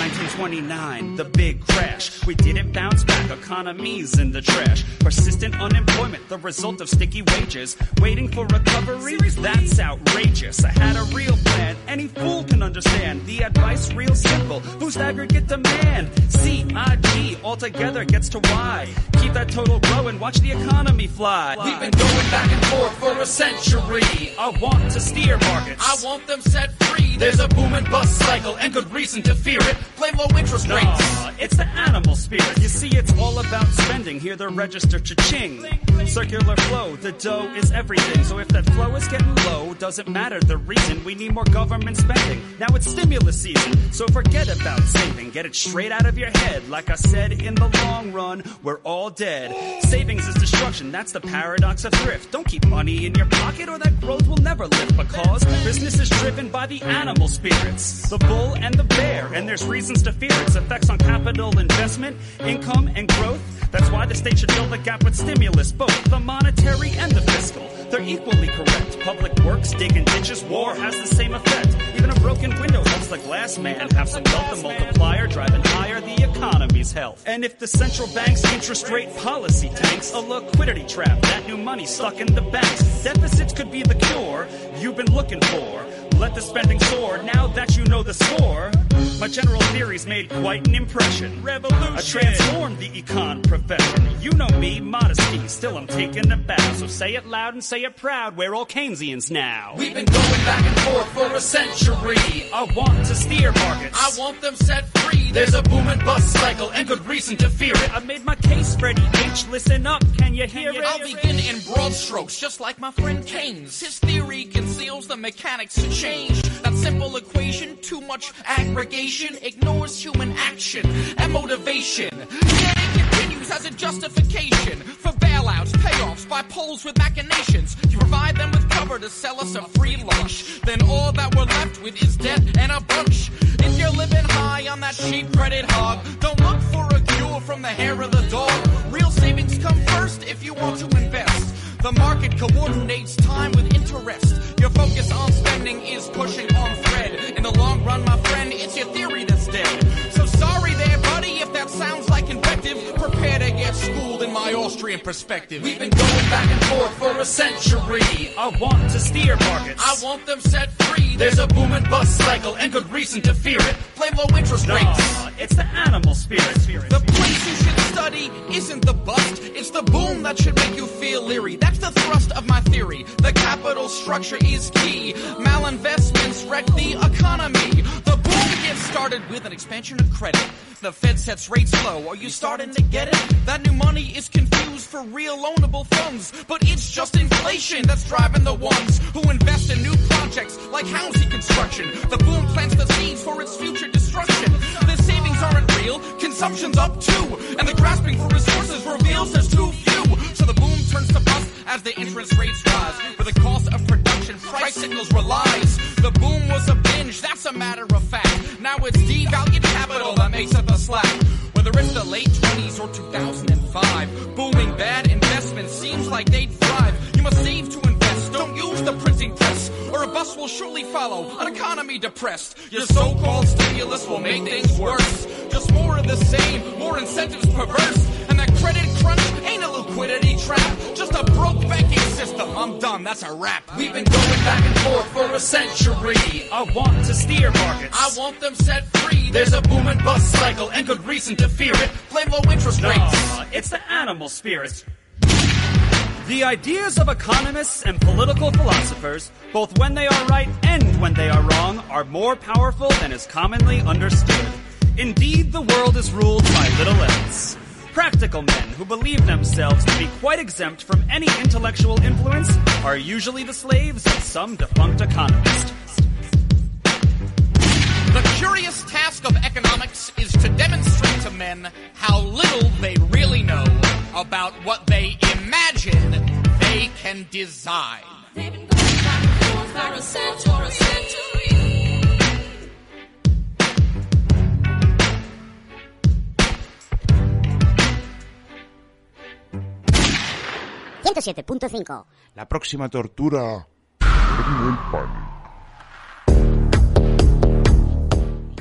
Boom, 1929, the big crash. We didn't bounce back, economies in the trash. Persistent unemployment, the result of sticky wages. Waiting for recovery? That's outrageous. I had a real plan, any fool can understand. The advice real simple, boost aggregate demand. C-I-G altogether gets to Y. Keep that total growing, watch the economy fly. We've been going back and forth for a century. I want to steer markets. I want them set free. There's a boom and bust cycle and good reason to fear it. Blame low interest rates. Nah, it's the animal spirit. You see, it's all about spending. Hear the register cha-ching. Circular flow, the dough is everything. So if that flow is getting low, doesn't matter the reason. We need more government spending. Now it's stimulus season, so forget about saving. Get it straight out of your head. Like I said, in the long run, we're all dead. Savings is destruction. That's the paradox of thrift. Don't keep money in your pocket or that growth will never lift because business is driven by the animal spirits. The bull and the bear, and there's reasons to fear its effects on capital investment, income, and growth. That's why the state should fill the gap with stimulus, both the monetary and the fiscal. They're equally correct. Public works, digging ditches, war has the same effect. Even a broken window helps the glass man have some wealth, multiplier driving higher the economy's health. And if the central bank's interest rate policy tanks, a liquidity trap, that new money stuck in the banks. Deficits could be the cure you've been looking for. Let the spending soar now that you know the score. My general theories made quite an impression. Revolution. I transformed the econ profession. You know me, modesty, still I'm taking a bow. So say it loud and say it proud. We're all Keynesians now. We've been going back and forth for a century. I want to steer markets. I want them set free. There's a boom and bust cycle and good reason to fear it. I made my case, Freddie H. Listen up, can you hear it? I'll begin in broad strokes, just like my friend Keynes. His theory conceals the mechanics to change. That simple equation, too much aggregation, ignores human action and motivation. Yet it continues as a justification for bailouts, payoffs by polls with machinations. You provide them with cover to sell us a free lunch. Then all that we're left with is debt and a bunch. If you're living high on that cheap credit hog, don't look for a cure from the hair of the dog. Real savings come first if you want to invest. The market coordinates time with interest. Your focus on spending is pushing on thread. In the long run, my friend, it's your theory that's dead. So sorry there, buddy, if that sounds schooled in my Austrian perspective. We've been going back and forth for a century. I want to steer markets. I want them set free. There's a boom and bust cycle and good reason to fear it. Blame low interest rates. It's the animal spirit. The place you should study isn't the bust, it's the boom that should make you feel leery. That's the thrust of my theory. The capital structure is key. Malinvestments wreck the economy. The gets started with an expansion of credit. The Fed sets rates low. Are you starting to get it? That new money is confused for real loanable funds. But it's just inflation that's driving the ones who invest in new projects like housing construction. The boom plants the seeds for its future destruction. The savings aren't real, consumption's up too. And the grasping for resources reveals there's too few. The boom turns to bust as the interest rates rise. Where the cost of production price signals relies. The boom was a binge, that's a matter of fact. Now it's devalued capital that makes up the slack. Whether it's the late 20s or 2005, booming bad investment seems like they'd thrive. You must save to invest, don't use the printing press, or a bus will surely follow. An economy depressed, your so-called stimulus will make things worse. Just I'm done, that's a wrap. We've been going back and forth for a century. I want to steer markets. I want them set free. There's a boom and bust cycle and good reason to fear it. Blame low interest rates. Nah, it's the animal spirit. The ideas of economists and political philosophers, both when they are right and when they are wrong, are more powerful than is commonly understood. Indeed, the world is ruled by little else. Practical men who believe themselves to be quite exempt from any intellectual influence are usually the slaves of some defunct economist. The curious task of economics is to demonstrate to men how little they really know about what they imagine they can design. ...107.5... La próxima tortura...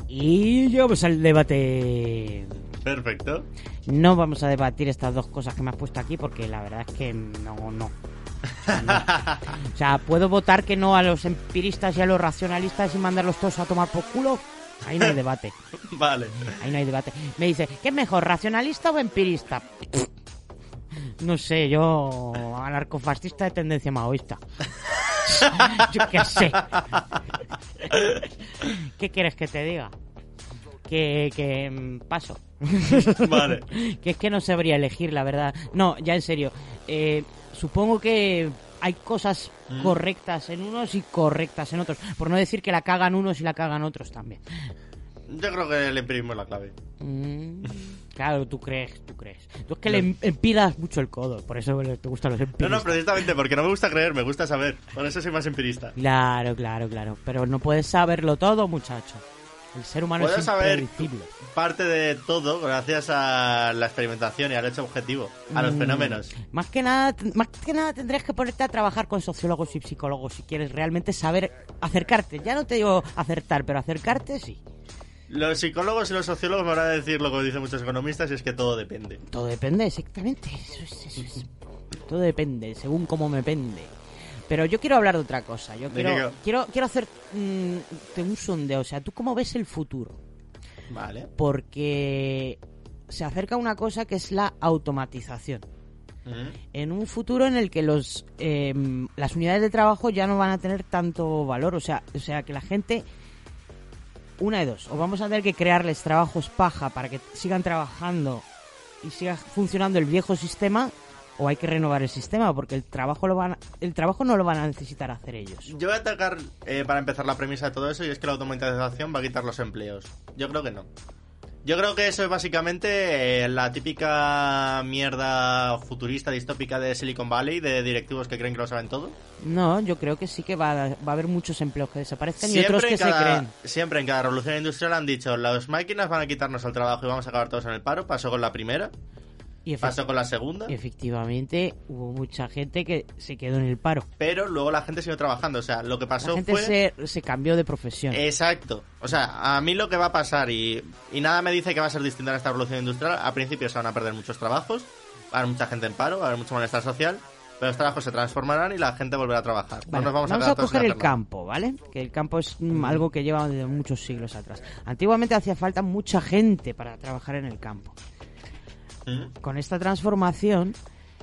Y llegamos al debate. Perfecto. No vamos a debatir estas dos cosas que me has puesto aquí porque la verdad es que no, no. O sea, no. O sea, ¿puedo votar que no a los empiristas y a los racionalistas y mandarlos todos a tomar por culo? Ahí no hay debate. Vale. Ahí no hay debate. Me dice, ¿qué es mejor, racionalista o empirista? No sé, yo anarcofascista de tendencia maoísta. yo qué sé. ¿Qué quieres que te diga? Que, que mm, paso. Vale. que es que no sabría elegir, la verdad. No, ya en serio. Eh, supongo que hay cosas Mm. correctas en unos y correctas en otros. Por no decir que la cagan unos y la cagan otros también. Yo creo que el empirismo es la clave. Mm, claro, tú crees, tú crees. Tú es que le em- empiras mucho el codo, por eso te gustan los No, empiristas. no, precisamente porque no me gusta creer, me gusta saber. Por eso soy más empirista. Claro, claro, claro. Pero no puedes saberlo todo, muchacho. El ser humano Puedo es saber parte de todo gracias a la experimentación y al hecho objetivo, a los Mm, fenómenos. Más que nada, más que nada tendrías que ponerte a trabajar con sociólogos y psicólogos si quieres realmente saber acercarte. Ya no te digo acertar, pero acercarte sí. Los psicólogos y los sociólogos me van a decir lo que dicen muchos economistas y es que todo depende. Todo depende, exactamente. Eso es- eso es. Todo depende, según cómo me pende. Pero yo quiero hablar de otra cosa. Yo ¿De quiero, quiero, quiero hacer mm, un sondeo. O sea, ¿tú cómo ves el futuro? Vale. Porque se acerca una cosa que es la automatización. En un futuro en el que los eh, las unidades de trabajo ya no van a tener tanto valor. O sea, o sea que la gente una de dos. O vamos a tener que crearles trabajos paja para que sigan trabajando y siga funcionando el viejo sistema. O hay que renovar el sistema porque el trabajo no lo van a necesitar hacer ellos. Yo voy a atacar, eh, para empezar, la premisa de todo eso y es que la automatización va a quitar los empleos. Yo creo que no. Yo creo que eso es básicamente eh, la típica mierda futurista, distópica de Silicon Valley, de directivos que creen que lo saben todo. No, yo creo que sí que va, a- va a haber muchos empleos que desaparezcan y otros que se cada- creen. siempre en cada revolución industrial han dicho, las máquinas van a quitarnos el trabajo y vamos a acabar todos en el paro. Pasó con la primera, Y pasó con la segunda. y efectivamente hubo mucha gente que se quedó en el paro. Pero luego la gente siguió trabajando. O sea, lo que La pasó gente fue... se, se cambió de profesión. Exacto. O sea, a mí lo que va a pasar, y, y nada me dice que va a ser distinta en esta revolución industrial, a principio se van a perder muchos trabajos, va a haber mucha gente en paro, va a haber mucho malestar social, pero los trabajos se transformarán y la gente volverá a trabajar. No Vale, nos vamos, vamos a, a, coger el campo, ¿vale? Que el campo es algo que lleva desde muchos siglos atrás. Antiguamente hacía falta mucha gente para trabajar en el campo. ¿Mm? Con esta transformación,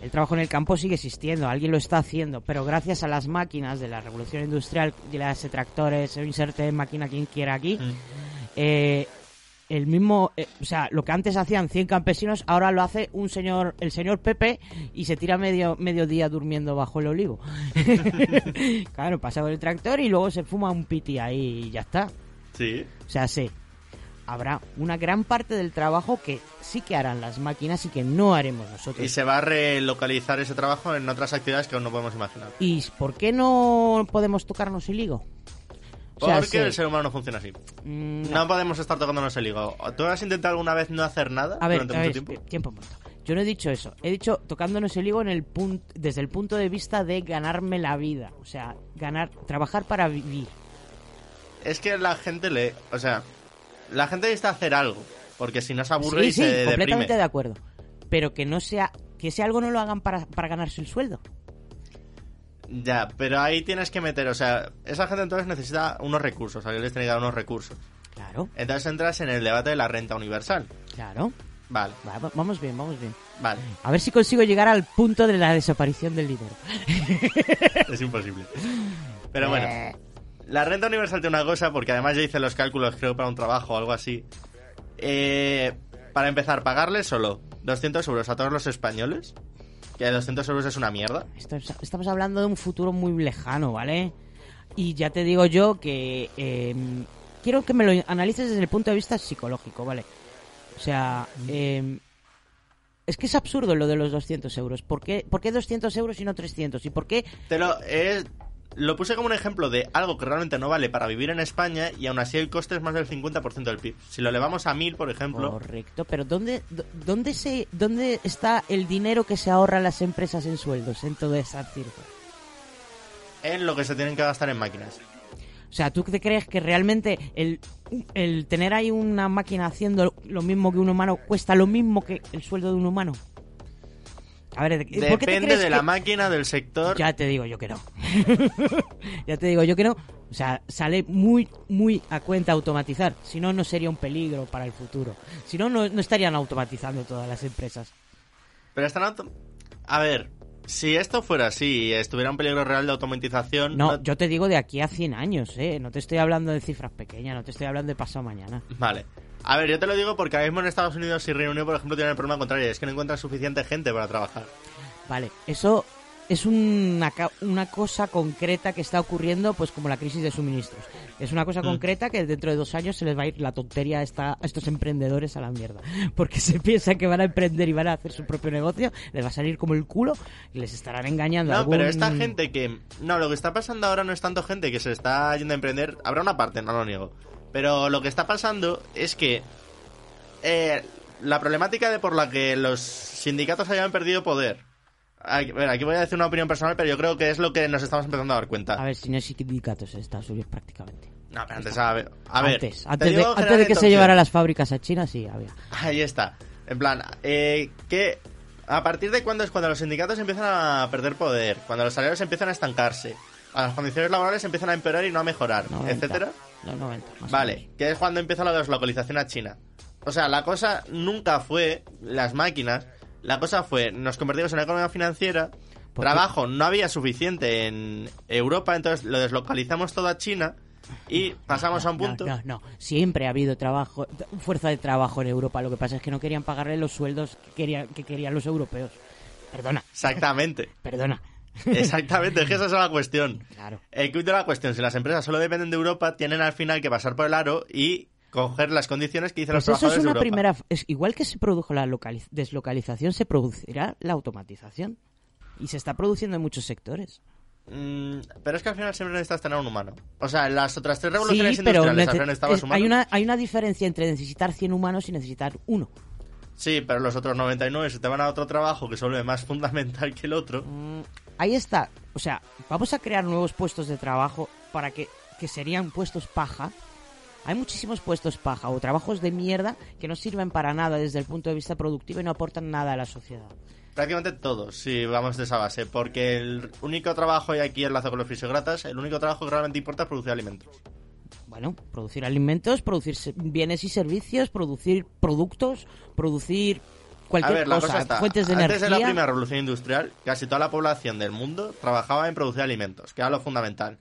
el trabajo en el campo sigue existiendo, alguien lo está haciendo, pero gracias a las máquinas de la revolución industrial, de las tractores, inserte máquina quien quiera aquí, ¿Mm? eh, el mismo, eh, o sea, lo que antes hacían 100 campesinos, ahora lo hace un señor, el señor Pepe, y se tira medio, medio día durmiendo bajo el olivo. claro, pasa con el tractor y luego se fuma un piti ahí y ya está. Sí. O sea, sí, habrá una gran parte del trabajo que sí que harán las máquinas y que no haremos nosotros. Y se va a relocalizar ese trabajo en otras actividades que aún no podemos imaginar. ¿Y por qué no podemos tocarnos el higo? O sea, Porque sí. el ser humano no funciona así. Mm, No podemos estar tocándonos el higo. ¿Tú has intentado alguna vez no hacer nada A ver, durante a ver, mucho tiempo? tiempo, momento. Yo no he dicho eso. He dicho tocándonos el higo en el punto, desde el punto de vista de ganarme la vida. O sea, ganar, trabajar para vivir. Es que la gente le... O sea, la gente necesita hacer algo. Porque si no se aburre sí, y sí, se completamente deprime. de acuerdo. Pero que no sea, que ese algo no lo hagan para, para ganarse el sueldo. Ya, pero ahí tienes que meter, o sea, esa gente entonces necesita unos recursos, alguien les tiene que dar unos recursos. Claro. Entonces entras en el debate de la renta universal. Claro. Vale, Va- va- vamos bien, vamos bien. vale, A ver si consigo llegar al punto de la desaparición del dinero. es imposible. Pero bueno, Eh. La renta universal tiene una cosa, porque además yo hice los cálculos, creo, para un trabajo o algo así. Eh, para empezar, pagarle solo 200 euros a todos los españoles, que 200 euros es una mierda. Esto es- estamos hablando de un futuro muy lejano, ¿vale? Y ya te digo yo que eh, quiero que me lo analices desde el punto de vista psicológico, ¿vale? O sea, eh, es que es absurdo lo de los 200 euros. ¿Por qué, ¿Por qué 200 euros y no 300? ¿Y por qué Te lo, eh, lo puse como un ejemplo de algo que realmente no vale para vivir en España y aún así el coste es más del 50% del PIB. Si lo elevamos a 1000, por ejemplo, Correcto, pero ¿dónde, dó- dónde, se, ¿dónde está el dinero que se ahorran las empresas en sueldos en toda esa cifra? en lo que se tienen que gastar en máquinas. O sea, ¿tú te crees que realmente el, el tener ahí una máquina haciendo lo mismo que un humano cuesta lo mismo que el sueldo de un humano? A ver, ¿por qué te Depende crees de la máquina, del sector. Ya te digo yo que no. ya te digo yo que no. O sea, sale muy, muy a cuenta automatizar. Si no, no sería un peligro para el futuro. Si no, no, no estarían automatizando todas las empresas. Pero están auto- A ver, si esto fuera así y estuviera un peligro real de automatización... No, yo te digo de aquí a 100 años, ¿eh? No te estoy hablando de cifras pequeñas, no te estoy hablando de pasado mañana. Vale. A ver, yo te lo digo porque ahora mismo en Estados Unidos y Reino Unido, por ejemplo, tienen el problema contrario. Es que no encuentran suficiente gente para trabajar. Vale, eso es una, una cosa concreta que está ocurriendo, pues como la crisis de suministros. Es una cosa Mm. concreta que dentro de dos años se les va a ir la tontería a, esta- a estos emprendedores a la mierda. Porque se piensan que van a emprender y van a hacer su propio negocio, les va a salir como el culo y les estarán engañando. No, algún- pero esta gente que... No, lo que está pasando ahora no es tanto gente que se está yendo a emprender. Habrá una parte, no lo niego. Pero lo que está pasando es que... eh, la problemática de por la que los sindicatos hayan perdido poder... Aquí, bueno, aquí voy a decir una opinión personal, pero yo creo que es lo que nos estamos empezando a dar cuenta. A ver, si no hay sindicatos en Estados Unidos prácticamente. No, pero antes, a ver... A ver antes, te antes, de, antes que se llevara las fábricas a China, sí, había. Ahí está. En plan, eh, que a partir de cuándo es cuando los sindicatos empiezan a perder poder, cuando los salarios empiezan a estancarse, las condiciones laborales empiezan a empeorar y no a mejorar, 90, etcétera. Los 90, más o Vale, que es cuando empieza la deslocalización a China. O sea, la cosa nunca fue las máquinas, la cosa fue nos convertimos en una economía financiera, trabajo no había suficiente en Europa, entonces lo deslocalizamos todo a China y pasamos a un No, punto. No, no, siempre ha habido trabajo, fuerza de trabajo en Europa. Lo que pasa es que no querían pagarle los sueldos que querían, que querían los europeos. Perdona, Exactamente. perdona. Exactamente, es que esa es la cuestión. Claro. El quid de la cuestión, si las empresas solo dependen de Europa, tienen al final que pasar por el aro y coger las condiciones que dicen Pues los eso es una de Europa. primera. Es igual que se produjo la localiz- deslocalización, se producirá la automatización. Y se está produciendo en muchos sectores. Mm, pero es que al final siempre necesitas tener un humano. O sea, en las otras tres Sí, revoluciones pero industriales al final es- humanos. hay, una, hay una diferencia entre necesitar 100 humanos y necesitar uno. Sí, pero los otros 99 se te van a otro trabajo que se vuelve más fundamental que el otro. Mm, Ahí está. O sea, vamos a crear nuevos puestos de trabajo para que, que serían puestos paja. Hay muchísimos puestos paja o trabajos de mierda que no sirven para nada desde el punto de vista productivo y no aportan nada a la sociedad. Prácticamente todos, si vamos de esa base. Porque el único trabajo, y aquí enlazo con los fisiogratas, el único trabajo que realmente importa es producir alimentos. Bueno, producir alimentos, producir se- bienes y servicios, producir productos, producir cualquier ver, cosa, cosa está. fuentes de Antes energía. de la primera revolución industrial, casi toda la población del mundo trabajaba en producir alimentos, que era lo fundamental.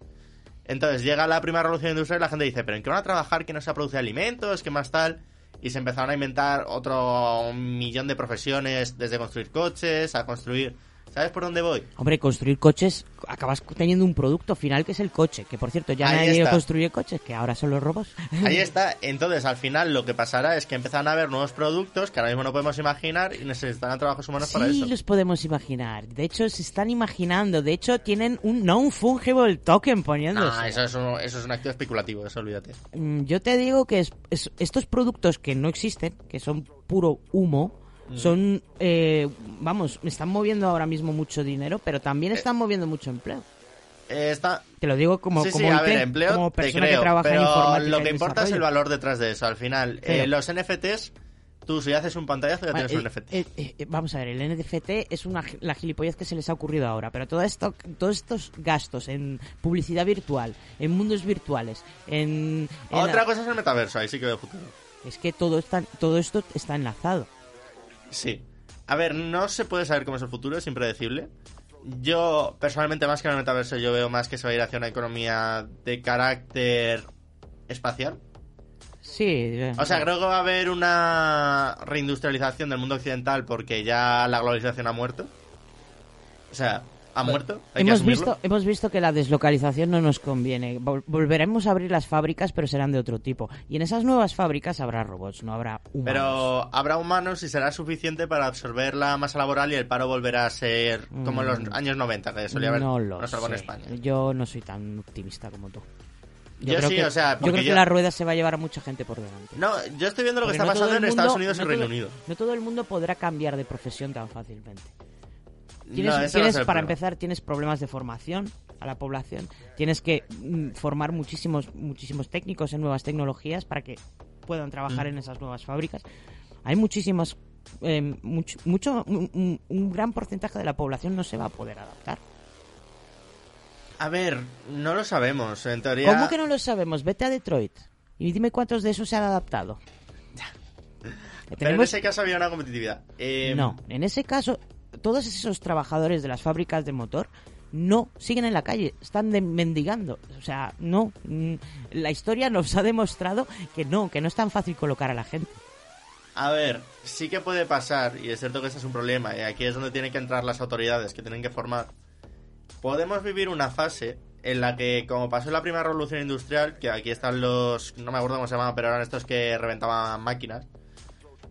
Entonces llega la primera revolución industrial y la gente dice, pero ¿en qué van a trabajar que no sea producir alimentos? ¿Qué más tal? Y se empezaron a inventar otro millón de profesiones, desde construir coches a construir... ¿Sabes por dónde voy? Hombre, construir coches, acabas teniendo un producto final que es el coche, que por cierto ya Ahí nadie construye coches, que ahora son los robots. Ahí está. Entonces, al final, lo que pasará es que empezarán a haber nuevos productos que ahora mismo no podemos imaginar y necesitarán trabajos humanos para Sí, eso. los podemos imaginar. De hecho, se están imaginando. De hecho, tienen un non-fungible token poniéndose. No, eso es, un, eso es un activo especulativo, eso olvídate. Mm, Yo te digo que es- es- estos productos que no existen, que son puro humo, Mm. son, eh, vamos, están moviendo ahora mismo mucho dinero, pero también están moviendo mucho empleo. Eh, está... Te lo digo como, sí, como sí, a IT, ver, empleo como persona creo, que trabaja pero en informática lo que importa es el valor detrás de eso. Al final, eh, los NFTs, tú si haces un pantallazo ya Vale, tienes un eh, NFT. eh, eh, vamos a ver, el NFT es una, la gilipollez que se les ha ocurrido ahora, pero todo esto, todos estos gastos en publicidad virtual, en mundos virtuales, en... en- Otra cosa es el metaverso, ahí sí que veo futuro. Es que todo, está, todo esto está enlazado. Sí. A ver, no se puede saber cómo es el futuro, es impredecible. Yo, personalmente, más que en el metaverso, yo veo más que se va a ir hacia una economía de carácter espacial. Sí. eh, O sea, creo que va a haber una reindustrialización del mundo occidental porque ya la globalización ha muerto. O sea, ha muerto. Hay hemos visto, hemos visto que la deslocalización no nos conviene. Vol- volveremos a abrir las fábricas, pero serán de otro tipo. Y en esas nuevas fábricas habrá robots, no habrá humanos. Pero habrá humanos y será suficiente para absorber la masa laboral y el paro volverá a ser como en los Mm. años 90, que solía haber no lo en sé. España. Yo no soy tan optimista como tú. Yo creo sí, que- o sea, yo creo que la rueda se va a llevar a mucha gente por delante. No, yo estoy viendo lo que está no pasando en Estados Unidos y no Reino todo- Unido. No todo el mundo podrá cambiar de profesión tan fácilmente. No, Tienes, a tienes- para empezar, tienes problemas de formación. a la población. Tienes que mm, formar muchísimos, muchísimos técnicos en nuevas tecnologías para que puedan trabajar Mm. en esas nuevas fábricas. Hay muchísimos, eh, mucho, mucho un, un- gran porcentaje de la población no se va a poder adaptar. A ver, no lo sabemos. En teoría. ¿Cómo que no lo sabemos? Vete a Detroit y dime cuántos de esos se han adaptado. Pero en Tenemos- ese caso había una competitividad. Eh, No, en ese caso, todos esos trabajadores de las fábricas de motor no siguen en la calle, están mendigando. O sea, no. mm, La historia nos ha demostrado que no, que no es tan fácil colocar a la gente. A ver, sí que puede pasar, y es cierto que ese es un problema, y aquí es donde tienen que entrar las autoridades que tienen que formar. Podemos vivir una fase en la que, como pasó en la primera revolución industrial, que aquí están los. No me acuerdo cómo se llamaban, pero eran estos que reventaban máquinas.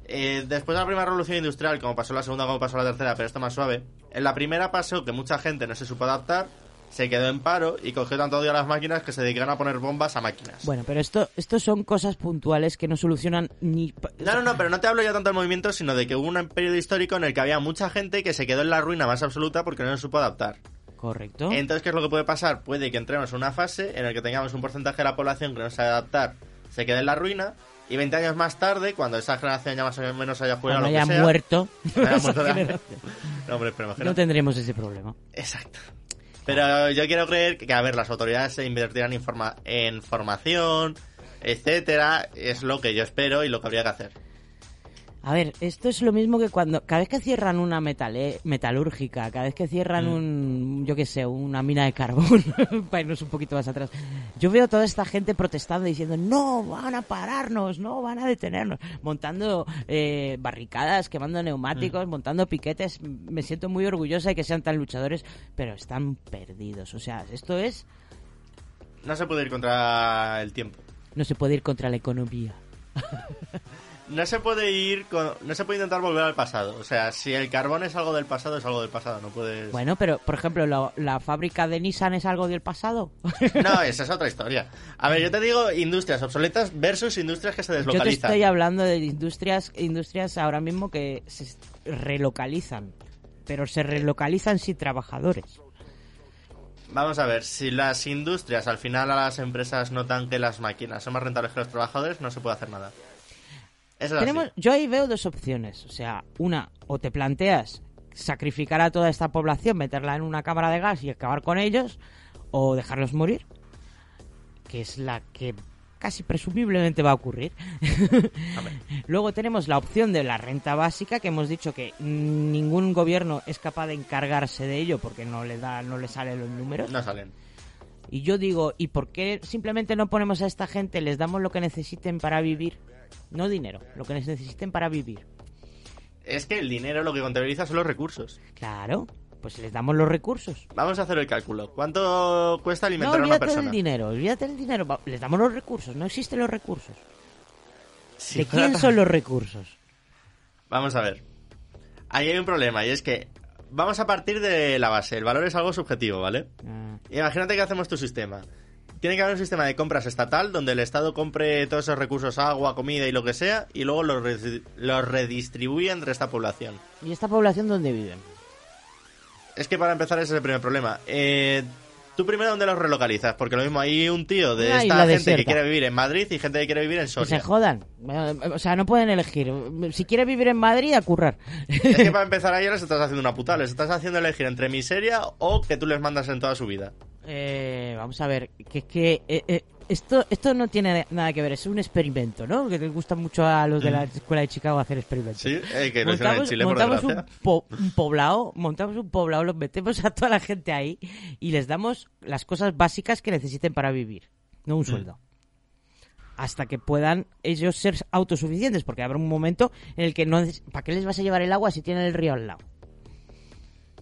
Eh, después de la primera revolución industrial, como pasó la segunda, como pasó la tercera, pero esto más suave. En la primera pasó que mucha gente no se supo adaptar, se quedó en paro y cogió tanto odio a las máquinas que se dedicaron a poner bombas a máquinas. Bueno, pero esto, esto son cosas puntuales que no solucionan ni... No, no, no, pero no te hablo ya tanto del movimiento, sino de que hubo un periodo histórico en el que había mucha gente que se quedó en la ruina más absoluta porque no se supo adaptar. Correcto. Entonces, ¿qué es lo que puede pasar? Puede que entremos en una fase en la que tengamos un porcentaje de la población que no sabe adaptar, se quede en la ruina, y 20 años más tarde, cuando esa generación ya más o menos haya Cuando lo que haya sea, muerto, haya esa muerto de- generación. No, hombre, no tendremos ese problema. Exacto. Pero yo quiero creer que, a ver, las autoridades se invertirán en, informa- en formación, etcétera, es lo que yo espero y lo que habría que hacer. A ver, esto es lo mismo que cuando cada vez que cierran una metale- metalúrgica, cada vez que cierran Mm. un, yo qué sé, una mina de carbón, para irnos un poquito más atrás, yo veo toda esta gente protestando diciendo no van a pararnos, no van a detenernos, montando eh, barricadas, quemando Mm. neumáticos, montando piquetes. Me siento muy orgullosa de que sean tan luchadores, pero están perdidos. O sea, esto es No se puede ir contra el tiempo. no se puede ir contra la economía. No se puede ir con- no se puede intentar volver al pasado. O sea, si el carbón es algo del pasado, es algo del pasado. No puedes. Bueno, pero por ejemplo, la, la fábrica de Nissan es algo del pasado. No, esa es otra historia. A ver, yo te digo industrias obsoletas versus industrias que se Yo te deslocalizan. estoy hablando de industrias, industrias ahora mismo que se relocalizan, pero se relocalizan sin trabajadores. Vamos a ver, si las industrias al final a las empresas notan que las máquinas son más rentables que los trabajadores, no se puede hacer nada. Eso Tenemos, yo ahí veo dos opciones, o sea, una, o te planteas sacrificar a toda esta población, meterla en una cámara de gas y acabar con ellos, o dejarlos morir, que es la que casi presumiblemente va a ocurrir. Luego tenemos la opción de la renta básica, que hemos dicho que ningún gobierno es capaz de encargarse de ello porque no le da, no le salen los números. No salen. Y yo digo, ¿y por qué simplemente no ponemos a esta gente, les damos lo que necesiten para vivir? No dinero, lo que necesiten para vivir. Es que el dinero lo que contabiliza son los recursos. Claro, pues les damos los recursos. Vamos a hacer el cálculo. ¿Cuánto cuesta No alimentar a una olvídate persona? del dinero, olvídate del dinero, les damos los recursos, no existen los recursos. Si ¿De quién tan- son los recursos? Vamos a ver. Ahí hay un problema y es que vamos a partir de la base. El valor es algo subjetivo, ¿vale? Ah, Imagínate que hacemos tu sistema. Tiene que haber un sistema de compras estatal donde el Estado compre todos esos recursos, agua, comida y lo que sea, y luego los, re- los redistribuye entre esta población. ¿Y esta población dónde viven? Es que para empezar ese es el primer problema. Eh, Tú primero dónde los relocalizas, porque lo mismo hay un tío de Una esta gente desierta. que quiere vivir en Madrid y gente que quiere vivir en Que Soria. se jodan. O sea, no pueden elegir. Si quiere vivir en Madrid, a currar. Es que para empezar ahí les estás haciendo una putada, les estás haciendo elegir entre miseria o que tú les mandas en toda su vida. Eh, vamos a ver, que es que eh, eh, esto, esto no tiene nada que ver, es un experimento, ¿no? Que les gusta mucho a los de la escuela de Chicago hacer experimentos. Sí, eh, que lo hicieron en montamos, Chile, por montamos un, po- un poblado, montamos un poblado, los metemos a toda la gente ahí y les damos las cosas básicas que necesiten para vivir, no Mm. un sueldo. Hasta que puedan ellos ser autosuficientes, porque habrá un momento en el que no... ¿Para qué les vas a llevar el agua si tienen el río al lado?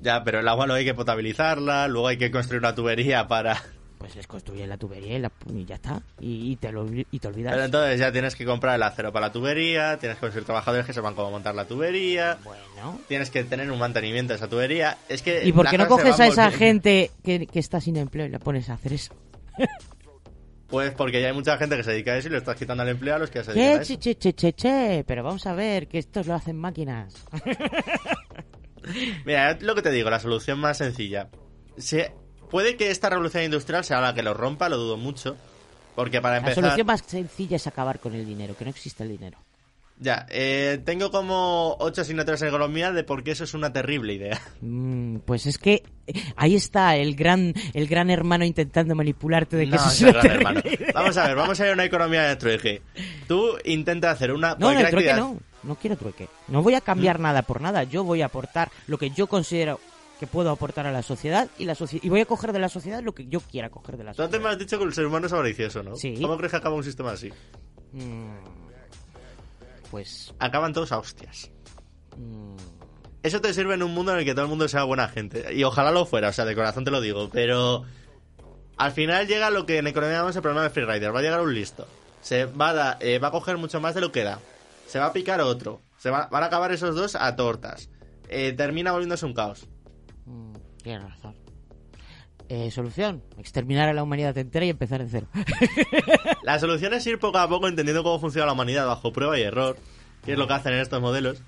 Ya, pero el agua luego hay que potabilizarla, luego hay que construir una tubería para... Pues les construyen la tubería y, la- y ya está. Y, y te lo, y te olvidas. Pero entonces ya tienes que comprar el acero para la tubería, tienes que conseguir trabajadores que sepan cómo montar la tubería. Bueno. Tienes que tener un mantenimiento de esa tubería. Es que ¿Y por qué no coges a esa gente que, que está sin empleo y la pones a hacer eso? Pues porque ya hay mucha gente que se dedica a eso y le estás quitando el empleo a los que se dedican a Che, eso. che, che, che, che, che, pero vamos a ver, que estos lo hacen máquinas. Mira, lo que te digo, la solución más sencilla. Si puede que esta revolución industrial sea la que lo rompa, lo dudo mucho. Porque para La empezar... solución más sencilla es acabar con el dinero, que no existe el dinero. Ya, eh, tengo como ocho asignaturas en economía de por qué eso es una terrible idea. Mm, pues es que ahí está el gran el gran hermano intentando manipularte de que No, eso es una gran terrible idea. Vamos a ver, vamos a ir a una economía de trueque. Tú intenta hacer una... No, no, actividad- no. No quiero trueque. No voy a cambiar ¿Mm? nada por nada. Yo voy a aportar lo que yo considero que puedo aportar a la sociedad y la socie- y voy a coger de la sociedad lo que yo quiera coger de la Tú sociedad. antes me has dicho que el ser humano es avaricioso, ¿no? Sí. ¿Cómo crees que acaba un sistema así? Mm, Pues... Acaban todos a hostias. mm, Eso te sirve en un mundo en el que todo el mundo sea buena gente. Y ojalá lo fuera, o sea, de corazón te lo digo. Pero al final llega lo que en economía llamamos el problema de freerider. Va a llegar un listo. Se va a, da- eh, va a coger mucho más de lo que da. Se va a picar otro. Se va- van a acabar esos dos a tortas. Eh, termina volviéndose un caos. mm, tienes razón. Eh, solución, exterminar a la humanidad entera y empezar de cero. La solución es ir poco a poco entendiendo cómo funciona la humanidad bajo prueba y error, que es lo que hacen en estos modelos,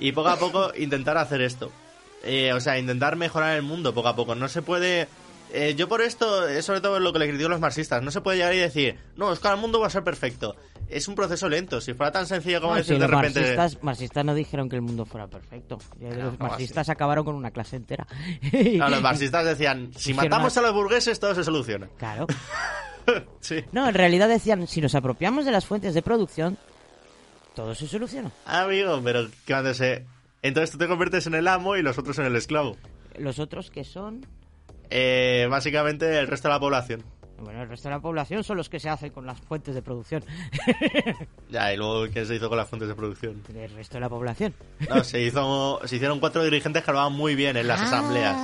y poco a poco intentar hacer esto. Eh, o sea, intentar mejorar el mundo poco a poco. No se puede... eh, yo por esto, es sobre todo lo que le critico a los marxistas, no se puede llegar y decir, no, es que el mundo va a ser perfecto. Es un proceso lento. Si fuera tan sencillo como No, decir si de los repente... marxistas, marxistas no dijeron que el mundo fuera perfecto. Claro, los ¿cómo marxistas acabaron con una clase entera. No, los marxistas decían, si matamos a los burgueses todo se soluciona. Claro. sí. No, en realidad decían, si nos apropiamos de las fuentes de producción, todo se soluciona. Amigo, pero cuando se... Entonces tú te conviertes en el amo y los otros en el esclavo. Los otros que son, Eh, básicamente el resto de la población. Bueno, el resto de la población son los que se hacen con las fuentes de producción. Ya, y luego ¿qué se hizo con las fuentes de producción? El resto de la población. No, se hizo, se hicieron cuatro dirigentes que hablaban muy bien en las asambleas.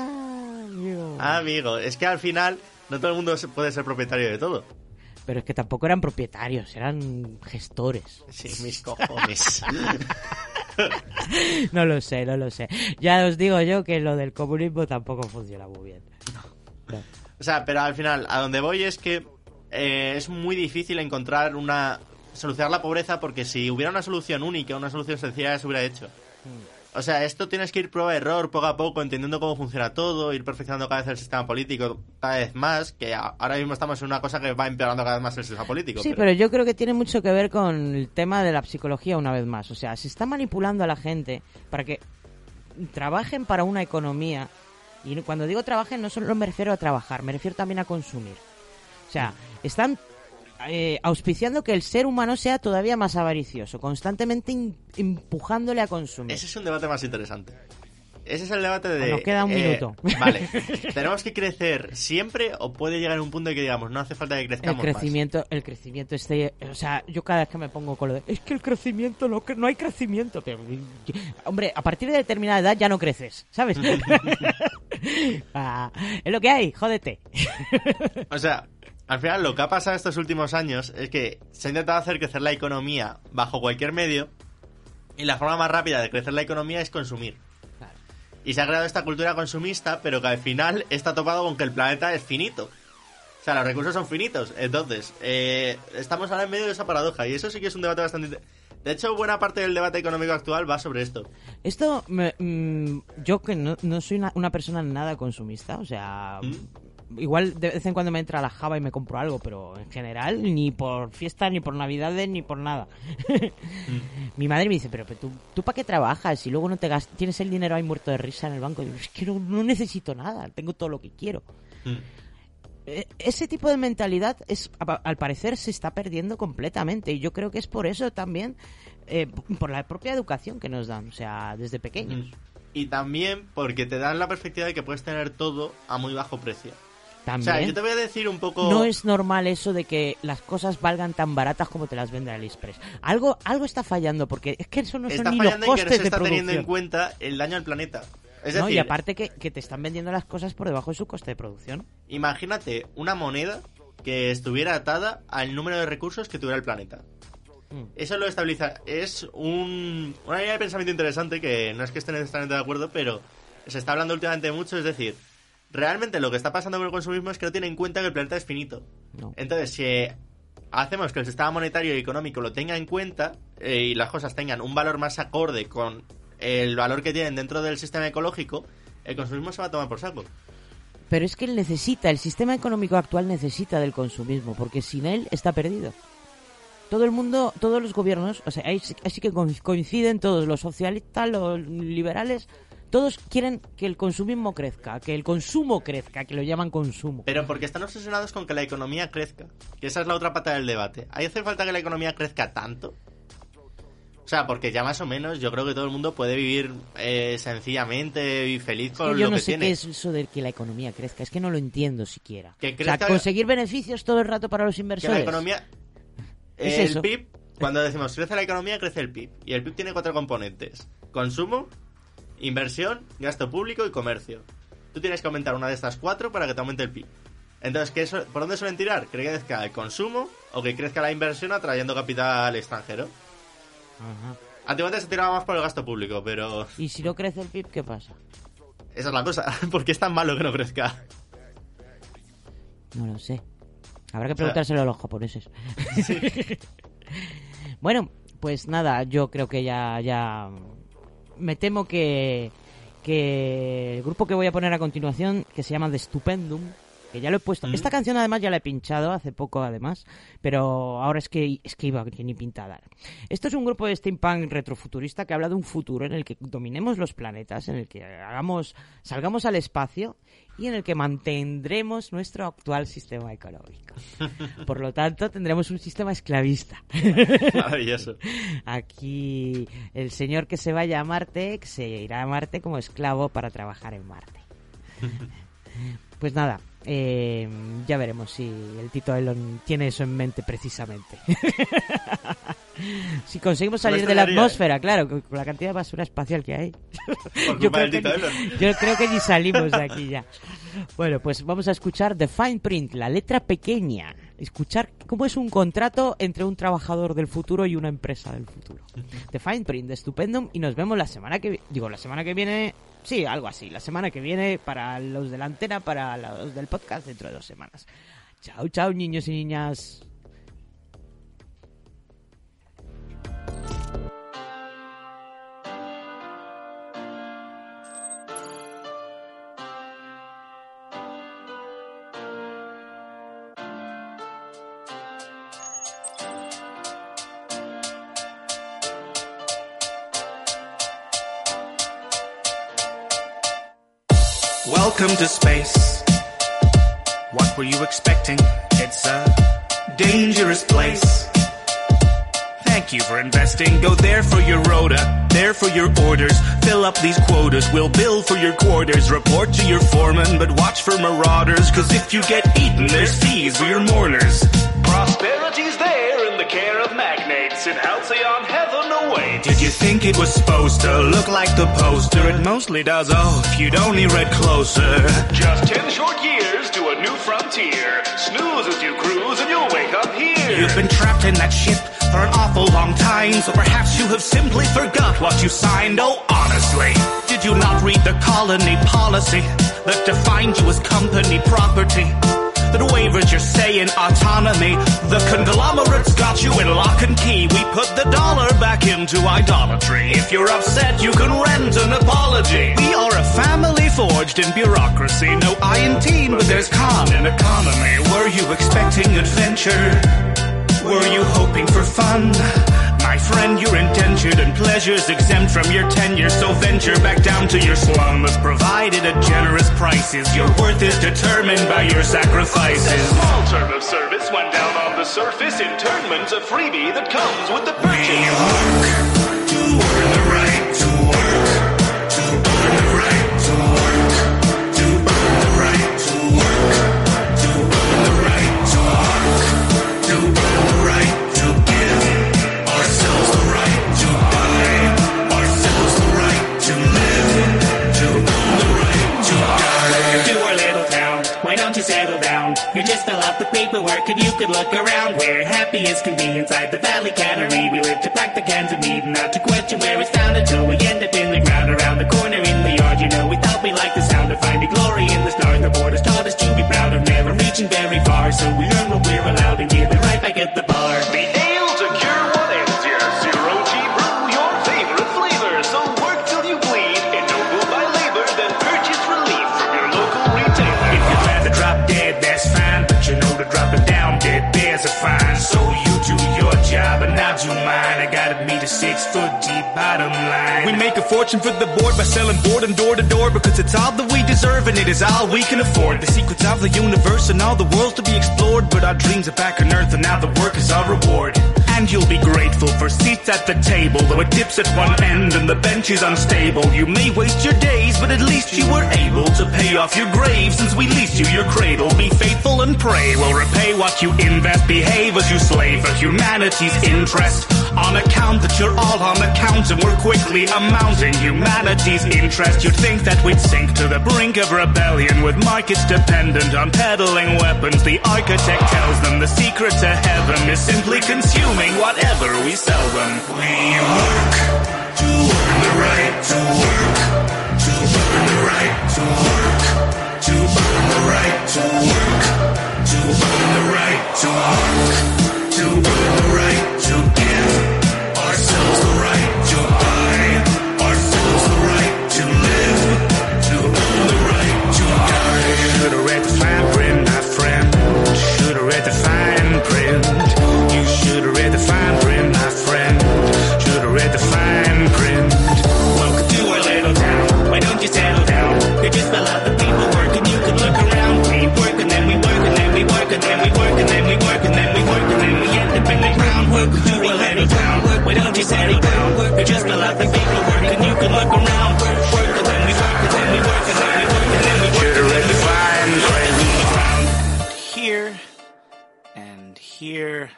Ah, amigo, es que al final no todo el mundo puede ser propietario de todo. Pero es que tampoco eran propietarios, eran gestores. Sí, mis cojones. no lo sé, no lo sé. Ya os digo yo que lo del comunismo tampoco funciona muy bien. O sea, pero al final, a donde voy es que eh, es muy difícil encontrar una... solucionar la pobreza porque si hubiera una solución única, una solución sencilla, se hubiera hecho. O sea, esto tienes que ir prueba de error, poco a poco, entendiendo cómo funciona todo, ir perfeccionando cada vez el sistema político cada vez más, que ahora mismo estamos en una cosa que va empeorando cada vez más el sistema político. Sí, pero yo creo que tiene mucho que ver con el tema de la psicología una vez más. O sea, se está manipulando a la gente para que trabajen para una economía. Y cuando digo trabajen no solo me refiero a trabajar, me refiero también a consumir. O sea, están eh, auspiciando que el ser humano sea todavía más avaricioso, constantemente in- empujándole a consumir. Ese es un debate más interesante. Ese es el debate de... Nos queda un eh, minuto. Vale. ¿Tenemos que crecer siempre o puede llegar un punto en que digamos, no hace falta que El crezcamos más? crecimiento, el crecimiento este, o sea, yo cada vez que me pongo con lo de, es que el crecimiento no, no hay crecimiento, pero, hombre, a partir de determinada edad ya no creces, ¿sabes? Ah, es lo que hay, jódete. O sea, al final lo que ha pasado estos últimos años es que se ha intentado hacer crecer la economía bajo cualquier medio y la forma más rápida de crecer la economía es consumir. Y se ha creado esta cultura consumista, pero que al final está topado con que el planeta es finito. O sea, los recursos son finitos. Entonces, eh, estamos ahora en medio de esa paradoja y eso sí que es un debate bastante... De hecho, buena parte del debate económico actual va sobre esto. Esto, me- mm, yo que no, no soy una, una persona nada consumista, o sea, igual de vez en cuando me entra la java y me compro algo, pero en general ni por fiestas, ni por navidades, ni por nada. Mi madre me dice, pero, pero tú, ¿tú para qué trabajas? Y luego no te gastas, tienes el dinero ahí muerto de risa en el banco. Y yo, es que no, no necesito nada, tengo todo lo que quiero. Eh, Ese tipo de mentalidad es, al parecer, se está perdiendo completamente. Y yo creo que es por eso también, eh, por la propia educación que nos dan, o sea, desde pequeños. Y también porque te dan la perspectiva de que puedes tener todo a muy bajo precio. También. O sea, yo te voy a decir un poco... No es normal eso de que las cosas valgan tan baratas como te las vende AliExpress. Algo, algo está fallando, porque es que eso no son está ni los en que costes no se de está teniendo en cuenta el daño al planeta. Es No, decir, y aparte que, que te están vendiendo las cosas por debajo de su coste de producción. imagínate una moneda que estuviera atada al número de recursos que tuviera el planeta. Mm. Eso lo estabiliza. Es un, una idea de pensamiento interesante que no es que esté necesariamente de acuerdo, pero se está hablando últimamente mucho. Es decir, realmente lo que está pasando con el consumismo es que no tiene en cuenta que el planeta es finito. No. Entonces, si hacemos que el sistema monetario y económico lo tenga en cuenta eh, y las cosas tengan un valor más acorde con el valor que tienen dentro del sistema ecológico, el consumismo se va a tomar por saco. pero es que él necesita, el sistema económico actual necesita del consumismo, porque sin él está perdido. Todo el mundo, todos los gobiernos, o sea, ahí sí- así que co- coinciden todos, los socialistas, los liberales, todos quieren que el consumismo crezca, que el consumo crezca, que lo llaman consumo. Pero porque están obsesionados con que la economía crezca. Que esa es la otra pata del debate. ¿Ahí hace falta que la economía crezca tanto? O sea, porque ya más o menos yo creo que todo el mundo puede vivir eh, sencillamente y feliz Es con que yo lo no que sé tiene. qué es eso de que la economía crezca, es que no lo entiendo siquiera. Que O sea, crezca- conseguir beneficios todo el rato para los Que inversores. la economía... Es el eso. PIB, cuando decimos crece la economía, crece el PIB. Y el PIB tiene cuatro componentes. Consumo, inversión, gasto público y comercio. Tú tienes que aumentar una de estas cuatro para que te aumente el PIB. Entonces, ¿qué su- ¿por dónde suelen tirar? ¿Que crezca el consumo o que crezca la inversión atrayendo capital extranjero? Ajá. Antiguamente se tiraba más por el gasto público, pero Y si no crece el PIB, ¿qué pasa? esa es la cosa. ¿Por qué es tan malo que no crezca? No lo sé. Habrá que O sea- preguntárselo a los japoneses. bueno, pues nada, yo creo que ya, ya me temo que, que el grupo que voy a poner a continuación, que se llama The Stupendum, que ya lo he puesto. Esta canción además ya la he pinchado hace poco además, pero ahora es que es que iba ni pintada. Esto es un grupo de steampunk retrofuturista que habla de un futuro en el que dominemos los planetas, en el que hagamos salgamos al espacio y en el que mantendremos nuestro actual sistema económico. Por lo tanto, tendremos un sistema esclavista. Maravilloso. Aquí el señor que se vaya a Marte se irá a Marte como esclavo para trabajar en Marte. Pues nada, eh, ya veremos si el Tito Elon tiene eso en mente precisamente. si conseguimos No salir de la extrañaría, atmósfera, claro, con la cantidad de basura espacial que hay. Yo, creo que ni, yo creo que ni salimos de aquí ya. Bueno, pues vamos a escuchar The Fine Print, la letra pequeña. Escuchar cómo es un contrato entre un trabajador del futuro y una empresa del futuro. The Fine Print de Stupendum y nos vemos la semana que digo la semana que viene, sí, algo así, la semana que viene para los de la antena, para los del podcast dentro de dos semanas. Chao, chao, niños y niñas. Welcome to space. What were you expecting? It's a dangerous place. Thank you for investing. Go there for your rota, there for your orders. Fill up these quotas. We'll bill for your quarters. Report to your foreman, but watch for marauders. Cause if you get eaten, there's fees for your mourners. Prosperity's there in the care of magnates in halcyon heaven awaits. Did you think it was supposed to look like the poster? It mostly does. Oh, if you'd only read closer. Just ten short years to a new frontier. Snooze as you cruise and you'll wake up here. You've been trapped in that ship for an awful long time, so perhaps you have simply forgot what you signed. Oh, honestly, did you not read the colony policy that defined you as company property? That wavered your say in autonomy. The conglomerates got you in lock and key. We put the dollar back into idolatry. If you're upset, you can rent an apology. We are a family forged in bureaucracy. No I in teen, but there's con in economy. Were you expecting adventure? Were you hoping for fun? My friend, you're indentured and pleasures exempt from your tenure, so venture back down to your slums. Provided at generous prices, your worth is determined by your sacrifices. Small term of service went down on the surface. Internment's a freebie that comes with the purchase. To out the paperwork and you could look around. We're happy as can be inside the valley cannery. We live to pack the cans of meat and not to question where it's found until we end up in the ground around the corner in the yard. You know, we thought we liked the sound of finding glory in the stars. The borders taught us to be proud of never reaching very far. So we learn what we're allowed and give bottom line. We make a fortune for the board by selling boredom door to door because it's all that we deserve and it is all we can afford. The secrets of the universe and all the worlds to be explored, but our dreams are back on earth and now the work is our reward. And you'll be grateful for seats at the table, though it dips at one end and the bench is unstable. You may waste your days, but at least you were able to pay off your grave since we leased you your cradle. Be faithful and pray, we'll repay what you invest. Behave as you slave for humanity's interest. On account that you're all on account and we're quickly amounting humanity's interest. You'd think that we'd sink to the brink of rebellion with markets dependent on peddling weapons. The architect tells them the secret to heaven is simply consuming whatever we sell them. We work to earn the right to work, to earn the right to work, to earn the right to work, to earn the right to work, to earn the right to Welcome to our little town. Why don't you settle down? You're just lot of people working. You can look around. Work, work and then we work and then we work and then we work and then we work. Read fine print. Here and here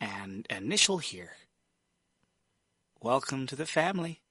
and initial here. Welcome to the family.